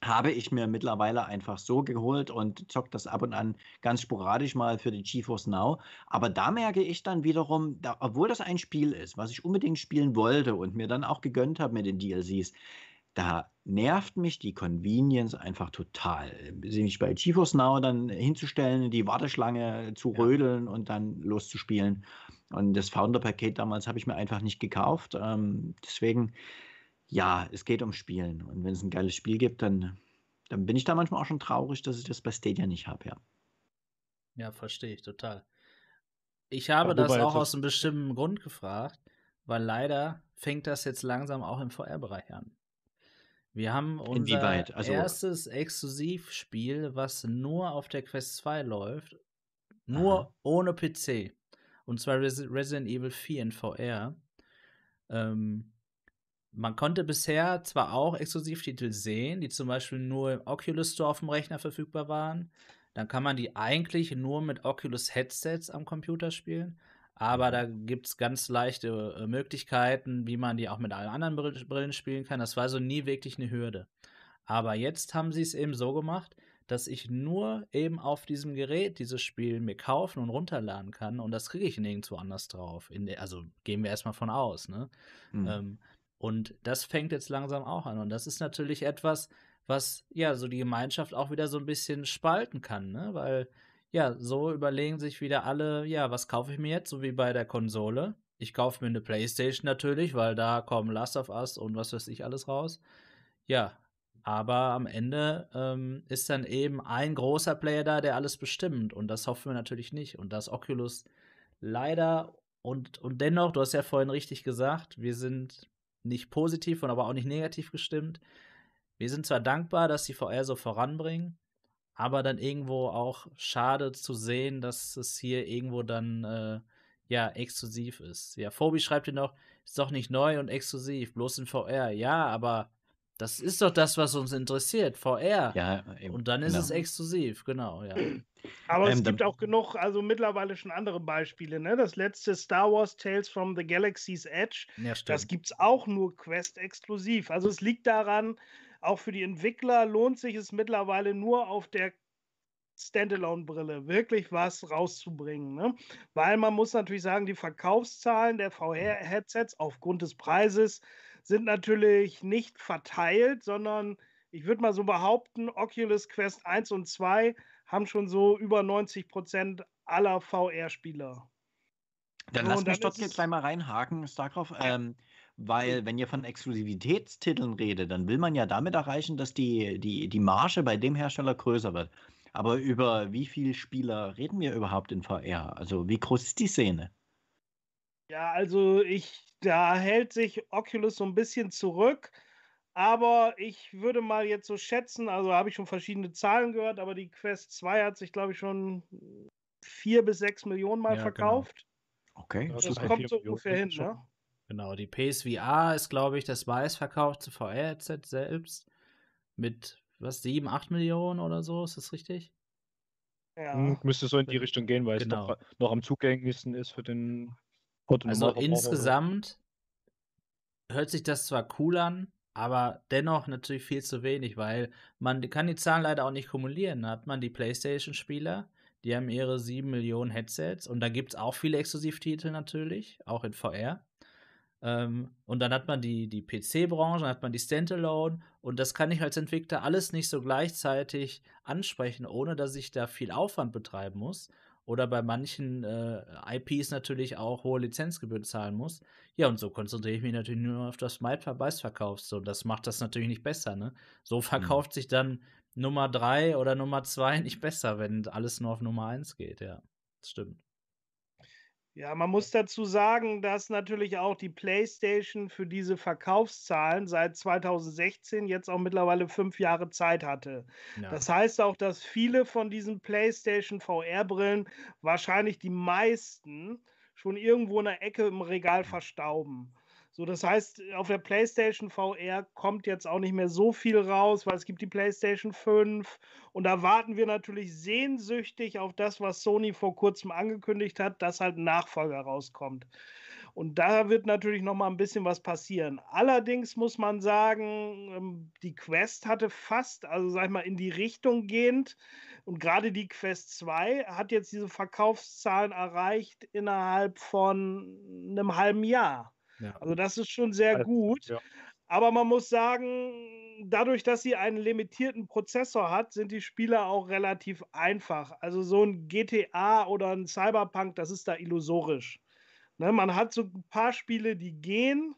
Habe ich mir mittlerweile einfach so geholt und zockt das ab und an ganz sporadisch mal für die GeForce Now. Aber da merke ich dann wiederum, da, obwohl das ein Spiel ist, was ich unbedingt spielen wollte und mir dann auch gegönnt habe mit den DLCs, da nervt mich die Convenience einfach total. Sich bei GeForce Now dann hinzustellen, die Warteschlange zu rödeln und dann loszuspielen. Und das Founder-Paket damals habe ich mir einfach nicht gekauft. Ähm, deswegen, ja, es geht um Spielen. Und wenn es ein geiles Spiel gibt, dann, dann bin ich da manchmal auch schon traurig, dass ich das bei Stadia nicht habe, ja.
Ja, verstehe ich total. Ich habe ja, das auch aus einem bestimmten Grund gefragt, weil leider fängt das jetzt langsam auch im VR-Bereich an. Wir haben unser also, erstes Exklusivspiel, was nur auf der Quest 2 läuft, nur aha. ohne PC. Und zwar Resident Evil 4 in VR. Ähm, man konnte bisher zwar auch Exklusivtitel sehen, die zum Beispiel nur im Oculus Store auf dem Rechner verfügbar waren. Dann kann man die eigentlich nur mit Oculus Headsets am Computer spielen. Aber da gibt es ganz leichte äh, Möglichkeiten, wie man die auch mit allen anderen Brillen spielen kann. Das war so nie wirklich eine Hürde. Aber jetzt haben sie es eben so gemacht, dass ich nur eben auf diesem Gerät dieses Spiel mir kaufen und runterladen kann und das kriege ich nirgendwo anders drauf. Der, also gehen wir erstmal von aus, ne? Mhm. Ähm, und das fängt jetzt langsam auch an. Und das ist natürlich etwas, was ja so die Gemeinschaft auch wieder so ein bisschen spalten kann, ne? Weil ja, so überlegen sich wieder alle, ja, was kaufe ich mir jetzt, so wie bei der Konsole. Ich kaufe mir eine Playstation natürlich, weil da kommen Last of Us und was weiß ich alles raus. Ja, aber am Ende ähm, ist dann eben ein großer Player da, der alles bestimmt. Und das hoffen wir natürlich nicht. Und das Oculus leider und, und dennoch, du hast ja vorhin richtig gesagt, wir sind nicht positiv und aber auch nicht negativ gestimmt. Wir sind zwar dankbar, dass die VR so voranbringen, aber dann irgendwo auch schade zu sehen, dass es hier irgendwo dann äh, ja exklusiv ist. Ja, Phobi schreibt hier noch, ist doch nicht neu und exklusiv, bloß in VR. Ja, aber das ist doch das, was uns interessiert, VR. Ja, eben, und dann ist genau. es exklusiv, genau, ja.
Aber ähm, es gibt auch genug, also mittlerweile schon andere Beispiele. Ne? Das letzte Star Wars Tales from the Galaxy's Edge, ja, das gibt es auch nur Quest exklusiv. Also es liegt daran, auch für die Entwickler lohnt sich es mittlerweile nur auf der Standalone-Brille wirklich was rauszubringen. Ne? Weil man muss natürlich sagen, die Verkaufszahlen der VR-Headsets aufgrund des Preises sind natürlich nicht verteilt, sondern ich würde mal so behaupten, Oculus Quest 1 und 2 haben schon so über 90 Prozent aller VR-Spieler.
Dann so, lass mich dort jetzt gleich mal reinhaken, Starcraft. Ähm, weil, wenn ihr von Exklusivitätstiteln redet, dann will man ja damit erreichen, dass die, die, die Marge bei dem Hersteller größer wird. Aber über wie viele Spieler reden wir überhaupt in VR? Also, wie groß ist die Szene?
Ja, also ich, da hält sich Oculus so ein bisschen zurück. Aber ich würde mal jetzt so schätzen, also habe ich schon verschiedene Zahlen gehört, aber die Quest 2 hat sich, glaube ich, schon vier bis sechs Millionen Mal ja, genau. verkauft.
Genau. Okay.
Das, das kommt so ungefähr hin, ne?
Genau, die PSVR ist, glaube ich, das meistverkaufte VR-Headset selbst mit, was, 7, 8 Millionen oder so, ist das richtig?
Ja. Hm, müsste so in die Richtung gehen, weil genau. es noch, noch am zugänglichsten ist für den
also insgesamt hört sich das zwar cool an, aber dennoch natürlich viel zu wenig, weil man kann die Zahlen leider auch nicht kumulieren. Da hat man die PlayStation-Spieler, die haben ihre 7 Millionen Headsets und da gibt es auch viele Exklusivtitel natürlich, auch in VR. Ähm, und dann hat man die, die PC-Branche, dann hat man die Standalone und das kann ich als Entwickler alles nicht so gleichzeitig ansprechen, ohne dass ich da viel Aufwand betreiben muss oder bei manchen äh, IPs natürlich auch hohe Lizenzgebühren zahlen muss. Ja, und so konzentriere ich mich natürlich nur auf das Meistverkaufs. So, das macht das natürlich nicht besser, ne? So mhm. verkauft mhm. sich dann Nummer 3 oder Nummer 2 nicht besser, wenn alles nur auf Nummer 1 geht, ja. Das stimmt.
Ja, man muss dazu sagen, dass natürlich auch die PlayStation für diese Verkaufszahlen seit 2016 jetzt auch mittlerweile fünf Jahre Zeit hatte.
Ja.
Das heißt auch, dass viele von diesen PlayStation VR-Brillen, wahrscheinlich die meisten, schon irgendwo in der Ecke im Regal verstauben. So, das heißt, auf der PlayStation VR kommt jetzt auch nicht mehr so viel raus, weil es gibt die PlayStation 5 und da warten wir natürlich sehnsüchtig auf das, was Sony vor kurzem angekündigt hat, dass halt ein Nachfolger rauskommt. Und da wird natürlich noch mal ein bisschen was passieren. Allerdings muss man sagen, ähm, die Quest hatte fast, also sag ich mal, in die Richtung gehend. Und gerade die Quest 2 hat jetzt diese Verkaufszahlen erreicht innerhalb von einem halben Jahr. Ja. Also das ist schon sehr also, gut. Ja. Aber man muss sagen, dadurch, dass sie einen limitierten Prozessor hat, sind die Spiele auch relativ einfach. Also so ein GTA oder ein Cyberpunk, das ist da illusorisch. Ne, man hat so ein paar Spiele, die gehen,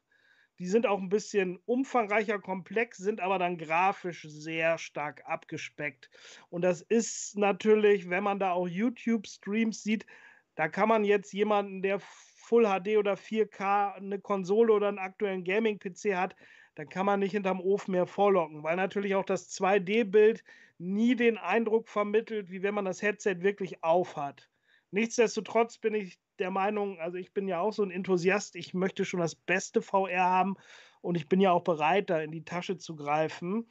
die sind auch ein bisschen umfangreicher, komplex, sind aber dann grafisch sehr stark abgespeckt. Und das ist natürlich, wenn man da auch YouTube-Streams sieht, da kann man jetzt jemanden, der Full HD oder 4K eine Konsole oder einen aktuellen Gaming-PC hat, dann kann man nicht hinterm Ofen mehr vorlocken, weil natürlich auch das 2D-Bild nie den Eindruck vermittelt, wie wenn man das Headset wirklich aufhat. Nichtsdestotrotz bin ich der Meinung, also ich bin ja auch so ein Enthusiast, ich möchte schon das beste VR haben und ich bin ja auch bereit, da in die Tasche zu greifen.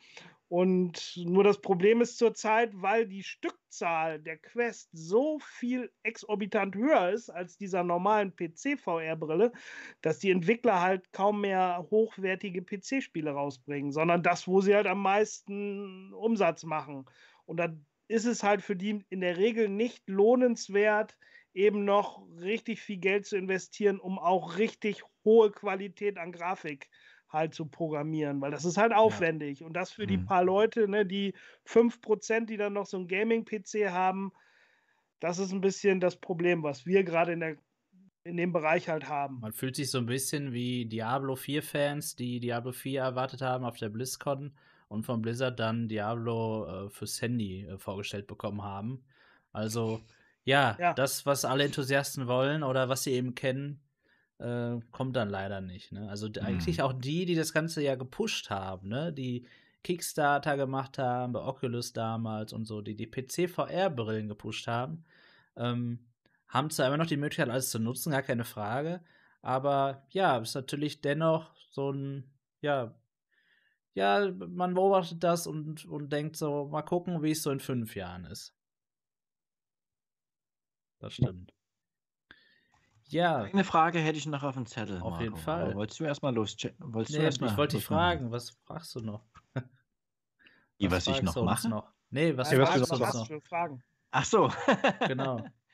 Und nur das Problem ist zurzeit, weil die Stückzahl der Quest so viel exorbitant höher ist als dieser normalen PC-VR-Brille, dass die Entwickler halt kaum mehr hochwertige PC-Spiele rausbringen, sondern das, wo sie halt am meisten Umsatz machen. Und da ist es halt für die in der Regel nicht lohnenswert, eben noch richtig viel Geld zu investieren, um auch richtig hohe Qualität an Grafik zu halt zu programmieren, weil das ist halt aufwendig. Ja. Und das für mhm. die paar Leute, ne, die 5%, die dann noch so ein Gaming-PC haben, das ist ein bisschen das Problem, was wir gerade in in dem Bereich halt haben.
Man fühlt sich so ein bisschen wie Diablo 4-Fans, die Diablo 4 erwartet haben auf der BlizzCon und von Blizzard dann Diablo äh, fürs Handy äh, vorgestellt bekommen haben. Also, ja, ja, das, was alle Enthusiasten wollen oder was sie eben kennen, äh, kommt dann leider nicht. Ne? Also mhm. eigentlich auch die, die das Ganze ja gepusht haben, ne? die Kickstarter gemacht haben, bei Oculus damals und so, die die PC-VR-Brillen gepusht haben, ähm, haben zwar immer noch die Möglichkeit, alles zu nutzen, gar keine Frage, aber ja, ist natürlich dennoch so ein, ja, ja, man beobachtet das und, und denkt so, mal gucken, wie es so in fünf Jahren ist. Das stimmt. Ja.
Eine Frage hätte ich noch auf dem Zettel.
Auf Marco. jeden Fall. Aber
wolltest du erstmal los?
Wolltest nee, du erst mal ich wollte dich fragen, was fragst du noch?
Wie, was, was ich noch mache? Noch?
Nee, was, was fragst du
noch? noch? Fragen.
Ach so.
genau.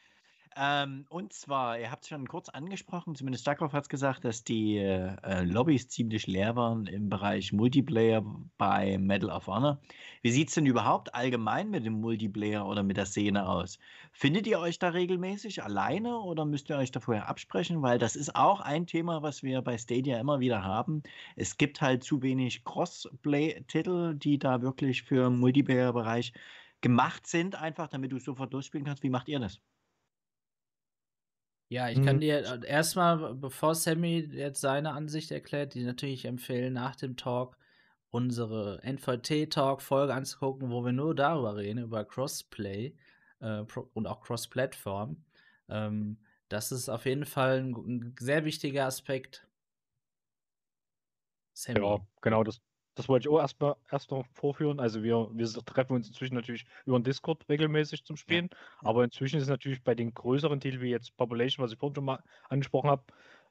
Ähm, und zwar, ihr habt es schon kurz angesprochen, zumindest Starkov hat es gesagt, dass die äh, Lobbys ziemlich leer waren im Bereich Multiplayer bei Medal of Honor. Wie sieht es denn überhaupt allgemein mit dem Multiplayer oder mit der Szene aus? Findet ihr euch da regelmäßig alleine oder müsst ihr euch da vorher absprechen? Weil das ist auch ein Thema, was wir bei Stadia immer wieder haben. Es gibt halt zu wenig Crossplay-Titel, die da wirklich für Multiplayer-Bereich gemacht sind, einfach damit du sofort durchspielen kannst. Wie macht ihr das?
Ja, ich kann mhm. dir äh, erstmal, bevor Sammy jetzt seine Ansicht erklärt, die natürlich empfehlen, nach dem Talk unsere NVT-Talk-Folge anzugucken, wo wir nur darüber reden, über Crossplay äh, und auch Cross-Plattform. Ähm, das ist auf jeden Fall ein, ein sehr wichtiger Aspekt.
Sammy. Ja, genau, das, das wollte ich auch erstmal erst noch vorführen. Also wir, wir treffen uns inzwischen natürlich über den Discord regelmäßig zum Spielen. Ja. Aber inzwischen ist es natürlich bei den größeren Titeln wie jetzt Population, was ich vorhin schon mal angesprochen habe,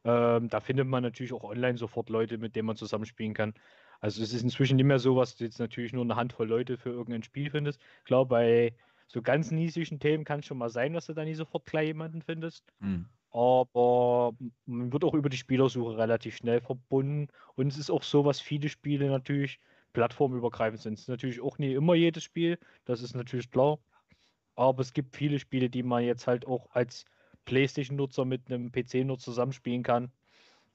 ähm, da findet man natürlich auch online sofort Leute, mit denen man zusammenspielen kann. Also es ist inzwischen nicht mehr so, was du jetzt natürlich nur eine Handvoll Leute für irgendein Spiel findest. Klar, bei so ganz niedrigen Themen kann es schon mal sein, dass du da nicht sofort gleich jemanden findest. Mhm. Aber man wird auch über die Spielersuche relativ schnell verbunden. Und es ist auch so, was viele Spiele natürlich plattformübergreifend sind. Es ist natürlich auch nie immer jedes Spiel, das ist natürlich klar. Aber es gibt viele Spiele, die man jetzt halt auch als PlayStation-Nutzer mit einem PC-Nutzer zusammenspielen kann.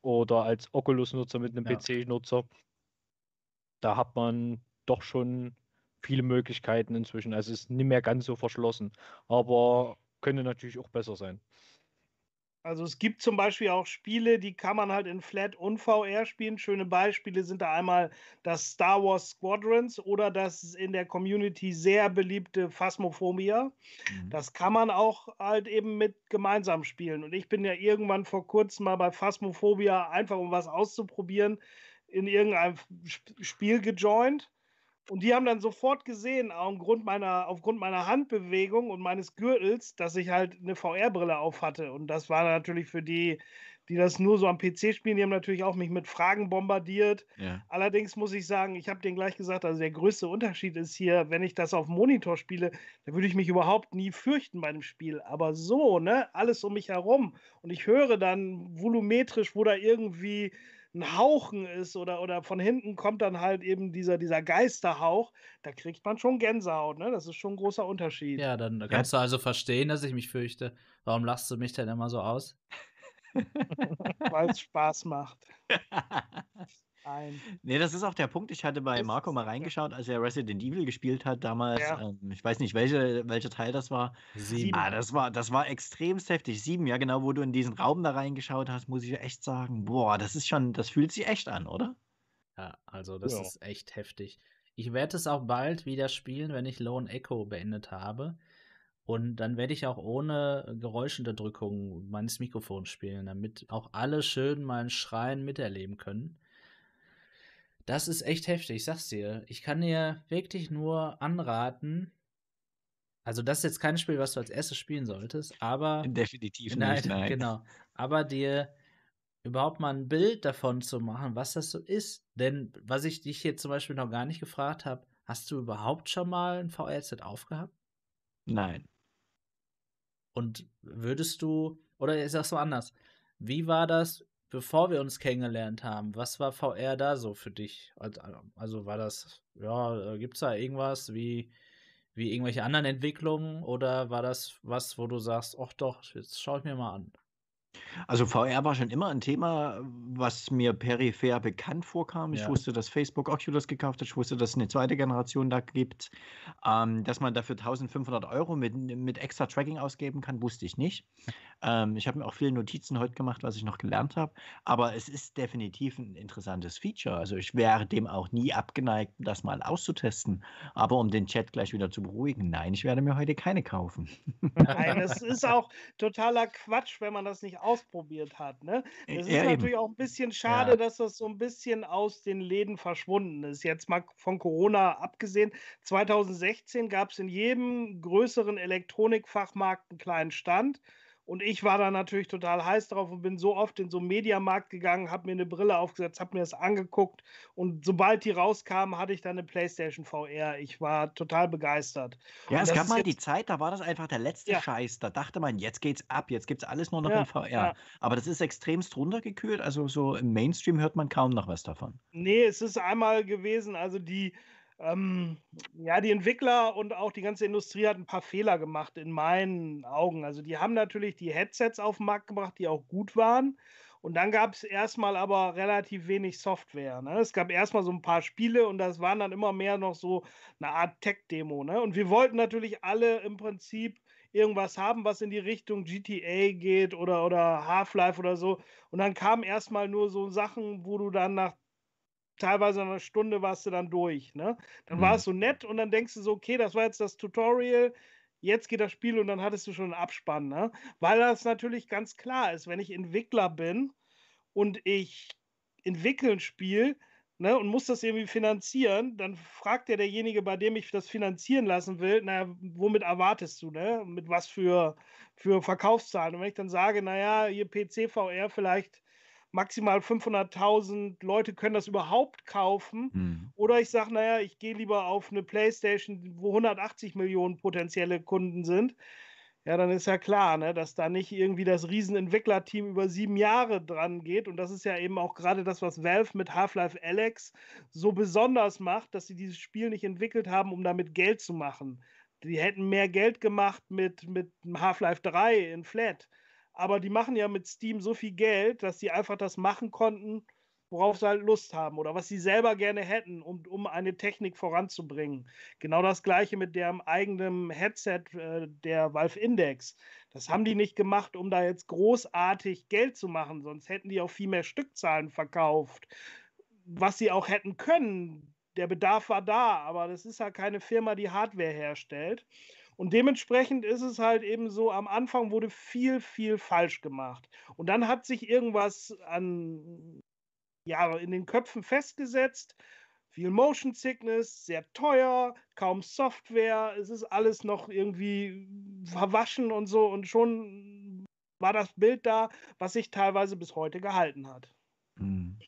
Oder als Oculus-Nutzer mit einem ja. PC-Nutzer. Da hat man doch schon viele Möglichkeiten inzwischen. Also es ist nicht mehr ganz so verschlossen. Aber könnte natürlich auch besser sein.
Also es gibt zum Beispiel auch Spiele, die kann man halt in Flat und VR spielen. Schöne Beispiele sind da einmal das Star Wars Squadrons oder das in der Community sehr beliebte Phasmophobia. Mhm. Das kann man auch halt eben mit gemeinsam spielen. Und ich bin ja irgendwann vor kurzem mal bei Phasmophobia, einfach um was auszuprobieren, in irgendeinem Spiel gejoint. Und die haben dann sofort gesehen, aufgrund meiner, aufgrund meiner Handbewegung und meines Gürtels, dass ich halt eine VR-Brille auf hatte. Und das war natürlich für die, die das nur so am PC spielen, die haben natürlich auch mich mit Fragen bombardiert. Ja. Allerdings muss ich sagen, ich habe denen gleich gesagt, also der größte Unterschied ist hier, wenn ich das auf Monitor spiele, da würde ich mich überhaupt nie fürchten bei dem Spiel. Aber so, ne, alles um mich herum. Und ich höre dann volumetrisch, wo da irgendwie ein Hauchen ist oder, oder von hinten kommt dann halt eben dieser, dieser Geisterhauch, da kriegt man schon Gänsehaut, ne? Das ist schon ein großer Unterschied.
Ja, dann kannst ja. du also verstehen, dass ich mich fürchte. Warum lachst du mich denn immer so aus?
Weil es Spaß macht.
ein. Nee, das ist auch der Punkt. Ich hatte bei das Marco mal reingeschaut, als er Resident Evil gespielt hat damals. Ja. Ähm, ich weiß nicht, welche, welcher Teil das war. Sieben. Ah, das war, das war extremst heftig. Sieben, ja genau, wo du in diesen Raum da reingeschaut hast, muss ich echt sagen, boah, das ist schon, das fühlt sich echt an, oder?
Ja, also das ja. ist echt heftig. Ich werde es auch bald wieder spielen, wenn ich Lone Echo beendet habe. Und dann werde ich auch ohne Geräuschunterdrückung meines Mikrofons spielen, damit auch alle schön meinen Schreien miterleben können. Das ist echt heftig, ich sag's dir. Ich kann dir wirklich nur anraten. Also, das ist jetzt kein Spiel, was du als erstes spielen solltest, aber.
Definitiv nein, nicht, nein.
Genau. Aber dir überhaupt mal ein Bild davon zu machen, was das so ist. Denn was ich dich hier zum Beispiel noch gar nicht gefragt habe, hast du überhaupt schon mal ein VR-Set aufgehabt?
Nein.
Und würdest du, oder ist das so anders? Wie war das? Bevor wir uns kennengelernt haben, was war VR da so für dich? Also war das, ja, äh, gibt es da irgendwas wie, wie irgendwelche anderen Entwicklungen oder war das was, wo du sagst, ach doch, jetzt schaue ich mir mal an?
Also VR war schon immer ein Thema, was mir peripher bekannt vorkam. Ich Ja. wusste, dass Facebook Oculus gekauft hat. Ich wusste, dass es eine zweite Generation da gibt. Ähm, dass man dafür 1500 Euro mit, mit extra Tracking ausgeben kann, wusste ich nicht. Ähm, ich habe mir auch viele Notizen heute gemacht, was ich noch gelernt habe. Aber es ist definitiv ein interessantes Feature. Also ich wäre dem auch nie abgeneigt, das mal auszutesten. Aber um den Chat gleich wieder zu beruhigen, nein, ich werde mir heute keine kaufen.
Nein, es ist auch totaler Quatsch, wenn man das nicht ausprobiert hat. Ne? Es ist ja, natürlich eben. auch ein bisschen schade, ja. dass das so ein bisschen aus den Läden verschwunden ist. Jetzt mal von Corona abgesehen. 2016 gab es in jedem größeren Elektronikfachmarkt einen kleinen Stand. Und ich war da natürlich total heiß drauf und bin so oft in so einen Mediamarkt gegangen, habe mir eine Brille aufgesetzt, habe mir das angeguckt und sobald die rauskamen, hatte ich dann eine PlayStation VR. Ich war total begeistert.
Ja, und es gab mal die Zeit, da war das einfach der letzte ja. Scheiß. Da dachte man, jetzt geht's ab, jetzt gibt's alles nur noch ja, in VR. Ja. Aber das ist extremst runtergekühlt, also so im Mainstream hört man kaum noch was davon.
Nee, es ist einmal gewesen, also die ähm, ja, die Entwickler und auch die ganze Industrie hat ein paar Fehler gemacht in meinen Augen. Also die haben natürlich die Headsets auf den Markt gebracht, die auch gut waren. Und dann gab es erstmal aber relativ wenig Software. Ne? Es gab erstmal so ein paar Spiele und das waren dann immer mehr noch so eine Art Tech-Demo. Ne? Und wir wollten natürlich alle im Prinzip irgendwas haben, was in die Richtung GTA geht oder, oder Half-Life oder so. Und dann kamen erstmal nur so Sachen, wo du dann nach teilweise eine Stunde warst du dann durch. Ne? Dann mhm. war es so nett und dann denkst du so, okay, das war jetzt das Tutorial, jetzt geht das Spiel und dann hattest du schon einen Abspann. Ne? Weil das natürlich ganz klar ist, wenn ich Entwickler bin und ich entwickle ein Spiel, Ne, und muss das irgendwie finanzieren, dann fragt ja derjenige, bei dem ich das finanzieren lassen will, naja, womit erwartest du, ne? Mit was für, für Verkaufszahlen? Und wenn ich dann sage, naja, hier PC, VR vielleicht maximal 500.000 Leute können das überhaupt kaufen. Mhm. Oder ich sage, naja, ich gehe lieber auf eine Playstation, wo 180 Millionen potenzielle Kunden sind. Ja, dann ist ja klar, ne, dass da nicht irgendwie das Riesenentwicklerteam über sieben Jahre dran geht. Und das ist ja eben auch gerade das, was Valve mit Half-Life Alex so besonders macht, dass sie dieses Spiel nicht entwickelt haben, um damit Geld zu machen. Die hätten mehr Geld gemacht mit, mit Half-Life 3 in Flat aber die machen ja mit Steam so viel Geld, dass sie einfach das machen konnten, worauf sie halt Lust haben oder was sie selber gerne hätten, um, um eine Technik voranzubringen. Genau das gleiche mit deren eigenem Headset, äh, der Valve Index. Das haben die nicht gemacht, um da jetzt großartig Geld zu machen, sonst hätten die auch viel mehr Stückzahlen verkauft. Was sie auch hätten können. Der Bedarf war da, aber das ist halt keine Firma, die Hardware herstellt. Und dementsprechend ist es halt eben so, am Anfang wurde viel, viel falsch gemacht. Und dann hat sich irgendwas an, ja, in den Köpfen festgesetzt. Viel Motion Sickness, sehr teuer, kaum Software, es ist alles noch irgendwie verwaschen und so. Und schon war das Bild da, was sich teilweise bis heute gehalten hat.
Hm.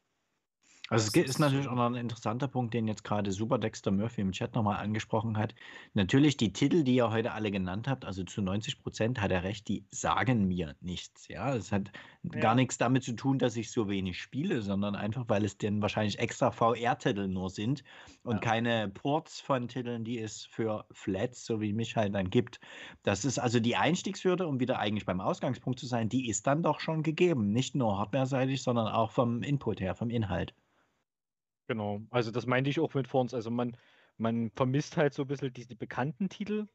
Also es ist natürlich auch noch ein interessanter Punkt, den jetzt gerade Super Dexter Murphy im Chat nochmal angesprochen hat. Natürlich die Titel, die ihr heute alle genannt habt, also zu 90 Prozent hat er recht, die sagen mir nichts. Ja, es hat ja. gar nichts damit zu tun, dass ich so wenig spiele, sondern einfach, weil es denn wahrscheinlich extra VR-Titel nur sind und ja. keine Ports von Titeln, die es für Flats, so wie mich halt dann gibt. Das ist also die Einstiegshürde, um wieder eigentlich beim Ausgangspunkt zu sein, die ist dann doch schon gegeben. Nicht nur hardware-seitig, sondern auch vom Input her, vom Inhalt.
Genau, also das meinte ich auch mit Forns. Also man, man vermisst halt so ein bisschen diese bekannten Titel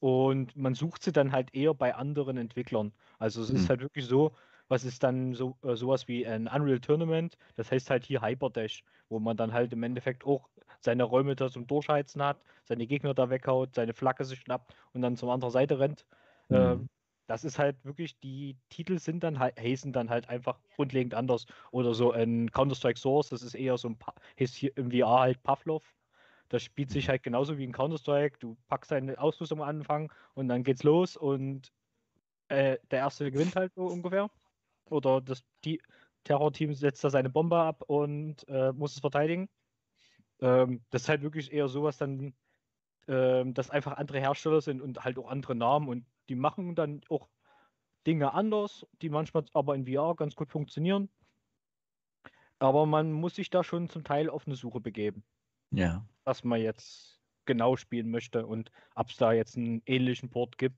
und man sucht sie dann halt eher bei anderen Entwicklern. Also es ist mhm. halt wirklich so, was ist dann so äh, sowas wie ein Unreal Tournament, das heißt halt hier Hyperdash, wo man dann halt im Endeffekt auch seine Räume da zum Durchheizen hat, seine Gegner da weghaut, seine Flagge sich schnappt und dann zur anderen Seite rennt. Mhm. Ähm, das ist halt wirklich, die Titel sind dann halt, heißen dann halt einfach grundlegend anders. Oder so ein Counter-Strike Source, das ist eher so ein, heißt hier im VR halt Pavlov. Das spielt sich mhm. halt genauso wie ein Counter-Strike. Du packst deine Ausrüstung am Anfang und dann geht's los und äh, der Erste gewinnt halt so ungefähr. Oder das die Terrorteam setzt da seine Bombe ab und äh, muss es verteidigen. Ähm, das ist halt wirklich eher sowas dann, ähm, dass einfach andere Hersteller sind und halt auch andere Namen und die machen dann auch Dinge anders, die manchmal aber in VR ganz gut funktionieren. Aber man muss sich da schon zum Teil auf eine Suche begeben.
Ja.
Was man jetzt genau spielen möchte und ob es da jetzt einen ähnlichen Port gibt.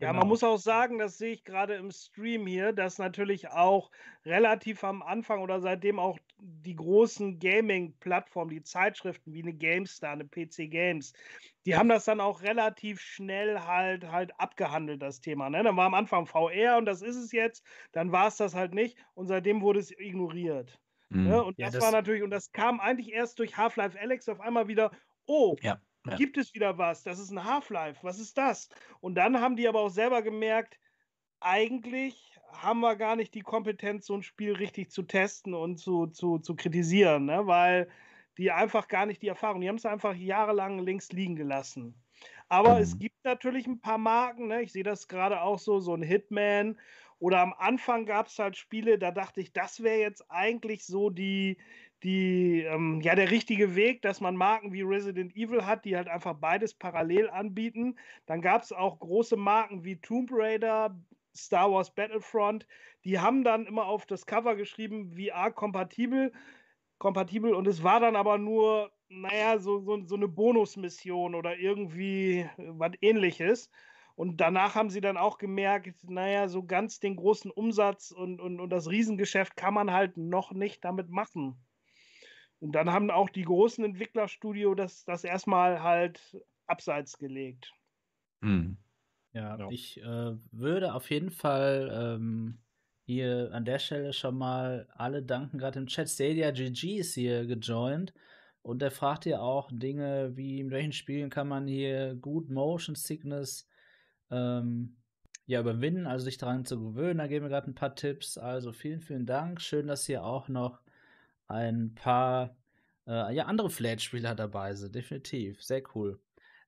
Ja, genau. man muss auch sagen, das sehe ich gerade im Stream hier, dass natürlich auch relativ am Anfang oder seitdem auch die großen Gaming-Plattformen, die Zeitschriften wie eine GameStar, eine PC Games, die haben das dann auch relativ schnell halt halt abgehandelt, das Thema. Ne? Dann war am Anfang VR und das ist es jetzt, dann war es das halt nicht und seitdem wurde es ignoriert. Ne? Mhm. Ne? Und ja, das, das war natürlich, und das kam eigentlich erst durch Half-Life Alex auf einmal wieder, oh, ja ja. gibt es wieder was. Das ist ein Half-Life. Was ist das? Und dann haben die aber auch selber gemerkt, eigentlich haben wir gar nicht die Kompetenz, so ein Spiel richtig zu testen und zu, zu, zu kritisieren, ne? weil die einfach gar nicht die Erfahrung, die haben es einfach jahrelang links liegen gelassen. Aber mhm. es gibt natürlich ein paar Marken, ne? ich sehe das gerade auch so, so ein Hitman oder am Anfang gab es halt Spiele, da dachte ich, das wäre jetzt eigentlich so die, die, ähm, ja, der richtige Weg, dass man Marken wie Resident Evil hat, die halt einfach beides parallel anbieten. Dann gab es auch große Marken wie Tomb Raider, Star Wars Battlefront, die haben dann immer auf das Cover geschrieben, VR-kompatibel, kompatibel und es war dann aber nur, naja, so, so, so eine Bonusmission oder irgendwie was ähnliches. Und danach haben sie dann auch gemerkt, naja, so ganz den großen Umsatz und, und, und das Riesengeschäft kann man halt noch nicht damit machen. Und dann haben auch die großen Entwicklerstudio das, das erstmal halt abseits gelegt.
Mhm. Ja, ja, ich äh, würde auf jeden Fall ähm, hier an der Stelle schon mal alle danken, gerade im Chat. Stadia GG ist hier gejoint und der fragt ja auch Dinge wie, in welchen Spielen kann man hier gut Motion Sickness ähm, ja, überwinden, also sich daran zu gewöhnen. Da geben wir gerade ein paar Tipps. Also vielen, vielen Dank. Schön, dass ihr auch noch ein paar äh, ja, andere Flat-Spieler dabei sind, definitiv. Sehr cool.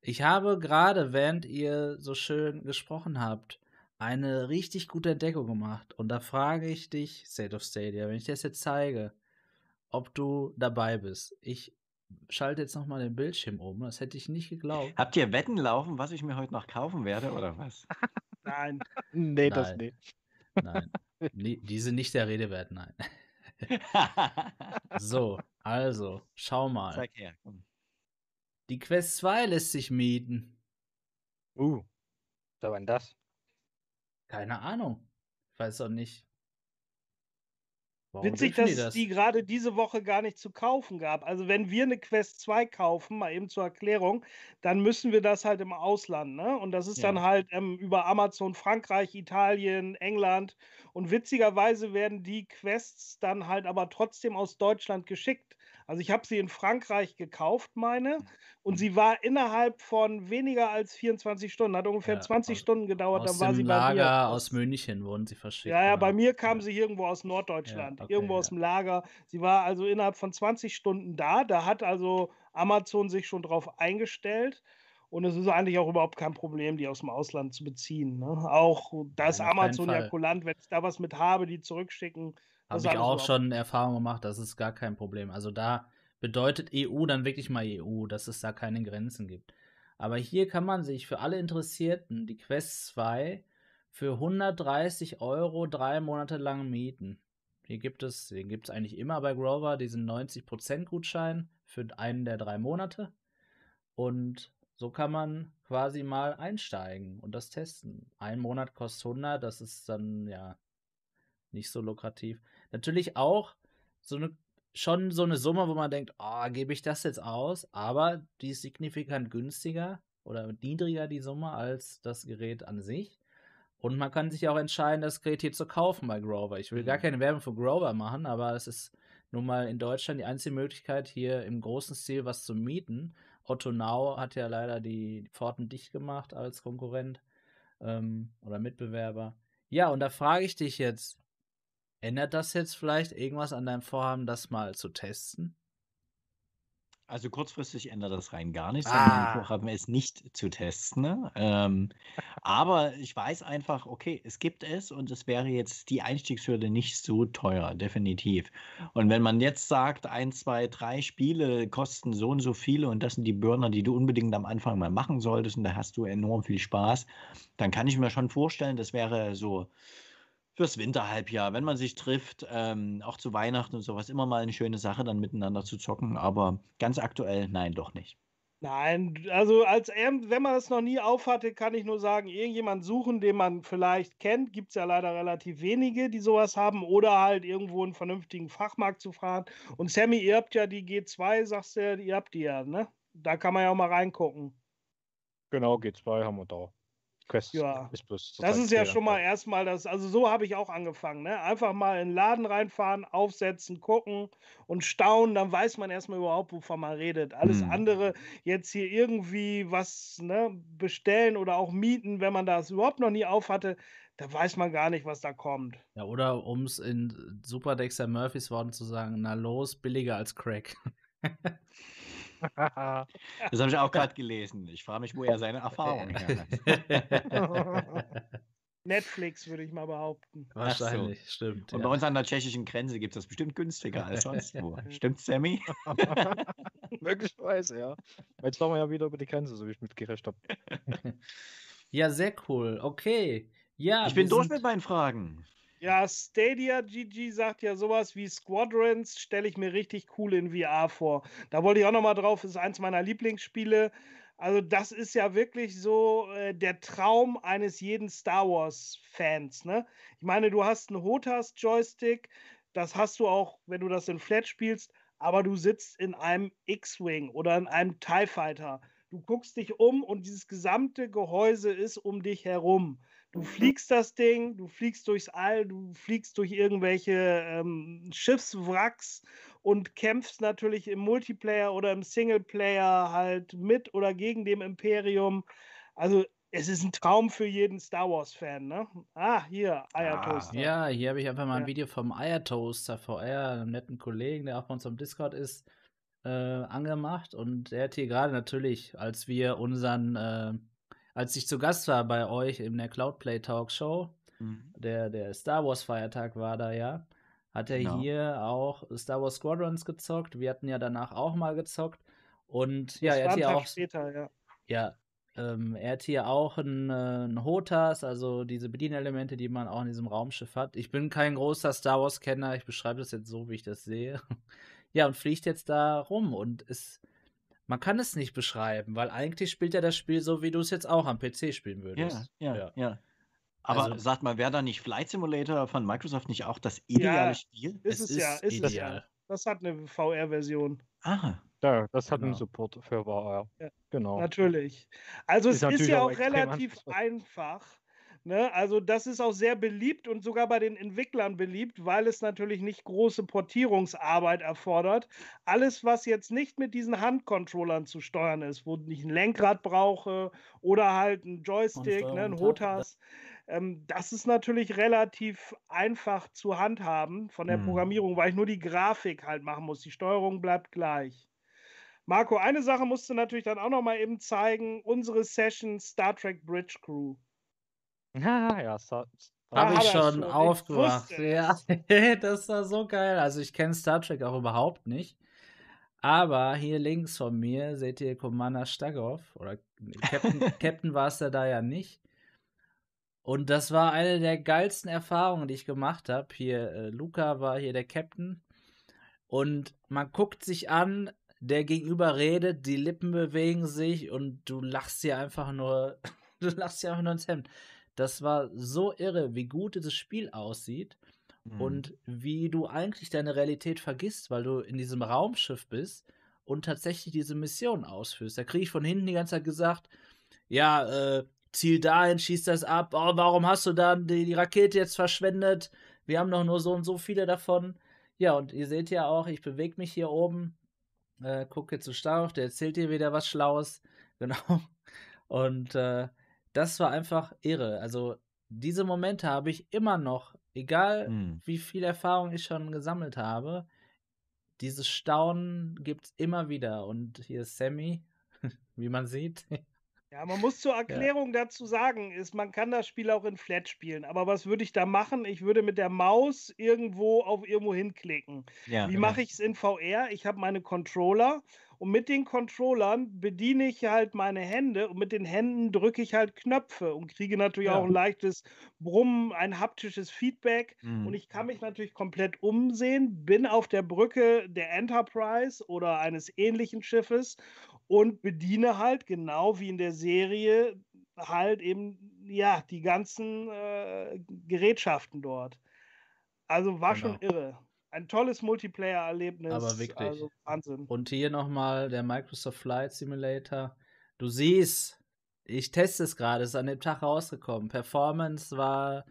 Ich habe gerade, während ihr so schön gesprochen habt, eine richtig gute Entdeckung gemacht. Und da frage ich dich, State of Stadia, wenn ich das jetzt zeige, ob du dabei bist. Ich schalte jetzt nochmal den Bildschirm um. Das hätte ich nicht geglaubt.
Habt ihr Wetten laufen, was ich mir heute noch kaufen werde, oder was?
Nein.
nee, nein. das nicht.
Nein. Die sind nicht der Rede wert, nein. so, also, schau mal. Zeig her, komm. Die Quest 2 lässt sich mieten.
Uh, was war denn das?
Keine Ahnung. Ich weiß auch nicht. Warum
Witzig, dass
die
es
das?
die gerade diese Woche gar nicht zu kaufen gab. Also wenn wir eine Quest 2 kaufen, mal eben zur Erklärung, dann müssen wir das halt im Ausland, ne? Und das ist
Ja.
dann halt ähm, über Amazon Frankreich, Italien, England. Und witzigerweise werden die Quests dann halt aber trotzdem aus Deutschland geschickt. Also ich habe sie in Frankreich gekauft, meine, und
Mhm.
sie war innerhalb von weniger als 24 Stunden, hat ungefähr
Ja,
20
aus-
Stunden gedauert,
Aus
dann war
dem
sie bei
Lager
mir.
aus München wurden sie verschickt.
Ja, ja,
genau.
bei mir kam
Ja.
sie irgendwo aus Norddeutschland,
okay,
irgendwo aus
ja.
dem Lager. Sie war also innerhalb von 20 Stunden da. Da hat also Amazon sich schon drauf eingestellt. Und es ist eigentlich auch überhaupt kein Problem, die aus dem Ausland zu beziehen. Ne? Auch da ist Amazon ja kulant, wenn ich da was mit habe, die zurückschicken.
Habe ich auch
überhaupt-
schon Erfahrung gemacht, das ist gar kein Problem. Also da bedeutet EU dann wirklich mal EU, dass es da keine Grenzen gibt. Aber hier kann man sich für alle Interessierten die Quest 2 für 130 Euro drei Monate lang mieten. Hier gibt es, den gibt es eigentlich immer bei Grover, diesen 90% Gutschein für einen der drei Monate. Und so kann man quasi mal einsteigen und das testen. Ein Monat kostet 100, das ist dann ja nicht so lukrativ. Natürlich auch so eine schon so eine Summe, wo man denkt, oh, gebe ich das jetzt aus, aber die ist signifikant günstiger oder niedriger die Summe als das Gerät an sich. Und man kann sich auch entscheiden, das Gerät hier zu kaufen bei Grover. Ich will gar
Mhm.
keine Werbung für Grover machen, aber es ist nun mal in Deutschland die einzige Möglichkeit, hier im großen Stil was zu mieten. Otto Now hat ja leider die Pforten dicht gemacht als Konkurrent ähm, oder Mitbewerber. Ja, und da frage ich dich jetzt, ändert das jetzt vielleicht irgendwas an deinem Vorhaben, das mal zu testen?
Also kurzfristig ändert das rein gar nichts.
Ah.
Mein Vorhaben ist nicht zu testen. Ne? Ähm, aber ich weiß einfach, okay, es gibt es und es wäre jetzt die Einstiegshürde nicht so teuer, definitiv. Und wenn man jetzt sagt, ein, zwei, drei Spiele kosten so und so viele und das sind die Burner, die du unbedingt am Anfang mal machen solltest und da hast du enorm viel Spaß, dann kann ich mir schon vorstellen, das wäre so fürs Winterhalbjahr, wenn man sich trifft, ähm, auch zu Weihnachten und sowas, immer mal eine schöne Sache, dann miteinander zu zocken. Aber ganz aktuell, nein, doch nicht.
Nein, also als wenn man es noch nie aufhatte, kann ich nur sagen, irgendjemand suchen, den man vielleicht kennt. Gibt es ja leider relativ wenige, die sowas haben. Oder halt irgendwo einen vernünftigen Fachmarkt zu fahren. Und Sammy, ihr habt ja die G2, sagst du ja, ihr habt die ja, ne? Da kann man ja auch mal reingucken.
Genau, G2 haben wir da. Quest
Ja.
ist bloß
Das ist ja schon mal erstmal das, also so habe ich auch angefangen, ne? Einfach mal in den Laden reinfahren, aufsetzen, gucken und staunen, dann weiß man erstmal überhaupt, wovon man redet. Alles
Hm.
andere, jetzt hier irgendwie was ne, bestellen oder auch mieten, wenn man das überhaupt noch nie aufhatte, da weiß man gar nicht, was da kommt.
Ja, oder um es in Super Dexter Murphys Worten zu sagen, na los, billiger als Crack.
Das habe ich auch gerade gelesen. Ich frage mich, wo er seine Erfahrungen her hat.
Netflix, würde ich mal behaupten.
Wahrscheinlich, stimmt.
Und
ja.
bei uns an der tschechischen Grenze gibt es das bestimmt günstiger als sonst wo. Stimmt, Sammy?
Möglicherweise, ja. Jetzt fahren wir ja wieder über die Grenze, so wie ich mitgerechnet habe.
ja, sehr cool. Okay. Ja,
Ich bin durch mit meinen Fragen.
Ja, Stadia GG sagt ja sowas wie Squadrons, stelle ich mir richtig cool in VR vor. Da wollte ich auch noch mal drauf, ist eins meiner Lieblingsspiele. Also das ist ja wirklich so äh, der Traum eines jeden Star Wars-Fans. Ne? Ich meine, du hast einen HOTAS-Joystick, das hast du auch, wenn du das in Flat spielst, aber du sitzt in einem X-Wing oder in einem TIE Fighter. Du guckst dich um und dieses gesamte Gehäuse ist um dich herum. Du fliegst das Ding, du fliegst durchs All, du fliegst durch irgendwelche ähm, Schiffswracks und kämpfst natürlich im Multiplayer oder im Singleplayer halt mit oder gegen dem Imperium. Also es ist ein Traum für jeden Star Wars-Fan, ne? Ah, hier, Eiertoaster.
Ja, hier habe ich einfach mal ein
Ja.
Video vom Eiertoaster VR, einem netten Kollegen, der auch bei uns am Discord ist, äh, angemacht. Und der hat hier gerade natürlich, als wir unseren, äh, als ich zu Gast war bei euch in der Cloudplay Talk Show,
Mhm.
der, der Star Wars Feiertag war da ja, hat er
Genau.
hier auch Star Wars Squadrons gezockt. Wir hatten ja danach auch mal gezockt. Und ja,
das
er hat hier auch
später, ja.
ja, ähm, er hat hier auch ein, äh, ein HOTAS, also diese Bedienelemente, die man auch in diesem Raumschiff hat. Ich bin kein großer Star Wars-Kenner, ich beschreibe das jetzt so, wie ich das sehe. ja, und fliegt jetzt da rum und es, man kann es nicht beschreiben, weil eigentlich spielt er das Spiel so, wie du es jetzt auch am PC spielen
Ja,
würdest.
ja, ja. Aber
Also-
sagt mal, wäre da nicht Flight Simulator von Microsoft nicht auch das ideale
Ja.
Spiel?
Ist es, ja, ist es ja.
ideal.
Das hat eine VR-Version.
Ah,
Ja, das hat einen
Genau.
Support für VR.
Ja,
Genau.
Natürlich. Also
Ist
es ist ja
auch
relativ
anspruchsvoll.
einfach. Ne? Also das ist auch sehr beliebt und sogar bei den Entwicklern beliebt, weil es natürlich nicht große Portierungsarbeit erfordert. Alles, was jetzt nicht mit diesen Handcontrollern zu steuern ist, wo ich ein Lenkrad brauche oder halt ein Joystick, ne, ein Rotas, ähm, das ist natürlich relativ einfach zu handhaben von der
Hm.
Programmierung, weil ich nur die Grafik halt machen muss. Die Steuerung bleibt gleich. Marco, eine Sache musst du natürlich dann auch noch mal eben zeigen. Unsere Session Star Trek Bridge Crew.
Ja,
Da
Habe ich schon aufgemacht. Ja, das war so geil. Also ich kenne Star Trek auch überhaupt nicht. Aber hier links von mir seht ihr Commander Stagov. Oder Captain, Captain war es ja da ja nicht. Und das war eine der geilsten Erfahrungen, die ich gemacht habe. Hier, äh, Luca war hier der Captain. Und man guckt sich an, der Gegenüber redet, die Lippen bewegen sich und du lachst dir einfach nur, du lachst dir einfach nur ins Hemd. Das war so irre, wie gut dieses Spiel aussieht
hm.
und wie du eigentlich deine Realität vergisst, weil du in diesem Raumschiff bist und tatsächlich diese Mission ausführst. Da kriege ich von hinten die ganze Zeit gesagt, ja, äh, Ziel dahin, schieß das ab, oh, warum hast du dann die, die Rakete jetzt verschwendet? Wir haben doch nur so und so viele davon. Ja, und ihr seht ja auch, ich bewege mich hier oben, äh, gucke zu Stauf, der erzählt dir wieder was Schlaues. Genau. Und äh, das war einfach irre. Also diese Momente habe ich immer noch, egal
Hm.
wie viel Erfahrung ich schon gesammelt habe. Dieses Staunen gibt es immer wieder. Und hier ist Sammy, wie man sieht.
Ja, man muss zur Erklärung dazu sagen, ist, man kann das Spiel auch in Flat spielen. Aber was würde ich da machen? Ich würde mit der Maus irgendwo auf irgendwo hinklicken.
ja,
Wie mache ich es in VR? Ich habe meine Controller und mit den Controllern bediene ich halt meine Hände und mit den Händen drücke ich halt Knöpfe und kriege natürlich
Ja.
auch ein leichtes Brummen, ein haptisches Feedback.
Hm.
Und ich kann mich natürlich komplett umsehen, bin auf der Brücke der Enterprise oder eines ähnlichen Schiffes und bediene halt genau wie in der Serie halt eben ja die ganzen äh, Gerätschaften dort. Also war schon
Genau.
irre. Ein tolles Multiplayer-Erlebnis.
Aber wirklich.
Also Wahnsinn.
Und hier nochmal der Microsoft Flight Simulator. Du siehst, ich teste es gerade, ist an dem Tag rausgekommen. Performance war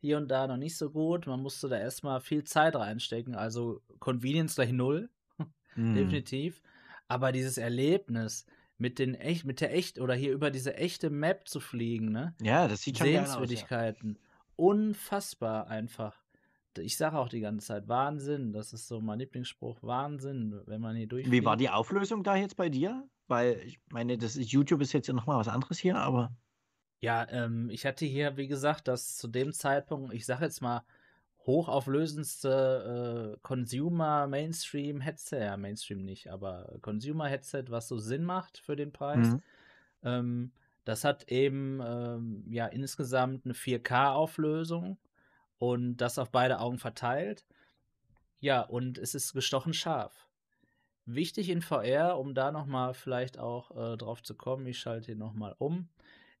hier und da noch nicht so gut. Man musste da erstmal viel Zeit reinstecken. Also Convenience gleich null,
Hm.
definitiv. Aber dieses Erlebnis mit den echt, mit der echt oder hier über diese echte Map zu fliegen, ne?
Ja, das sieht schon aus. Ja.
Sehenswürdigkeiten. Unfassbar einfach. Ich sage auch die ganze Zeit, Wahnsinn. Das ist so mein Lieblingsspruch. Wahnsinn, wenn man hier durchfliegt.
Wie war die Auflösung da jetzt bei dir? Weil ich meine, das ist, YouTube ist jetzt ja nochmal was anderes hier, aber.
Ja, ähm, ich hatte hier, wie gesagt, das zu dem Zeitpunkt, ich sage jetzt mal, hochauflösendste äh, Consumer Mainstream Headset, ja, Mainstream nicht, aber Consumer Headset, was so Sinn macht für den Preis.
Mhm.
Ähm, das hat eben ähm, ja insgesamt eine 4K-Auflösung und das auf beide Augen verteilt. Ja, und es ist gestochen scharf. Wichtig in VR, um da nochmal vielleicht auch äh, drauf zu kommen, ich schalte hier nochmal um,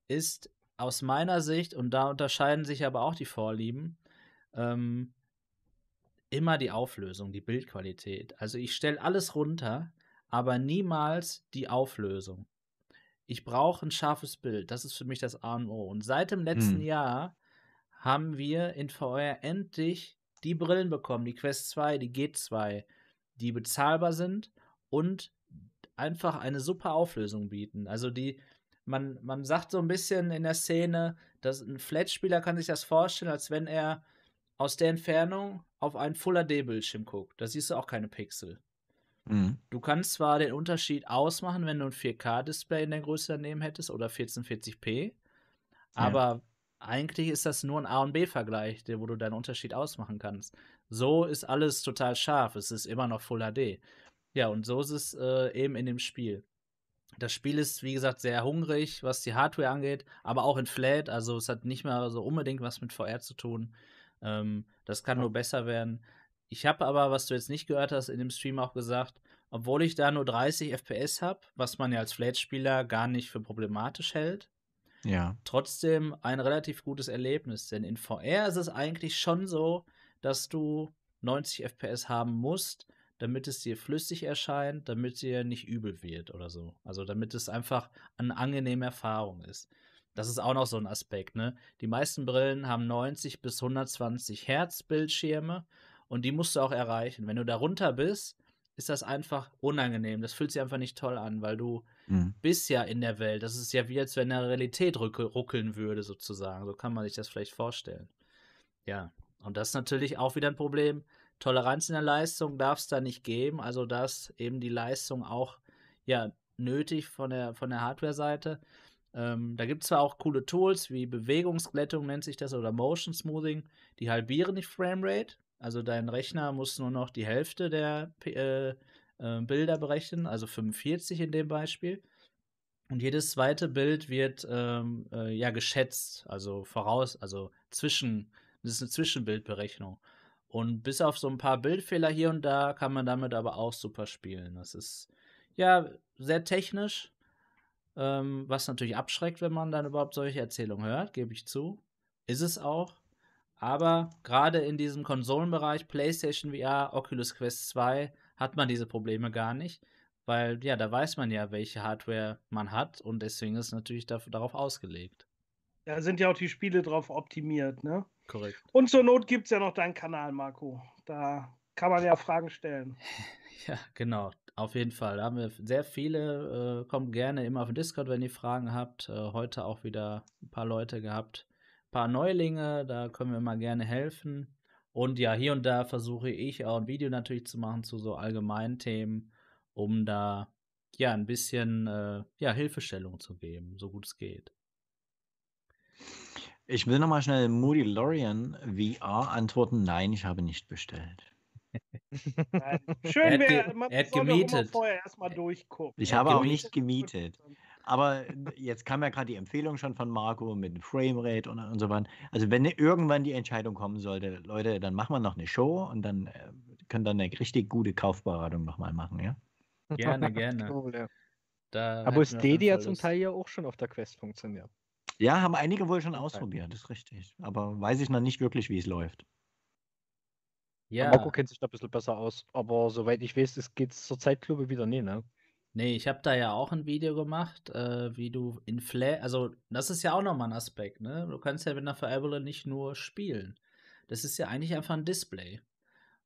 ist aus meiner Sicht, und da unterscheiden sich aber auch die Vorlieben, ähm, immer die Auflösung, die Bildqualität. Also ich stelle alles runter, aber niemals die Auflösung. Ich brauche ein scharfes Bild. Das ist für mich das A und O. Und seit dem letzten
Hm.
Jahr haben wir in VR endlich die Brillen bekommen, die Quest 2, die G2, die bezahlbar sind und einfach eine super Auflösung bieten. Also die, man, man sagt so ein bisschen in der Szene, dass ein Flat-Spieler kann sich das vorstellen, als wenn er aus der Entfernung auf einen Full-HD-Bildschirm guckt. Da siehst du auch keine Pixel.
Mhm.
Du kannst zwar den Unterschied ausmachen, wenn du ein 4K-Display in der Größe daneben hättest oder 1440p, aber eigentlich ist das nur ein A- und B-Vergleich, der- wo du deinen Unterschied ausmachen kannst. So ist alles total scharf, es ist immer noch Full HD. Ja, und so ist es äh, eben in dem Spiel. Das Spiel ist, wie gesagt, sehr hungrig, was die Hardware angeht, aber auch in Flat, also es hat nicht mehr so unbedingt was mit VR zu tun. Ähm, das kann
Ja.
nur besser werden. Ich habe aber, was du jetzt nicht gehört hast, in dem Stream auch gesagt, obwohl ich da nur 30 FPS habe, was man ja als Flat-Spieler gar nicht für problematisch hält,
Ja.
trotzdem ein relativ gutes Erlebnis. Denn in VR ist es eigentlich schon so, dass du 90 FPS haben musst, damit es dir flüssig erscheint, damit dir nicht übel wird oder so. Also damit es einfach eine angenehme Erfahrung ist. Das ist auch noch so ein Aspekt, ne? Die meisten Brillen haben 90 bis 120 Hertz Bildschirme und die musst du auch erreichen. Wenn du darunter bist, ist das einfach unangenehm. Das fühlt sich einfach nicht toll an, weil du
Mhm.
ja in der Welt. Das ist ja wie, als wenn der Realität ruckel, ruckeln würde, sozusagen. So kann man sich das vielleicht vorstellen. Ja, und das ist natürlich auch wieder ein Problem. Toleranz in der Leistung darf es da nicht geben. Also, dass eben die Leistung auch ja, nötig von der, von der Hardware-Seite. Ähm, da gibt es zwar auch coole Tools wie Bewegungsglättung nennt sich das oder Motion Smoothing, die halbieren die Framerate. Also dein Rechner muss nur noch die Hälfte der äh, äh, Bilder berechnen, also 45 in dem Beispiel. Und jedes zweite Bild wird ähm, äh, ja geschätzt, also voraus, also zwischen, das ist eine Zwischenbildberechnung. Und bis auf so ein paar Bildfehler hier und da kann man damit aber auch super spielen. Das ist ja sehr technisch, ähm, was natürlich abschreckt, wenn man dann überhaupt solche Erzählungen hört, gebe ich zu. Ist es auch. Aber gerade in diesem Konsolenbereich, PlayStation VR, Oculus Quest 2, hat man diese Probleme gar nicht. Weil, ja, da weiß man ja, welche Hardware man hat und deswegen ist es natürlich dafür, darauf ausgelegt.
Da sind ja auch die Spiele drauf optimiert, ne?
Korrekt.
Und zur Not gibt es ja noch deinen Kanal, Marco. Da kann man ja Fragen stellen.
Ja, genau. Auf jeden Fall. Da haben wir sehr viele. Äh, kommt gerne immer auf den Discord, wenn ihr Fragen habt. Äh, heute auch wieder ein paar Leute gehabt. Ein paar Neulinge, da können wir mal gerne helfen. Und ja, hier und da versuche ich auch ein Video natürlich zu machen zu so allgemeinen Themen, um da ja ein bisschen äh, ja, Hilfestellung zu geben, so gut es geht.
Ich will nochmal schnell Moody Lorian VR antworten. Nein, ich habe nicht bestellt.
Er
Schön wäre, man
er hat gemietet.
vorher erstmal durchgucken.
Ich habe auch nicht gemietet. Aber jetzt kam ja gerade die Empfehlung schon von Marco mit dem Framerate und, und so weiter. Also wenn irgendwann die Entscheidung kommen sollte, Leute, dann machen wir noch eine Show und dann äh, können dann eine richtig gute Kaufberatung nochmal machen, ja?
Gerne, gerne.
Cool, ja.
Da
Aber Stadia zum. Teil ja auch schon auf der Quest funktioniert.
Ja, haben einige wohl schon ausprobiert, das ist richtig. Aber weiß ich noch nicht wirklich, wie es läuft.
Ja.
Marco kennt sich da ein bisschen besser aus. Aber soweit ich weiß, es geht zur Zeit, glaube ich, wieder nie, ne?
Nee, ich habe da ja auch ein Video gemacht, äh, wie du in Flash, also das ist ja auch nochmal ein Aspekt, ne? Du kannst ja mit einer VR-Brille nicht nur spielen. Das ist ja eigentlich einfach ein Display.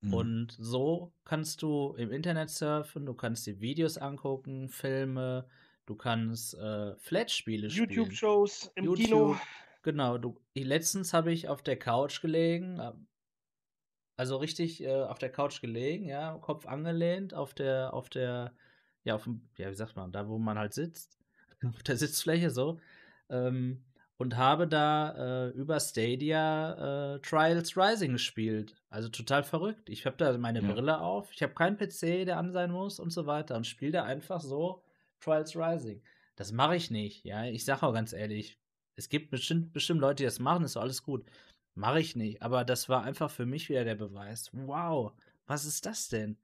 Mhm.
Und so kannst du im Internet surfen, du kannst dir Videos angucken, Filme, du kannst äh, Flat-Spiele spielen.
YouTube-Shows im
YouTube,
Kino.
Genau, du, letztens habe ich auf der Couch gelegen, äh, also richtig äh, auf der Couch gelegen, ja, Kopf angelehnt, auf der, auf der, ja, auf dem, ja, wie sagt man, da wo man halt sitzt, auf der Sitzfläche so, ähm, und habe da äh, über Stadia äh, Trials Rising gespielt. Also total verrückt. Ich habe da meine
Ja.
Brille auf, ich habe keinen PC, der an sein muss und so weiter und spiele da einfach so Trials Rising. Das mache ich nicht, ja. Ich sage auch ganz ehrlich, es gibt bestimmt, bestimmt Leute, die das machen, ist doch alles gut. Mache ich nicht. Aber das war einfach für mich wieder der Beweis. Wow, was ist das denn?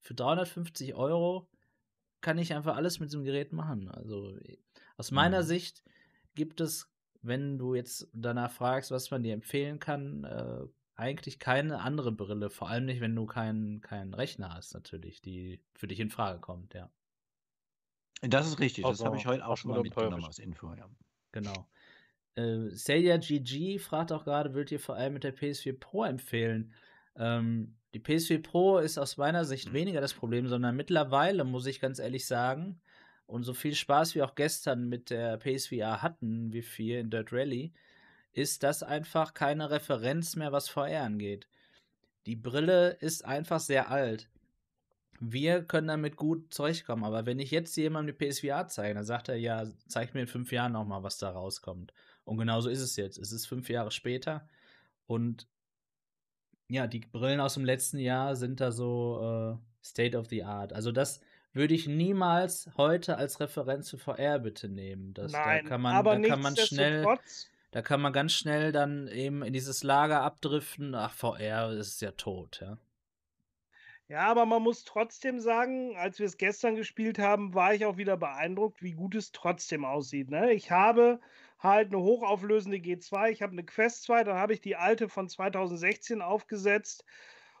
Für 350 Euro kann ich einfach alles mit diesem Gerät machen. Also aus meiner
Mhm.
Sicht gibt es, wenn du jetzt danach fragst, was man dir empfehlen kann, äh, eigentlich keine andere Brille. Vor allem nicht, wenn du keinen keinen Rechner hast, natürlich, die für dich in Frage kommt, ja.
Das ist richtig, das habe ich heute auch schon mal mitgenommen als Info, ja.
Genau. Äh, Celia GG fragt auch gerade, würdet ihr vor allem mit der PS4 Pro empfehlen? Ähm, die PS4 Pro ist aus meiner Sicht
Mhm.
weniger das Problem, sondern mittlerweile, muss ich ganz ehrlich sagen, und so viel Spaß wir auch gestern mit der PSVR hatten, wie viel in Dirt Rally, ist das einfach keine Referenz mehr, was VR angeht. Die Brille ist einfach sehr alt. Wir können damit gut zurechtkommen, aber wenn ich jetzt jemandem die PSVR zeige, dann sagt er, ja, zeig mir in fünf Jahren nochmal, was da rauskommt. Und genauso ist es jetzt. Es ist fünf Jahre später und ja, die Brillen aus dem letzten Jahr sind da so äh, State of the Art. Also das würde ich niemals heute als Referenz für VR bitte nehmen. Das,
Nein,
da kann man,
aber
da kann man schnell, da kann man ganz schnell dann eben in dieses Lager abdriften. Ach, VR ist ja tot, ja.
Ja, aber man muss trotzdem sagen, als wir es gestern gespielt haben, war ich auch wieder beeindruckt, wie gut es trotzdem aussieht. Ne? Ich habe halt eine hochauflösende G2, ich habe eine Quest 2, dann habe ich die alte von 2016 aufgesetzt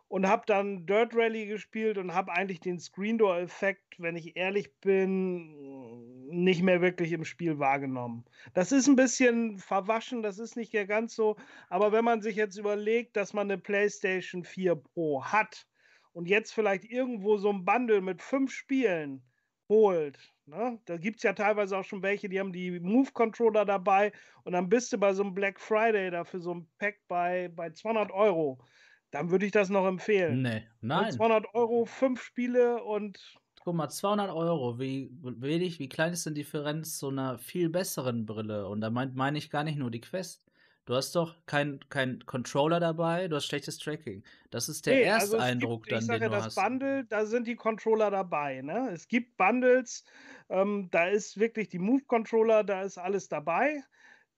und habe dann Dirt Rally gespielt und habe eigentlich den Screen Door Effekt, wenn ich ehrlich bin, nicht mehr wirklich im Spiel wahrgenommen. Das ist ein bisschen verwaschen, das ist nicht ganz so, aber wenn man sich jetzt überlegt, dass man eine PlayStation 4 Pro hat und jetzt vielleicht irgendwo so ein Bundle mit fünf Spielen holt, ne? da gibt es ja teilweise auch schon welche, die haben die Move-Controller dabei und dann bist du bei so einem Black Friday dafür so ein Pack bei, bei 200 Euro dann würde ich das noch empfehlen.
Nee, nein.
200 Euro, fünf Spiele und.
Guck mal, 200 Euro, wie wenig, wie klein ist denn die Differenz zu einer viel besseren Brille? Und da meine mein ich gar nicht nur die Quest. Du hast doch keinen kein Controller dabei, du hast schlechtes Tracking. Das ist der nee, also Ersteindruck
gibt,
dann,
ich sage,
den du
das
hast.
Bundle, da sind die Controller dabei. Ne? Es gibt Bundles, ähm, da ist wirklich die Move-Controller, da ist alles dabei.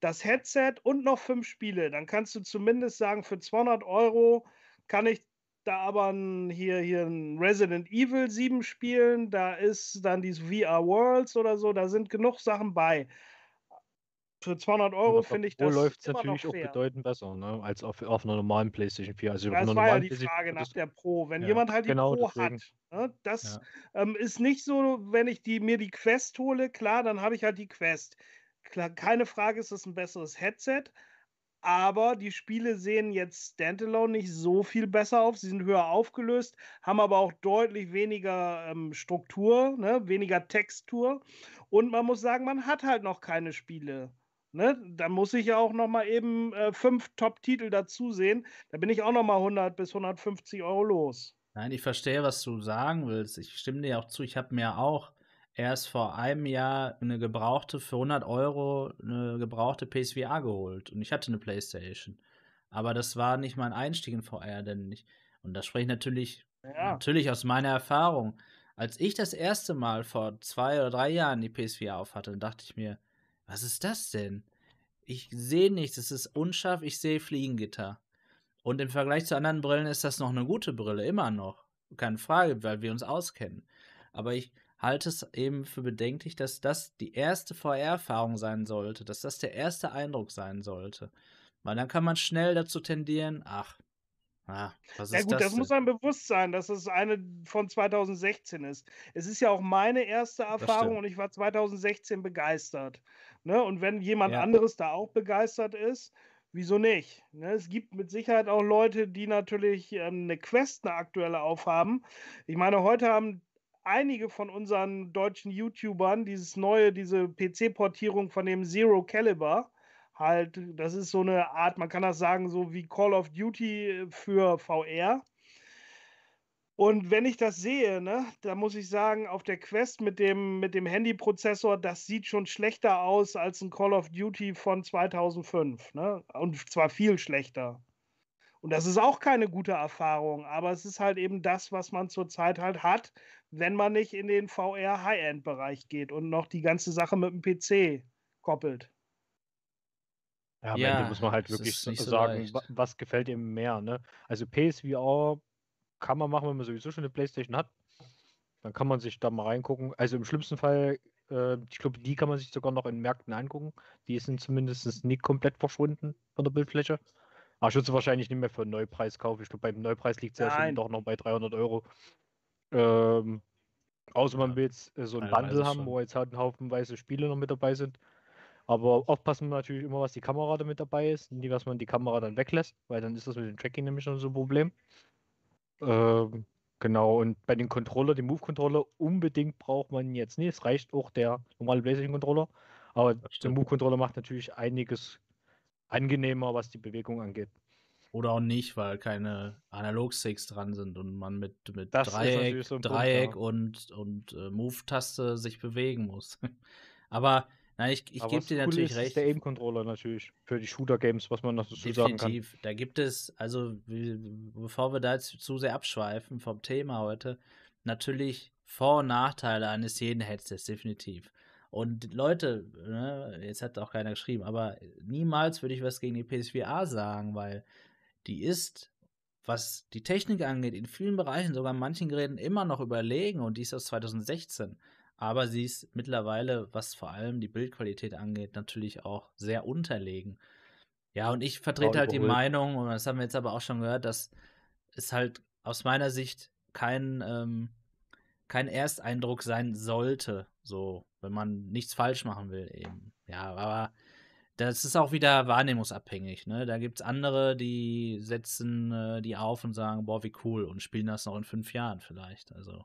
Das Headset und noch fünf Spiele. Dann kannst du zumindest sagen, für 200 Euro kann ich da aber ein, hier, hier ein Resident Evil 7 spielen, da ist dann dieses VR Worlds oder so, da sind genug Sachen bei. Für 200 Euro finde ich das.
läuft es natürlich auch bedeutend besser, ne? als auf, auf einer normalen PlayStation 4. Also
das war ja die Frage nach der Pro. Wenn ja, jemand halt die genau, Pro deswegen. hat, ne? das ja. ähm, ist nicht so, wenn ich die, mir die Quest hole, klar, dann habe ich halt die Quest. Klar, keine Frage, ist es ein besseres Headset, aber die Spiele sehen jetzt standalone nicht so viel besser auf. Sie sind höher aufgelöst, haben aber auch deutlich weniger ähm, Struktur, ne? weniger Textur. Und man muss sagen, man hat halt noch keine Spiele. Ne? Da muss ich ja auch noch mal eben äh, fünf Top-Titel dazu sehen. Da bin ich auch noch mal 100 bis 150 Euro los.
Nein, ich verstehe, was du sagen willst. Ich stimme dir auch zu. Ich habe mir auch erst vor einem Jahr eine gebrauchte, für 100 Euro eine gebrauchte PSVR geholt. Und ich hatte eine Playstation. Aber das war nicht mein Einstieg in VR, denn ich, und das spreche ich natürlich, ja. natürlich aus meiner Erfahrung. Als ich das erste Mal vor zwei oder drei Jahren die PSVR auf hatte, dachte ich mir, was ist das denn? Ich sehe nichts, es ist unscharf, ich sehe Fliegengitter. Und im Vergleich zu anderen Brillen ist das noch eine gute Brille, immer noch. Keine Frage, weil wir uns auskennen. Aber ich halte es eben für bedenklich, dass das die erste VR-Erfahrung sein sollte, dass das der erste Eindruck sein sollte. Weil dann kann man schnell dazu tendieren, ach, ah, was ist ja gut,
das, das muss einem bewusst sein, dass es eine von 2016 ist. Es ist ja auch meine erste Erfahrung und ich war 2016 begeistert. Ne? Und wenn jemand ja. anderes da auch begeistert ist, wieso nicht? Ne? Es gibt mit Sicherheit auch Leute, die natürlich ähm, eine Quest, eine aktuelle aufhaben. Ich meine, heute haben einige von unseren deutschen YouTubern dieses neue, diese PC-Portierung von dem Zero Caliber. Halt, das ist so eine Art, man kann das sagen, so wie Call of Duty für VR. Und wenn ich das sehe, ne, da muss ich sagen, auf der Quest mit dem, mit dem Handyprozessor, das sieht schon schlechter aus als ein Call of Duty von 2005. Ne? Und zwar viel schlechter. Und das ist auch keine gute Erfahrung, aber es ist halt eben das, was man zurzeit halt hat, wenn man nicht in den VR High-End-Bereich geht und noch die ganze Sache mit dem PC koppelt.
Ja, am ja, Ende muss man halt wirklich so sagen, so was gefällt ihm mehr. Ne? Also PSVR kann man machen, wenn man sowieso schon eine Playstation hat. Dann kann man sich da mal reingucken. Also im schlimmsten Fall, äh, ich glaube, die kann man sich sogar noch in Märkten angucken. Die sind zumindest nicht komplett verschwunden von der Bildfläche. Aber ich würde sie wahrscheinlich nicht mehr für einen Neupreis kaufen. Ich glaube, beim Neupreis liegt es ja schon doch noch bei 300 Euro. Ähm, außer man will jetzt äh, so ein Bundle haben, schon. wo jetzt halt ein Haufen weiße Spiele noch mit dabei sind. Aber aufpassen wir natürlich immer, was die Kamera da mit dabei ist. Nie, was man die Kamera dann weglässt, weil dann ist das mit dem Tracking nämlich schon so ein Problem. Ähm, genau, und bei den Controller, den Move-Controller, unbedingt braucht man jetzt nicht. Es reicht auch der normale PlayStation-Controller. Aber der Move-Controller macht natürlich einiges angenehmer, was die Bewegung angeht.
Oder auch nicht, weil keine Analog-Sticks dran sind und man mit, mit Dreieck, so Dreieck Punkt, ja. und, und äh, Move-Taste sich bewegen muss. Aber nein, ich, ich gebe dir cool natürlich ist, recht. Ist
der Aim-Controller natürlich für die Shooter-Games, was man noch dazu Definitiv. sagen kann. Definitiv.
Da gibt es, also bevor wir da jetzt zu sehr abschweifen vom Thema heute, natürlich Vor- und Nachteile eines jeden Headsets, definitiv. Und Leute, ne, jetzt hat auch keiner geschrieben, aber niemals würde ich was gegen die PSVR sagen, weil die ist was die Technik angeht, in vielen Bereichen, sogar in manchen Geräten immer noch überlegen und die ist aus 2016. Aber sie ist mittlerweile, was vor allem die Bildqualität angeht, natürlich auch sehr unterlegen. Ja, und ich vertrete halt die Meinung, und das haben wir jetzt aber auch schon gehört, dass es halt aus meiner Sicht kein, ähm, kein Ersteindruck sein sollte, so, wenn man nichts falsch machen will, eben. Ja, aber das ist auch wieder wahrnehmungsabhängig, ne? Da gibt es andere, die setzen äh, die auf und sagen, boah, wie cool, und spielen das noch in fünf Jahren vielleicht. Also.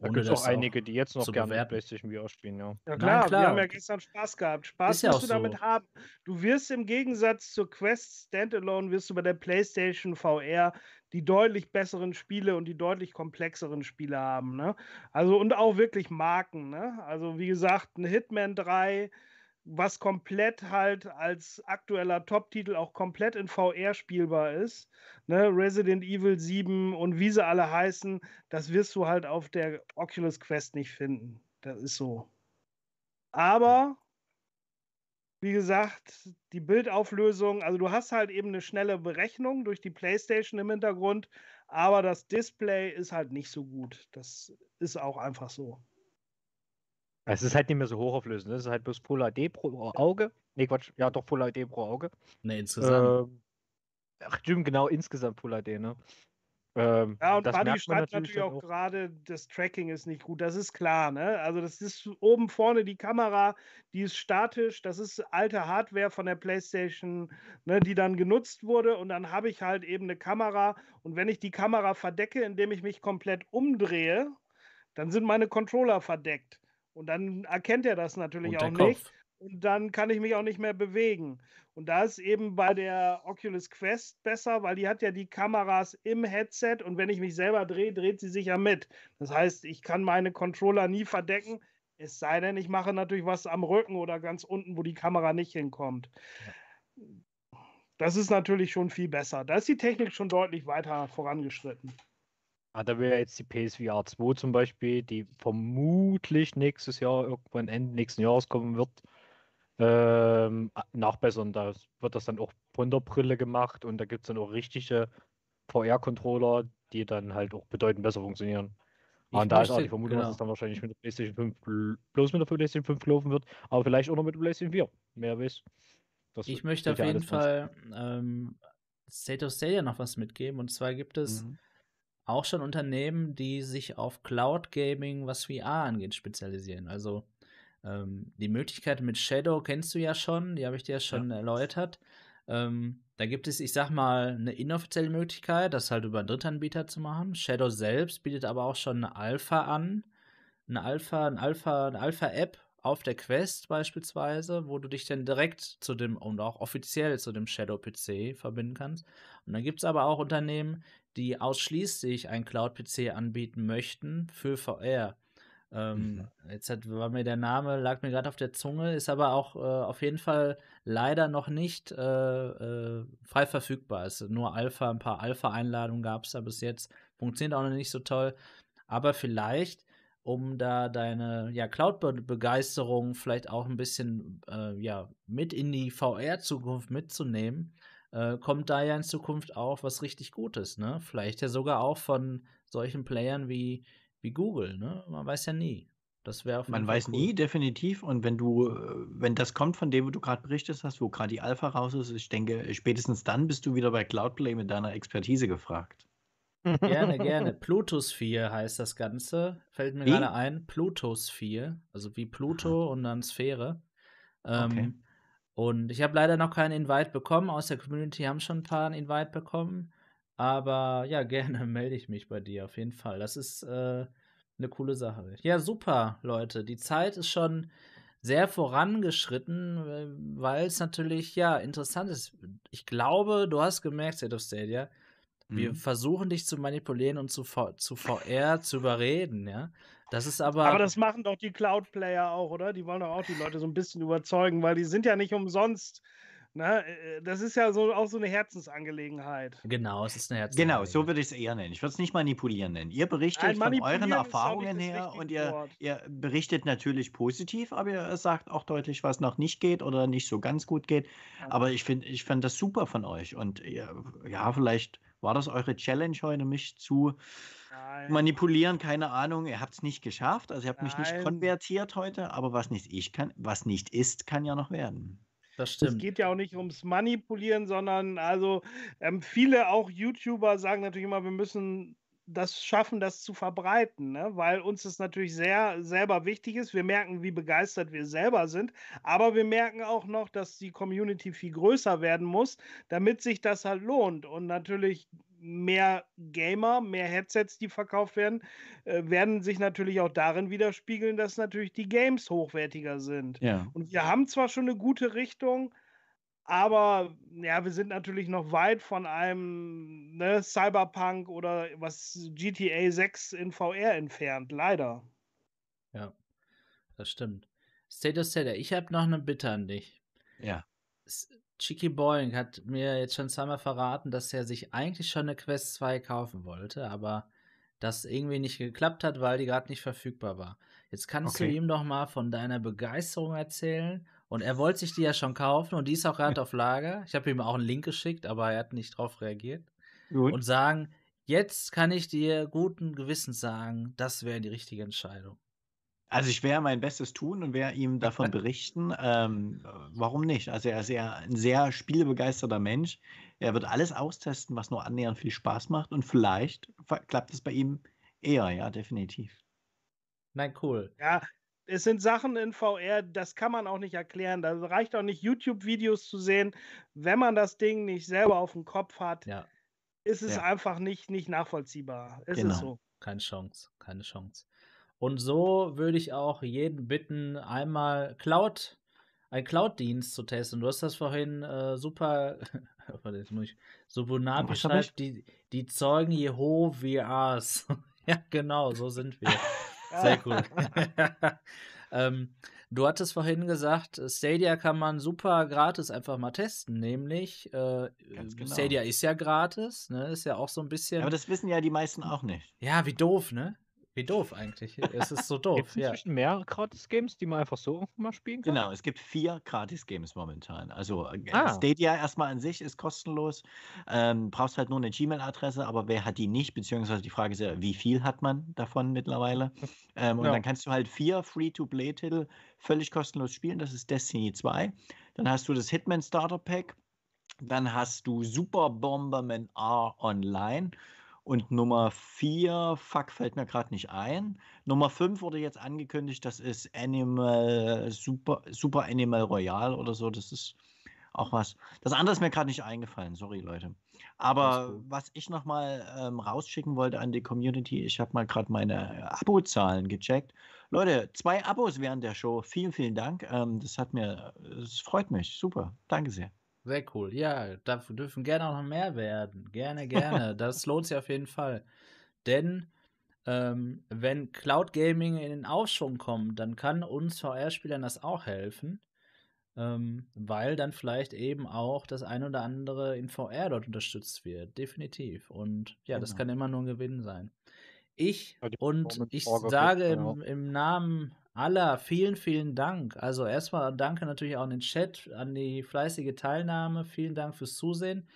Da gibt es auch einige, die jetzt noch gerne bewerten. PlayStation VR spielen, ja.
Ja klar, Nein, klar, wir haben ja gestern Spaß gehabt. Spaß ja musst du so. damit haben. Du wirst im Gegensatz zur Quest Standalone, wirst du bei der PlayStation VR die deutlich besseren Spiele und die deutlich komplexeren Spiele haben. Ne? Also und auch wirklich Marken. Ne? Also wie gesagt, ein Hitman 3, was komplett halt als aktueller Top-Titel auch komplett in VR spielbar ist. Ne? Resident Evil 7 und wie sie alle heißen, das wirst du halt auf der Oculus Quest nicht finden. Das ist so. Aber, wie gesagt, die Bildauflösung, also du hast halt eben eine schnelle Berechnung durch die PlayStation im Hintergrund, aber das Display ist halt nicht so gut. Das ist auch einfach so.
Es ist halt nicht mehr so hochauflösend. Ne? Es ist halt bloß Full HD pro Auge. Nee, Quatsch. Ja, doch Full HD pro Auge.
Ne, insgesamt.
Ähm, ach, stimmt, genau, insgesamt Full HD, ne?
Ähm, ja, und Buddy schreibt natürlich, natürlich auch gerade, das Tracking ist nicht gut. Das ist klar, ne? Also, das ist oben vorne die Kamera, die ist statisch. Das ist alte Hardware von der PlayStation, ne, die dann genutzt wurde. Und dann habe ich halt eben eine Kamera. Und wenn ich die Kamera verdecke, indem ich mich komplett umdrehe, dann sind meine Controller verdeckt. Und dann erkennt er das natürlich auch nicht. Und dann kann ich mich auch nicht mehr bewegen. Und da ist eben bei der Oculus Quest besser, weil die hat ja die Kameras im Headset und wenn ich mich selber drehe, dreht sie sich ja mit. Das heißt, ich kann meine Controller nie verdecken, es sei denn, ich mache natürlich was am Rücken oder ganz unten, wo die Kamera nicht hinkommt. Das ist natürlich schon viel besser. Da ist die Technik schon deutlich weiter vorangeschritten.
Ah, da wäre jetzt die PSVR 2 zum Beispiel, die vermutlich nächstes Jahr, irgendwann Ende nächsten Jahres kommen wird, ähm, nachbessern. Da wird das dann auch von der Brille gemacht und da gibt es dann auch richtige VR-Controller, die dann halt auch bedeutend besser funktionieren. Ich und da ist auch die Vermutung, genau. dass es dann wahrscheinlich mit der PlayStation 5 bloß mit der PlayStation 5 laufen wird, aber vielleicht auch noch mit der PlayStation 4. Mehr weiß.
Das ich möchte auf jeden Fall ähm, State of Stadia noch was mitgeben und zwar gibt es. Mhm auch schon Unternehmen, die sich auf Cloud Gaming, was VR angeht, spezialisieren. Also ähm, die Möglichkeit mit Shadow kennst du ja schon, die habe ich dir ja schon ja. erläutert. Ähm, da gibt es, ich sag mal, eine inoffizielle Möglichkeit, das halt über einen Drittanbieter zu machen. Shadow selbst bietet aber auch schon eine Alpha an. Eine Alpha, eine Alpha, eine Alpha-App auf der Quest beispielsweise, wo du dich dann direkt zu dem und auch offiziell zu dem Shadow-PC verbinden kannst. Und dann gibt es aber auch Unternehmen, die ausschließlich ein Cloud-PC anbieten möchten für VR. Ähm, mhm. Jetzt hat, war mir der Name, lag mir gerade auf der Zunge, ist aber auch äh, auf jeden Fall leider noch nicht äh, äh, frei verfügbar. Es ist nur Alpha, ein paar Alpha-Einladungen gab es da bis jetzt. Funktioniert auch noch nicht so toll. Aber vielleicht, um da deine ja, Cloud-Begeisterung vielleicht auch ein bisschen äh, ja, mit in die VR-Zukunft mitzunehmen, äh, kommt da ja in Zukunft auch was richtig Gutes, ne? Vielleicht ja sogar auch von solchen Playern wie, wie Google, ne? Man weiß ja nie. Das wäre
Man Fall weiß cool. nie, definitiv. Und wenn du, äh, wenn das kommt, von dem du gerade berichtet hast, wo gerade die Alpha raus ist, ich denke, spätestens dann bist du wieder bei Cloudplay mit deiner Expertise gefragt.
Gerne, gerne. Plutosphere heißt das Ganze. Fällt mir gerade ein. Plutosphere, also wie Pluto Aha. und dann Sphäre. Ähm, okay. Und ich habe leider noch keinen Invite bekommen. Aus der Community haben schon ein paar einen Invite bekommen. Aber ja, gerne melde ich mich bei dir auf jeden Fall. Das ist äh, eine coole Sache. Ja, super, Leute. Die Zeit ist schon sehr vorangeschritten, weil es natürlich ja interessant ist. Ich glaube, du hast gemerkt, State of Stadia, wir mhm. versuchen dich zu manipulieren und zu, zu VR zu überreden, ja. Das ist aber.
Aber das machen doch die Cloud-Player auch, oder? Die wollen doch auch die Leute so ein bisschen überzeugen, weil die sind ja nicht umsonst. Ne? Äh, das ist ja so, auch so eine Herzensangelegenheit.
Genau, es ist eine
Herzensangelegenheit. Genau, so würde ich es eher nennen. Ich würde es nicht manipulieren nennen. Ihr berichtet Nein, von euren Erfahrungen her und ihr, ihr, berichtet natürlich positiv, aber ihr sagt auch deutlich, was noch nicht geht oder nicht so ganz gut geht. Ja. Aber ich finde ich find das super von euch und ihr, ja, vielleicht War das eure Challenge heute, mich zu
Nein.
manipulieren? Keine Ahnung. Ihr habt es nicht geschafft. Also ihr habt mich nicht
Nein.
konvertiert heute, aber was nicht ich kann, was nicht ist, kann ja noch werden.
Das
Es
stimmt.
geht ja auch nicht ums Manipulieren, sondern also ähm, viele auch YouTuber sagen natürlich immer, wir müssen das schaffen, das zu verbreiten, ne? weil uns das natürlich sehr selber wichtig ist. Wir merken, wie begeistert wir selber sind, aber wir merken auch noch, dass die Community viel größer werden muss, damit sich das halt lohnt. Und natürlich mehr Gamer, mehr Headsets, die verkauft werden, äh, werden sich natürlich auch darin widerspiegeln, dass natürlich die Games hochwertiger sind.
Ja.
Und wir haben zwar schon eine gute Richtung, aber ja, wir sind natürlich noch weit von einem ne, Cyberpunk oder was GTA 6 in VR entfernt, leider.
Ja, das stimmt. State of State, ich habe noch eine Bitte an dich.
Ja.
Chicky Boing hat mir jetzt schon zweimal verraten, dass er sich eigentlich schon eine Quest 2 kaufen wollte, aber das irgendwie nicht geklappt hat, weil die gerade nicht verfügbar war. Jetzt kannst du
Okay.
ihm doch mal von deiner Begeisterung erzählen. Und er wollte sich die ja schon kaufen und die ist auch gerade auf Lager. Ich habe ihm auch einen Link geschickt, aber er hat nicht drauf reagiert.
Gut.
Und sagen, jetzt kann ich dir guten Gewissens sagen, das wäre die richtige Entscheidung.
Also ich werde mein Bestes tun und werde ihm davon berichten. Ähm, äh, warum nicht? Also er ist ja ein sehr spielebegeisterter Mensch. Er wird alles austesten, was nur annähernd viel Spaß macht und vielleicht klappt es bei ihm eher, ja, definitiv.
Nein, cool.
Ja, es sind Sachen in VR, das kann man auch nicht erklären. Da reicht auch nicht, YouTube-Videos zu sehen. Wenn man das Ding nicht selber auf dem Kopf hat,
Ja,
ist es
Ja.
einfach nicht, nicht nachvollziehbar. Es
Genau.
ist so.
keine Chance, keine Chance. Und so würde ich auch jeden bitten, einmal Cloud, einen Cloud-Dienst zu testen. Du hast das vorhin äh, super, warte, jetzt muss ich, Subunabi
Was hab
schreibt, die, die Zeugen Jehovas. ja, genau, so sind wir. Sehr cool. ähm, du hattest vorhin gesagt, Stadia kann man super gratis einfach mal testen, nämlich äh,
Ganz genau.
Stadia ist ja gratis, ne? Ist ja auch so ein bisschen.
Aber das wissen ja die meisten auch nicht.
Ja, wie doof, ne? Wie doof eigentlich. es ist so
Gibt
doof,
es
ja.
inzwischen mehrere Gratis-Games, die man einfach so mal spielen kann?
Genau, es gibt vier Gratis-Games momentan. Also äh,
Ah.
Stadia erstmal an sich ist kostenlos. Ähm, brauchst halt nur eine Gmail-Adresse, aber wer hat die nicht? Beziehungsweise die Frage ist ja, wie viel hat man davon mittlerweile? Ähm, und
Ja.
dann kannst du halt vier Free-to-Play-Titel völlig kostenlos spielen. Das ist Destiny 2. Dann hast du das Hitman Starter Pack. Dann hast du Super Bomberman R Online. Und Nummer 4, fuck, fällt mir gerade nicht ein. Nummer 5 wurde jetzt angekündigt, das ist Animal, Super, Super Animal Royale oder so. Das ist auch was. Das andere ist mir gerade nicht eingefallen, sorry Leute. Aber was ich nochmal ähm, rausschicken wollte an die Community, ich habe mal gerade meine Abozahlen gecheckt. Leute, zwei Abos während der Show. Vielen, vielen Dank. Ähm, das hat mir, es freut mich. Super. Danke sehr.
Sehr cool. Ja, dafür dürfen gerne auch noch mehr werden. Gerne, gerne. das lohnt sich auf jeden Fall. Denn ähm, wenn Cloud Gaming in den Aufschwung kommt, dann kann uns VR-Spielern das auch helfen. Ähm, weil dann vielleicht eben auch das ein oder andere in VR dort unterstützt wird. Definitiv. Und ja, das
Genau.
kann immer nur ein Gewinn sein. Ich und ich sage im, im Namen aller vielen, vielen Dank. Also erstmal danke natürlich auch an den Chat, an die fleißige Teilnahme. Vielen Dank fürs Zusehen.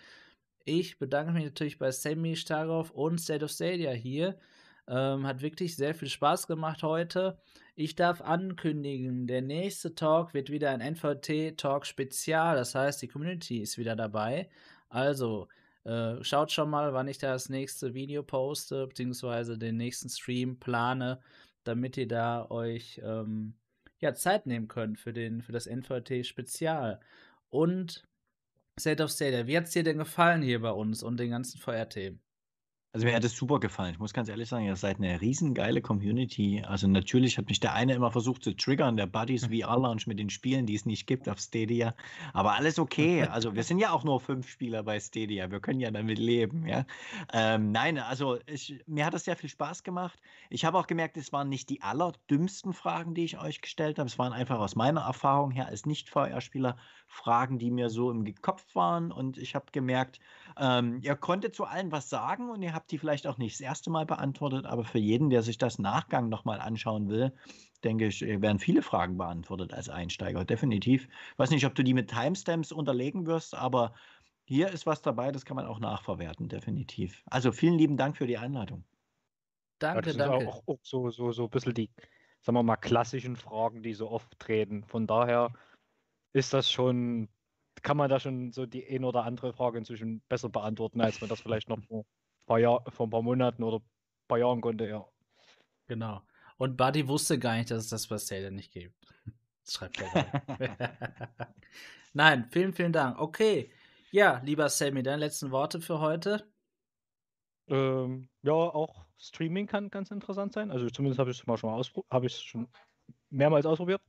Ich bedanke mich natürlich bei Sammy Starov und State of Stadia hier. Ähm, hat wirklich sehr viel Spaß gemacht heute. Ich darf ankündigen, der nächste Talk wird wieder ein NVT-Talk Spezial. Das heißt, die Community ist wieder dabei. Also, äh, schaut schon mal, wann ich das nächste Video poste, beziehungsweise den nächsten Stream plane, damit ihr da euch ähm, ja, Zeit nehmen könnt für, den, für das NVT-Spezial. Und State of Stadia, wie hat es dir denn gefallen hier bei uns und den ganzen VR-Themen?
Also mir hat es super gefallen. Ich muss ganz ehrlich sagen, ihr seid eine riesengeile Community. Also natürlich hat mich der eine immer versucht zu triggern, der Buddies VR Lounge mit den Spielen, die es nicht gibt auf Stadia. Aber alles okay. Also wir sind ja auch nur fünf Spieler bei Stadia. Wir können ja damit leben, ja. Ähm, nein, also ich, mir hat es sehr viel Spaß gemacht. Ich habe auch gemerkt, es waren nicht die allerdümmsten Fragen, die ich euch gestellt habe. Es waren einfach aus meiner Erfahrung her als Nicht-VR-Spieler Fragen, die mir so im Kopf waren. Und ich habe gemerkt, ähm, ihr konntet zu allen was sagen und ihr habt die vielleicht auch nicht das erste Mal beantwortet, aber für jeden, der sich das Nachgang nochmal anschauen will, denke ich, werden viele Fragen beantwortet als Einsteiger, definitiv. Ich weiß nicht, ob du die mit Timestamps unterlegen wirst, aber hier ist was dabei, das kann man auch nachverwerten, definitiv. Also vielen lieben Dank für die Einladung.
Danke,
ja, das
danke.
Ist auch, auch so, so, so ein bisschen die, sagen wir mal, klassischen Fragen, die so oft treten. Von daher ist das schon, kann man da schon so die ein oder andere Frage inzwischen besser beantworten, als man das vielleicht noch vor ein paar, Jahr, vor ein paar Monaten oder ein paar Jahren konnte, ja.
Genau. Und Buddy wusste gar nicht, dass es das Stadia nicht gibt. Das schreibt er Nein, vielen, vielen Dank. Okay. Ja, lieber Sammy, deine letzten Worte für heute?
Ähm, ja, auch Streaming kann ganz interessant sein. Also zumindest habe ich es mal schon mal habe ich schon mehrmals ausprobiert.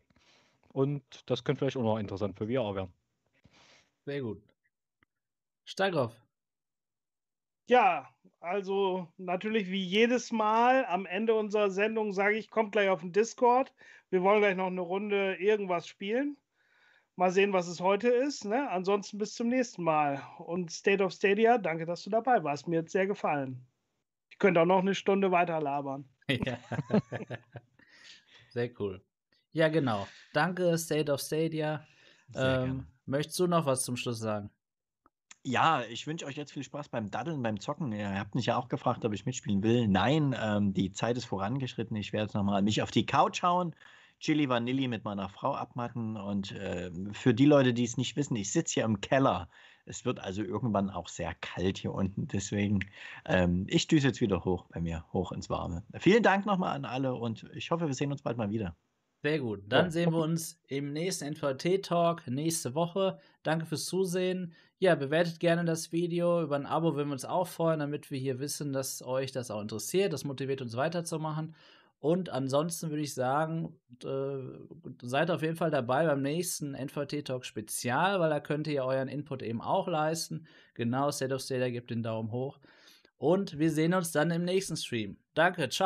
Und das könnte vielleicht auch noch interessant für VR werden.
Sehr gut. Stagroff.
Ja, also natürlich wie jedes Mal am Ende unserer Sendung sage ich, kommt gleich auf den Discord. Wir wollen gleich noch eine Runde irgendwas spielen. Mal sehen, was es heute ist. Ne? Ansonsten bis zum nächsten Mal. Und State of Stadia, danke, dass du dabei warst. Mir hat sehr gefallen. Ich könnte auch noch eine Stunde weiter labern.
Ja. Sehr cool. Ja, genau. Danke, State of Stadia. Ähm, möchtest du noch was zum Schluss sagen?
Ja, ich wünsche euch jetzt viel Spaß beim Daddeln, beim Zocken. Ihr habt mich ja auch gefragt, ob ich mitspielen will. Nein, ähm, die Zeit ist vorangeschritten. Ich werde jetzt nochmal mich auf die Couch hauen, Chili Vanilli mit meiner Frau abmatten. Und äh, für die Leute, die es nicht wissen, ich sitze hier im Keller. Es wird also irgendwann auch sehr kalt hier unten. Deswegen, ähm, ich düse jetzt wieder hoch bei mir, hoch ins Warme. Vielen Dank nochmal an alle und ich hoffe, wir sehen uns bald mal wieder.
Sehr gut. Dann ja. sehen wir uns im nächsten NVT-Talk nächste Woche. Danke fürs Zusehen. Ja, bewertet gerne das Video. Über ein Abo würden wir uns auch freuen, damit wir hier wissen, dass euch das auch interessiert. Das motiviert uns weiterzumachen. Und ansonsten würde ich sagen, äh, seid auf jeden Fall dabei beim nächsten NVT Talk Spezial, weil da könnt ihr euren Input eben auch leisten. Genau, State of Stadia gibt den Daumen hoch. Und wir sehen uns dann im nächsten Stream. Danke, ciao.